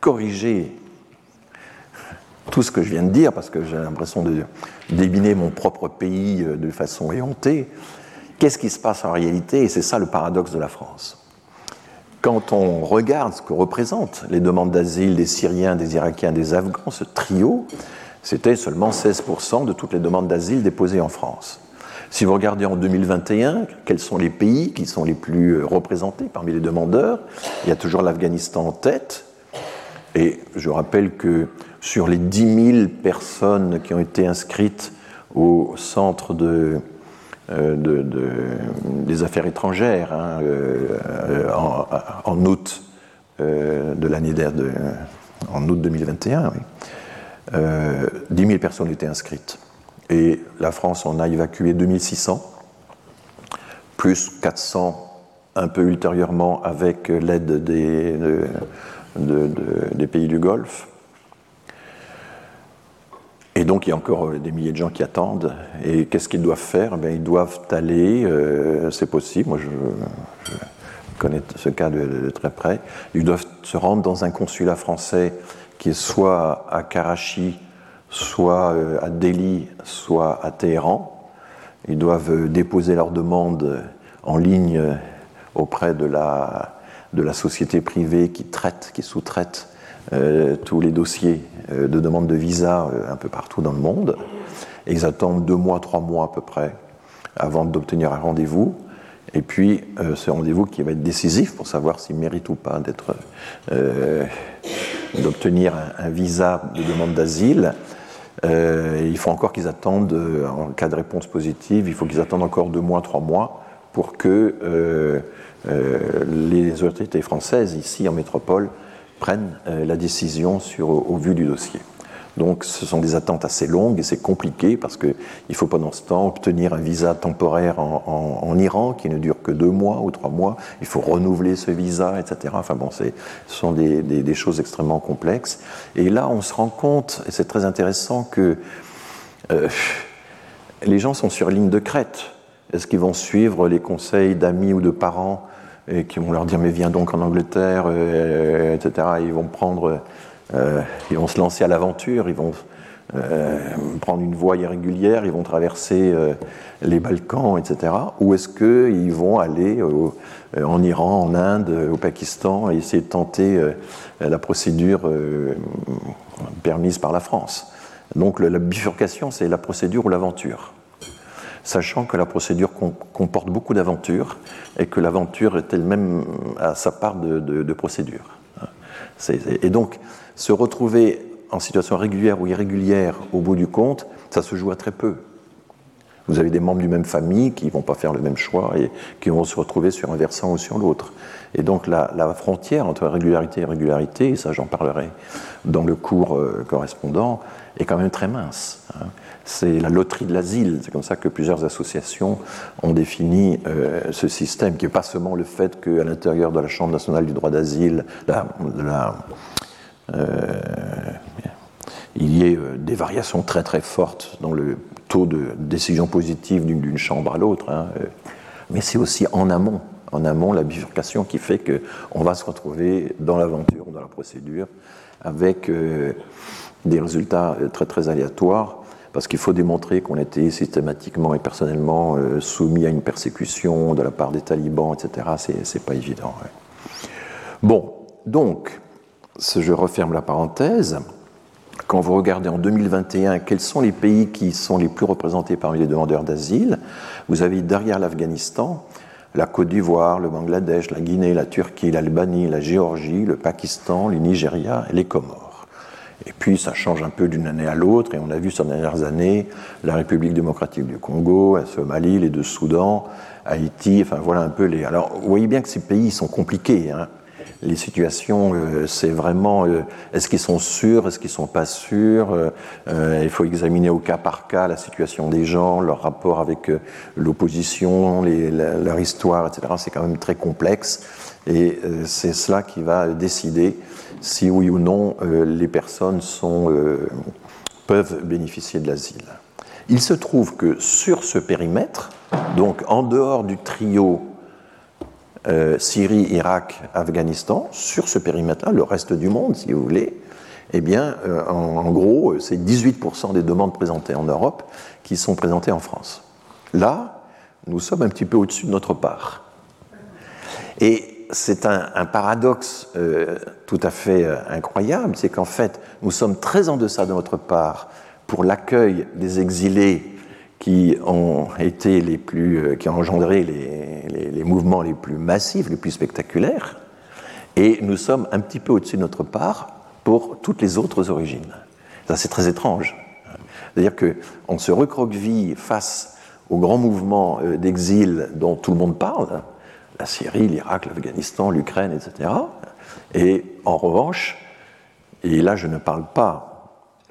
corriger tout ce que je viens de dire, parce que j'ai l'impression de débiner mon propre pays de façon éhontée. Qu'est-ce qui se passe en réalité? Et c'est ça le paradoxe de la France quand on regarde ce que représentent les demandes d'asile des Syriens, des Irakiens, des Afghans, ce trio, c'était seulement 16% de toutes les demandes d'asile déposées en France. Si vous regardez en 2021, quels sont les pays qui sont les plus représentés parmi les demandeurs, il y a toujours l'Afghanistan en tête. Et je rappelle que sur les 10 000 personnes qui ont été inscrites au centre de, euh, des affaires étrangères hein, euh, en, août euh, de l'année en août 2021, oui. 10 000 personnes étaient inscrites. Et la France en a évacué 2600, plus 400 un peu ultérieurement avec l'aide des pays du Golfe. Et donc il y a encore euh, des milliers de gens qui attendent. Et qu'est-ce qu'ils doivent faire? Eh Ils doivent aller, euh, c'est possible, moi je, connais ce cas de, très près, ils doivent se rendre dans un consulat français qui est soit à Karachi, soit euh, à Delhi, soit à Téhéran. Ils doivent déposer leur demande en ligne auprès de la, de la société privée qui traite, qui sous-traite tous les dossiers euh, de demande de visa euh, un peu partout dans le monde. Ils attendent deux mois, trois mois à peu près avant d'obtenir un rendez-vous. Et puis, euh, ce rendez-vous qui va être décisif pour savoir s'ils méritent ou pas d'être, d'obtenir un, visa de demande d'asile. il faut encore qu'ils attendent, en cas de réponse positive, il faut qu'ils attendent encore deux mois, trois mois pour que les autorités françaises, ici en métropole, prennent euh, la décision sur, au, vu du dossier. Donc ce sont des attentes assez longues et c'est compliqué parce qu'il faut pendant ce temps obtenir un visa temporaire en, Iran qui ne dure que deux mois ou trois mois. Il faut renouveler ce visa, etc. Enfin bon, ce sont des, choses extrêmement complexes. Et là, on se rend compte, et c'est très intéressant, que euh, les gens sont sur ligne de crête. Est-ce qu'ils vont suivre les conseils d'amis ou de parents et qui vont leur dire mais viens donc en Angleterre, euh, etc. ils vont prendre, euh, ils vont se lancer à l'aventure, ils vont euh, prendre une voie irrégulière, ils vont traverser les Balkans, etc. Ou est-ce qu'ils vont aller en Iran, en Inde, au Pakistan et essayer de tenter la procédure permise par la France? Donc la bifurcation, c'est la procédure ou l'aventure sachant que la procédure comporte beaucoup d'aventures et que l'aventure est elle-même à sa part de, procédure. Et donc, se retrouver en situation régulière ou irrégulière au bout du compte, ça se joue à très peu. Vous avez des membres d'une même famille qui ne vont pas faire le même choix et qui vont se retrouver sur un versant ou sur l'autre. Et donc la, frontière entre régularité et irrégularité, ça j'en parlerai dans le cours euh, correspondant, est quand même très mince. C'est la loterie de l'asile. C'est comme ça que plusieurs associations ont défini euh, ce système, qui n'est pas seulement le fait qu'à l'intérieur de la Chambre nationale du droit d'asile, euh, il y ait euh, des variations très très fortes dans le taux de décision positive d'une chambre à l'autre, hein, mais c'est aussi en amont, en amont la bifurcation qui fait qu'on va se retrouver dans l'aventure, dans la procédure, avec des résultats très très aléatoires parce qu'il faut démontrer qu'on était systématiquement et personnellement euh, soumis à une persécution de la part des talibans, etc. C'est pas évident. Bon, donc, je referme la parenthèse. Quand vous regardez en 2021 quels sont les pays qui sont les plus représentés parmi les demandeurs d'asile, vous avez derrière l'Afghanistan la Côte d'Ivoire, le Bangladesh, la Guinée, la Turquie, l'Albanie, la Géorgie, le Pakistan, le Nigeria et les Comores. Et puis ça change un peu d'une année à l'autre, et on a vu ces dernières années la République démocratique du Congo, la Somalie, les deux Soudans, Haïti, enfin voilà un peu les. Alors vous voyez bien que ces pays sont compliqués. Hein. Les situations, euh, c'est vraiment euh, est-ce qu'ils sont sûrs, est-ce qu'ils sont pas sûrs. Euh, il faut examiner au cas par cas la situation des gens, leur rapport avec l'opposition, leur histoire, etc. C'est quand même très complexe, et c'est cela qui va décider si oui ou non euh, les personnes euh, peuvent bénéficier de l'asile. Il se trouve que sur ce périmètre, donc en dehors du trio euh, Syrie, Irak, Afghanistan, sur ce périmètre-là, le reste du monde, si vous voulez, eh bien, en, gros, c'est 18% des demandes présentées en Europe qui sont présentées en France. Là, nous sommes un petit peu au-dessus de notre part. Et c'est un, paradoxe euh, tout à fait euh, incroyable, c'est qu'en fait, nous sommes très en deçà de notre part pour l'accueil des exilés qui ont été les plus, euh, qui ont engendré les, mouvements les plus massifs, les plus spectaculaires, et nous sommes un petit peu au-dessus de notre part pour toutes les autres origines. Ça, c'est très étrange. C'est-à-dire qu'on se recroqueville face aux grands mouvements d'exil dont tout le monde parle, la Syrie, l'Irak, l'Afghanistan, l'Ukraine, etc. Et en revanche, et là je ne parle pas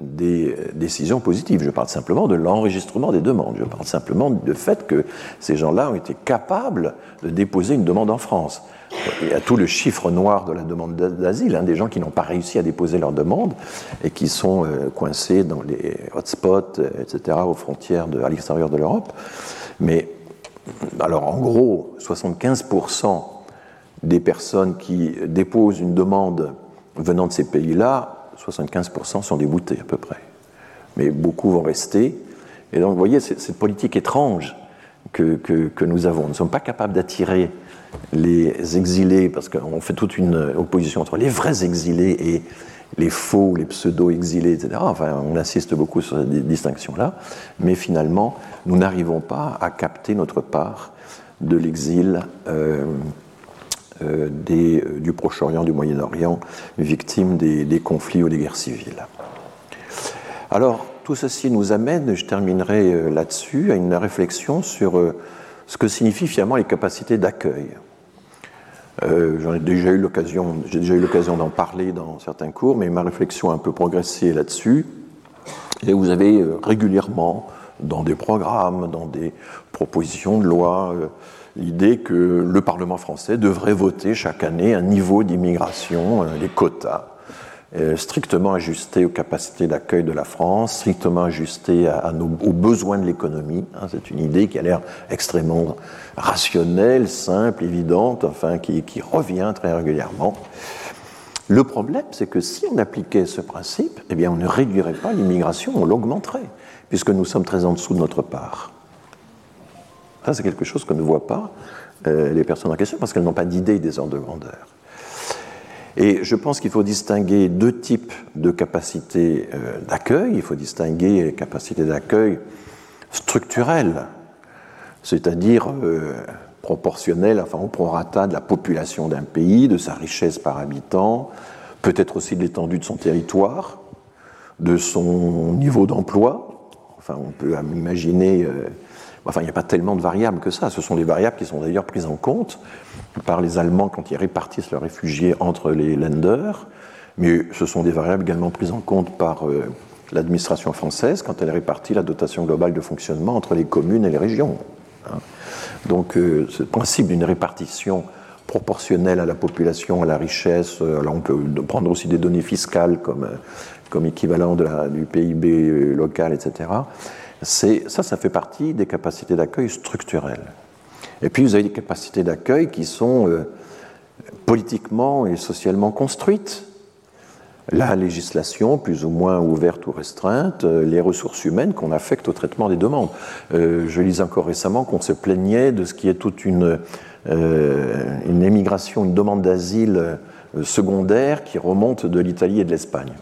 des décisions positives, je parle simplement de l'enregistrement des demandes, je parle simplement du fait que ces gens-là ont été capables de déposer une demande en France. Il y a tout le chiffre noir de la demande d'asile, hein, des gens qui n'ont pas réussi à déposer leur demande et qui sont euh, coincés dans les hotspots, etc., aux frontières à l'extérieur de l'Europe. Mais alors en gros, 75% des personnes qui déposent une demande venant de ces pays-là, 75% sont déboutées à peu près. Mais beaucoup vont rester. Et donc vous voyez, cette politique étrange que, que, nous avons. Nous ne sommes pas capables d'attirer les exilés, parce qu'on fait toute une opposition entre les vrais exilés et les faux, les pseudo-exilés, etc. Enfin, on insiste beaucoup sur cette distinction-là, mais finalement, nous n'arrivons pas à capter notre part de l'exil euh, euh, euh, du Proche-Orient, du Moyen-Orient, victime des, conflits ou des guerres civiles. Alors, tout ceci nous amène, je terminerai là-dessus, à une réflexion sur ce que signifient finalement les capacités d'accueil. J'en ai déjà eu l'occasion, j'ai déjà eu l'occasion d'en parler dans certains cours, mais ma réflexion a un peu progressé là-dessus. Et vous avez régulièrement dans des programmes, dans des propositions de loi, euh, l'idée que le Parlement français devrait voter chaque année un niveau d'immigration, euh, les quotas, euh, strictement ajustés aux capacités d'accueil de la France, strictement ajustés à, aux besoins de l'économie. Hein. c'est une idée qui a l'air extrêmement rationnelle, simple, évidente, enfin qui, qui revient très régulièrement. Le problème, c'est que si on appliquait ce principe, eh bien, on ne réduirait pas l'immigration, on l'augmenterait puisque nous sommes très en dessous de notre part. Ça, c'est quelque chose que ne voient pas euh, les personnes en question, parce qu'elles n'ont pas d'idée des ordres de grandeur. Et je pense qu'il faut distinguer deux types de capacités euh, d'accueil. Il faut distinguer les capacités d'accueil structurelles, c'est-à-dire euh, proportionnelles, enfin au prorata de la population d'un pays, de sa richesse par habitant, peut-être aussi de l'étendue de son territoire, de son niveau d'emploi, Enfin, on peut imaginer. Euh, enfin, il n'y a pas tellement de variables que ça. Ce sont des variables qui sont d'ailleurs prises en compte par les Allemands quand ils répartissent leurs réfugiés entre les lenders, mais ce sont des variables également prises en compte par euh, l'administration française quand elle répartit la dotation globale de fonctionnement entre les communes et les régions. Hein. Donc, euh, ce principe d'une répartition proportionnelle à la population, à la richesse, alors on peut prendre aussi des données fiscales comme comme équivalent du PIB euh, local, etc. Ça, ça fait partie des capacités d'accueil structurelles. Et puis vous avez des capacités d'accueil qui sont euh, politiquement et socialement construites. La législation, plus ou moins ouverte ou restreinte, euh, les ressources humaines qu'on affecte au traitement des demandes. je lisais encore récemment qu'on se plaignait de ce qui est toute une, une émigration, une demande d'asile secondaire qui remonte de l'Italie et de l'Espagne.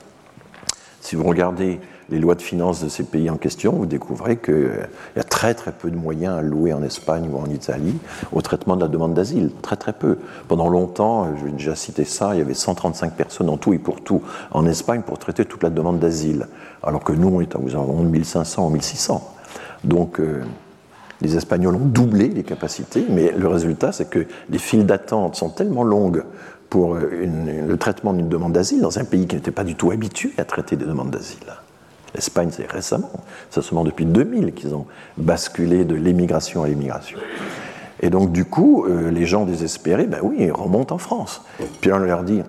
Si vous regardez les lois de finances de ces pays en question, vous découvrez qu'il y a très très peu de moyens alloués en Espagne ou en Italie au traitement de la demande d'asile. Très très peu. Pendant longtemps, je vais déjà citer ça, il y avait 135 personnes en tout et pour tout en Espagne pour traiter toute la demande d'asile. Alors que nous, on est à environ 1500 ou 1600. Donc, euh, les Espagnols ont doublé les capacités, mais le résultat, c'est que les files d'attente sont tellement longues pour le traitement d'une demande d'asile dans un pays qui n'était pas du tout habitué à traiter des demandes d'asile. L'Espagne, c'est récemment, c'est seulement depuis 2000 qu'ils ont basculé de l'émigration à l'immigration. Et donc, du coup, euh, les gens désespérés, ben oui, ils remontent en France. Puis on leur dit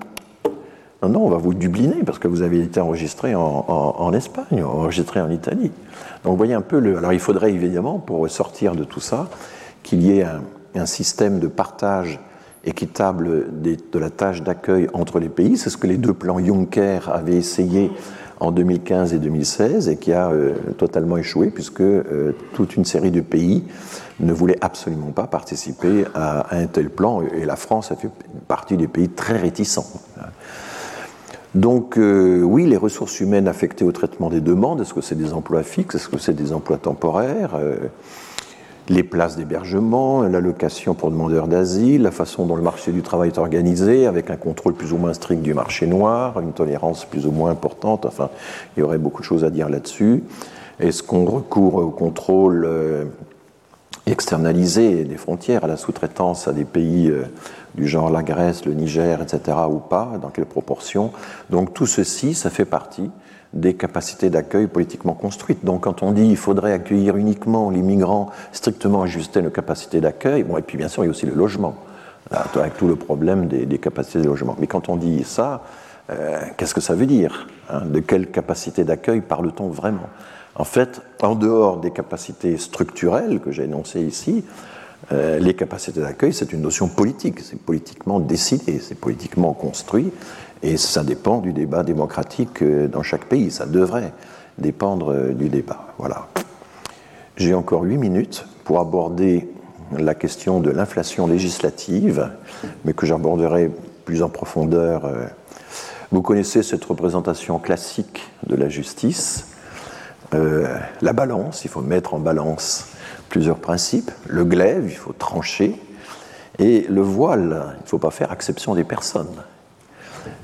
non, non, on va vous dubliner parce que vous avez été enregistré en, Espagne, enregistré en Italie. Donc, vous voyez un peu le. Alors, il faudrait évidemment, pour sortir de tout ça, qu'il y ait un, un système de partage équitable de la tâche d'accueil entre les pays. C'est ce que les deux plans Juncker avaient essayé en 2015 et 2016 et qui a totalement échoué puisque toute une série de pays ne voulaient absolument pas participer à, un tel plan et la France a fait partie des pays très réticents. Donc oui, les ressources humaines affectées au traitement des demandes, est-ce que c'est des emplois fixes, est-ce que c'est des emplois temporaires les places d'hébergement, l'allocation pour demandeurs d'asile, la façon dont le marché du travail est organisé, avec un contrôle plus ou moins strict du marché noir, une tolérance plus ou moins importante. Enfin, il y aurait beaucoup de choses à dire là-dessus. Est-ce qu'on recourt au contrôle euh, externalisé des frontières, à la sous-traitance à des pays euh, du genre la Grèce, le Niger, etc., ou pas? Dans quelle proportion? Donc tout ceci, ça fait partie des capacités d'accueil politiquement construites. Donc quand on dit qu'il faudrait accueillir uniquement les migrants, strictement ajuster nos capacités d'accueil, bon, et puis bien sûr il y a aussi le logement, avec tout le problème des, capacités de logement. Mais quand on dit ça, euh, qu'est-ce que ça veut dire hein De quelle capacité d'accueil parle-t-on vraiment? En fait, en dehors des capacités structurelles que j'ai énoncées ici, euh, les capacités d'accueil, c'est une notion politique, c'est politiquement décidé, c'est politiquement construit, et ça dépend du débat démocratique euh, dans chaque pays. Ça devrait dépendre euh, du débat. Voilà. J'ai encore huit minutes pour aborder la question de l'inflation législative, mais que j'aborderai plus en profondeur. Euh. Vous connaissez cette représentation classique de la justice. la balance, il faut mettre en balance plusieurs principes. Le glaive, il faut trancher. Et le voile, il ne faut pas faire exception des personnes.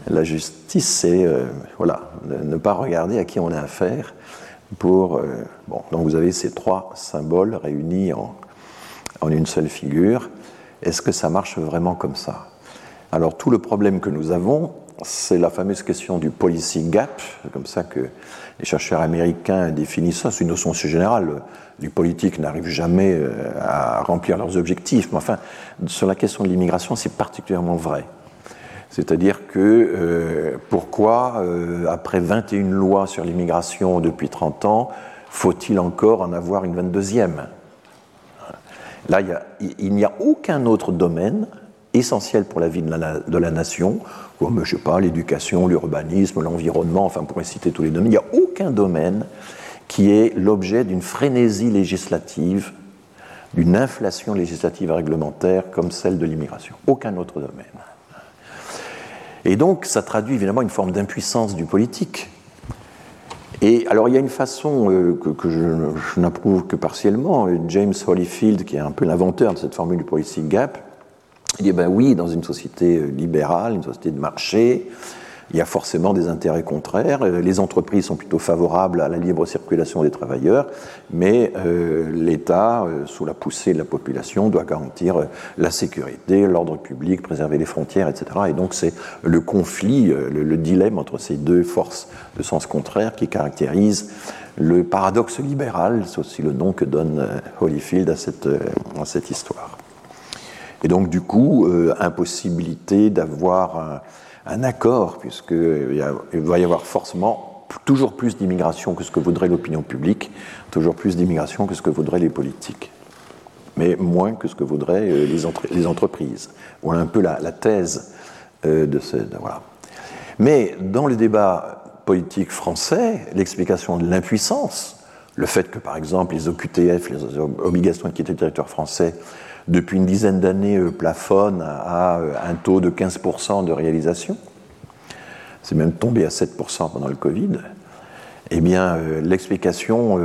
La justice, c'est euh, voilà, ne pas regarder à qui on a affaire. Pour, euh, donc vous avez ces trois symboles réunis en, une seule figure. Est-ce que ça marche vraiment comme ça? Alors tout le problème que nous avons, c'est la fameuse question du policy gap, comme ça que les chercheurs américains définissent ça, c'est une notion générale. Les politiques n'arrivent jamais euh, à remplir leurs objectifs, mais enfin, sur la question de l'immigration, c'est particulièrement vrai. C'est-à-dire que euh, pourquoi, euh, après 21 lois sur l'immigration depuis 30 ans, faut-il encore en avoir une 22e Là, il n'y a, aucun autre domaine essentiel pour la vie de la, nation, comme, je sais pas, l'éducation, l'urbanisme, l'environnement, enfin, pour citer tous les domaines, il n'y a aucun domaine qui est l'objet d'une frénésie législative, d'une inflation législative et réglementaire comme celle de l'immigration. Aucun autre domaine. Et donc, ça traduit évidemment une forme d'impuissance du politique. Et alors, il y a une façon euh, que, je, n'approuve que partiellement. James Holyfield, qui est un peu l'inventeur de cette formule du policy gap, dit ben oui, dans une société euh, libérale, une société de marché, il y a forcément des intérêts contraires. Euh, les entreprises sont plutôt favorables à la libre circulation des travailleurs, mais euh, l'État, euh, sous la poussée de la population, doit garantir la sécurité, l'ordre public, préserver les frontières, etc. Et donc c'est le conflit, le, dilemme entre ces deux forces de sens contraire qui caractérise le paradoxe libéral, c'est aussi le nom que donne Holyfield à cette, à cette histoire. Et donc du coup, impossibilité d'avoir un accord, puisqu'il va y avoir forcément toujours plus d'immigration que ce que voudrait l'opinion publique, toujours plus d'immigration que ce que voudraient les politiques, mais moins que ce que voudraient euh, les, entreprises. Voilà un peu la, thèse euh, de ce. Mais dans le débat politique français, l'explication de l'impuissance, le fait que par exemple les OQTF, les obligations de quitter le territoire français, depuis une dizaine d'années, euh, plafonne à euh, un taux de 15% de réalisation. C'est même tombé à 7% pendant le Covid. Eh bien, euh, l'explication,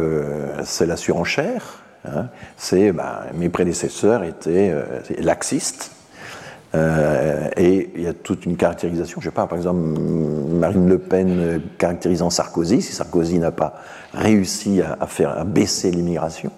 c'est la surenchère. Hein. C'est ben, mes prédécesseurs étaient laxistes. et il y a toute une caractérisation. Je ne sais pas, par exemple, Marine Le Pen caractérisant Sarkozy, si Sarkozy n'a pas réussi à, faire à baisser l'immigration,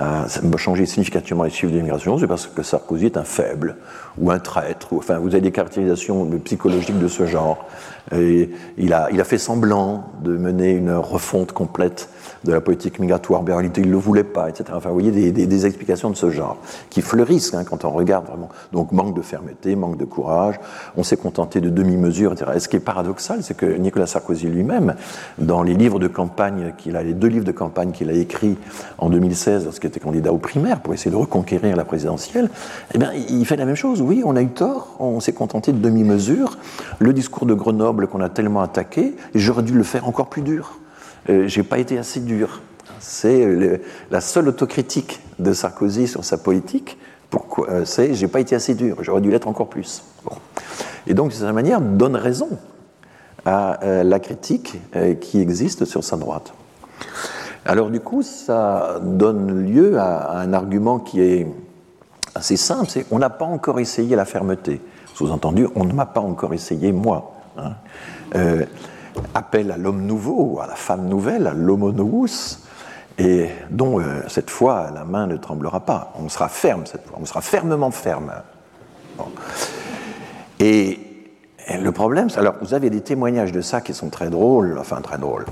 euh, ça va changer significativement les chiffres d'immigration, c'est parce que Sarkozy est un faible ou un traître. Enfin, vous avez des caractérisations psychologiques de ce genre. Et il, a, il a fait semblant de mener une refonte complète de la politique migratoire, mais en réalité il ne le voulait pas, etc. Enfin, vous voyez des, des, explications de ce genre qui fleurissent hein, quand on regarde vraiment. Donc manque de fermeté, manque de courage, on s'est contenté de demi-mesures, etc. Et ce qui est paradoxal, c'est que Nicolas Sarkozy lui-même, dans les livres de campagne qu'il a, les deux livres de campagne qu'il a écrits en 2016, qui était candidat aux primaires pour essayer de reconquérir la présidentielle, eh bien, il fait la même chose. Oui, on a eu tort, on s'est contenté de demi-mesure. Le discours de Grenoble qu'on a tellement attaqué, j'aurais dû le faire encore plus dur. Euh, J'ai pas été assez dur. C'est la seule autocritique de Sarkozy sur sa politique. Pourquoi euh, C'est j'ai pas été assez dur. J'aurais dû l'être encore plus. Et donc, de cette manière, donne raison à euh, la critique euh, qui existe sur sa droite. Alors du coup, ça donne lieu à, un argument qui est assez simple, c'est on n'a pas encore essayé la fermeté. Sous-entendu, on ne m'a pas encore essayé moi. Hein. Euh, appel à l'homme nouveau, à la femme nouvelle, à l'homo novus, et dont cette fois la main ne tremblera pas. On sera ferme cette fois, on sera fermement ferme. Et le problème, alors vous avez des témoignages de ça qui sont très drôles, enfin très drôles.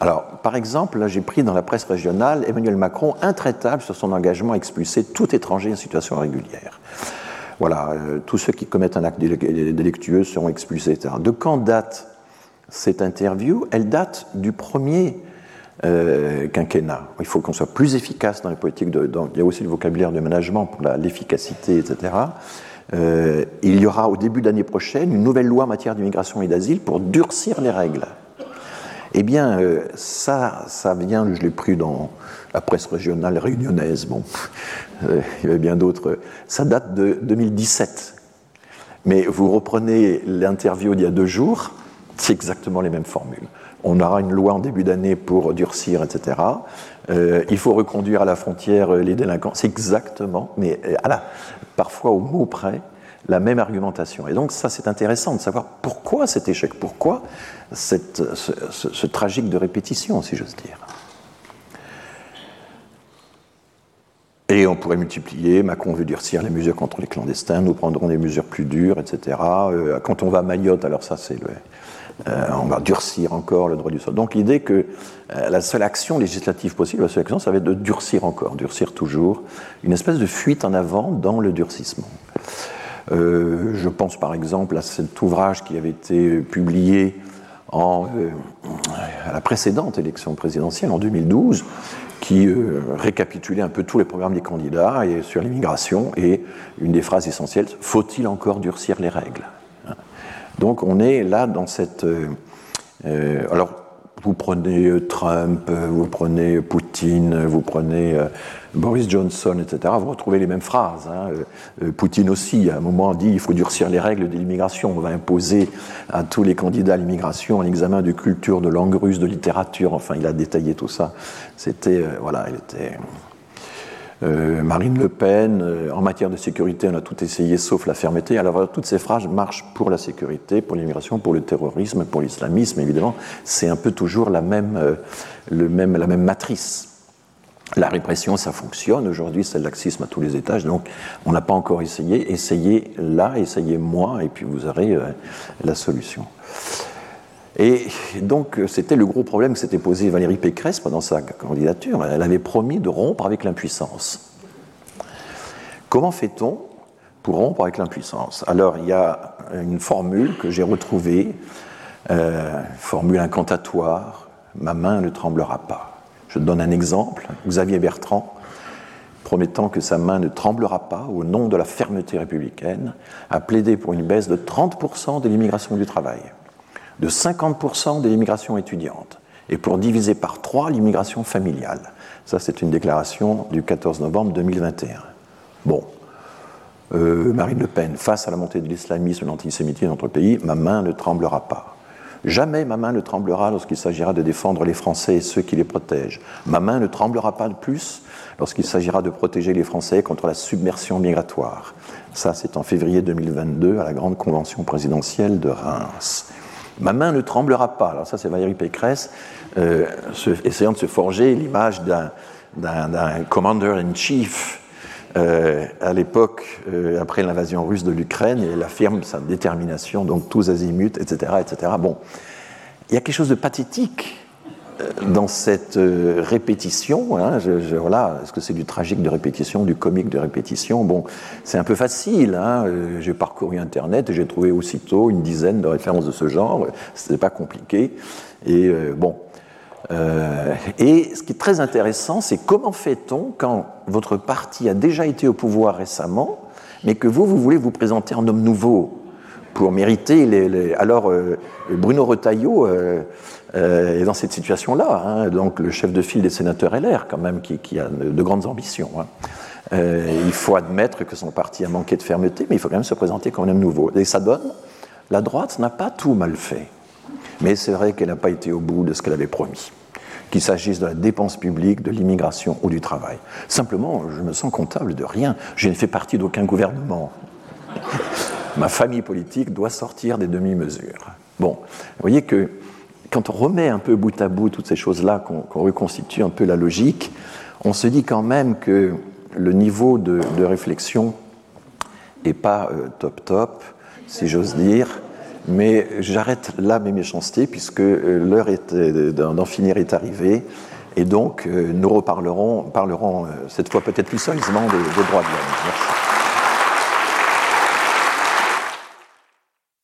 Alors, par exemple, là j'ai pris dans la presse régionale Emmanuel Macron intraitable sur son engagement à expulser tout étranger en situation régulière. Voilà, euh, tous ceux qui commettent un acte délictueux seront expulsés, etc. De quand date cette interview? Elle date du premier euh, quinquennat. Il faut qu'on soit plus efficace dans les politiques. De, il y a aussi le vocabulaire de management pour l'efficacité, etc. Euh, il y aura au début de l'année prochaine une nouvelle loi en matière d'immigration et d'asile pour durcir les règles. Eh bien, euh, ça, vient, je l'ai pris dans la presse régionale réunionnaise, bon, euh, il y avait bien d'autres, ça date de 2017. Mais vous reprenez l'interview d'il y a deux jours, c'est exactement les mêmes formules. On aura une loi en début d'année pour durcir, etc. il faut reconduire à la frontière les délinquants. C'est exactement, mais à la, parfois au mot près, la même argumentation. Et donc ça, c'est intéressant de savoir pourquoi cet échec, pourquoi ce, tragique de répétition, si j'ose dire. Et on pourrait multiplier, Macron veut durcir les mesures contre les clandestins, nous prendrons des mesures plus dures, etc. Euh, quand on va à Mayotte, alors ça c'est le, euh, on va durcir encore le droit du sol. Donc l'idée que euh, la seule action législative possible, la seule action, ça va être de durcir encore, durcir toujours, une espèce de fuite en avant dans le durcissement. Je pense par exemple à cet ouvrage qui avait été publié en, à la précédente élection présidentielle en 2012, qui récapitulait un peu tous les programmes des candidats et sur l'immigration, et une des phrases essentielles, faut-il encore durcir les règles? Donc on est là dans cette... Euh, euh, alors, vous prenez euh, Trump, vous prenez Poutine, vous prenez Boris Johnson, etc., vous retrouvez les mêmes phrases. Hein. Poutine aussi, à un moment, dit il faut durcir les règles de l'immigration. On va imposer à tous les candidats à l'immigration un examen de culture, de langue russe, de littérature. Enfin, il a détaillé tout ça. C'était, voilà, il était euh, Marine Le Pen, euh, en matière de sécurité, on a tout essayé sauf la fermeté. Alors toutes ces phrases marchent pour la sécurité, pour l'immigration, pour le terrorisme, pour l'islamisme, évidemment. C'est un peu toujours la euh, même, la même matrice. La répression, ça fonctionne. Aujourd'hui, c'est le laxisme à tous les étages. Donc, on n'a pas encore essayé. Essayez là, essayez moi, et puis vous aurez la solution. Et donc, c'était le gros problème que s'était posé Valérie Pécresse pendant sa candidature. Elle avait promis de rompre avec l'impuissance. Comment fait-on pour rompre avec l'impuissance? Alors, il y a une formule que j'ai retrouvée, euh, formule incantatoire ma main ne tremblera pas. Je donne un exemple. Xavier Bertrand, promettant que sa main ne tremblera pas au nom de la fermeté républicaine, a plaidé pour une baisse de 30% de l'immigration du travail de 50% de l'immigration étudiante et pour diviser par trois l'immigration familiale. Ça, c'est une déclaration du 14 novembre 2021. Bon, euh, Marine Le Pen, face à la montée de l'islamisme et de l'antisémitisme dans notre pays, ma main ne tremblera pas. Jamais ma main ne tremblera lorsqu'il s'agira de défendre les Français et ceux qui les protègent. Ma main ne tremblera pas de plus lorsqu'il s'agira de protéger les Français contre la submersion migratoire. Ça, c'est en février 2022 à la grande convention présidentielle de Reims. Ma main ne tremblera pas. Alors ça, c'est Valérie Pécresse, euh, essayant de se forger l'image d'un commander-in-chief euh, à l'époque, euh, après l'invasion russe de l'Ukraine, et elle affirme sa détermination, donc tous azimuts, etc., etc. Bon, il y a quelque chose de pathétique dans cette euh, répétition, hein, je, voilà, est-ce que c'est du tragique de répétition, du comique de répétition? Bon, c'est un peu facile. Hein, euh, j'ai parcouru Internet et j'ai trouvé aussitôt une dizaine de références de ce genre. C'était pas compliqué. Et bon, Euh, et ce qui est très intéressant, c'est comment fait-on quand votre parti a déjà été au pouvoir récemment, mais que vous, vous voulez vous présenter en homme nouveau pour mériter les... Alors, euh, Bruno Retailleau euh, est dans cette situation-là, hein, donc le chef de file des sénateurs LR, quand même, qui, a de, grandes ambitions. Hein. il faut admettre que son parti a manqué de fermeté, mais il faut quand même se présenter comme un nouveau. Et ça donne, la droite n'a pas tout mal fait. Mais c'est vrai qu'elle n'a pas été au bout de ce qu'elle avait promis qu'il s'agisse de la dépense publique, de l'immigration ou du travail. Simplement, je me sens comptable de rien. Je ne fais partie d'aucun gouvernement. Ma famille politique doit sortir des demi-mesures. Bon, vous voyez que quand on remet un peu bout à bout toutes ces choses-là, qu'on reconstitue un peu la logique, on se dit quand même que le niveau de, réflexion n'est pas euh, top top, si j'ose dire, mais j'arrête là mes méchancetés puisque euh, l'heure euh, d'en finir est arrivée. Et donc, nous reparlerons parlerons, cette fois peut-être plus sérieusement des, des droits de l'homme.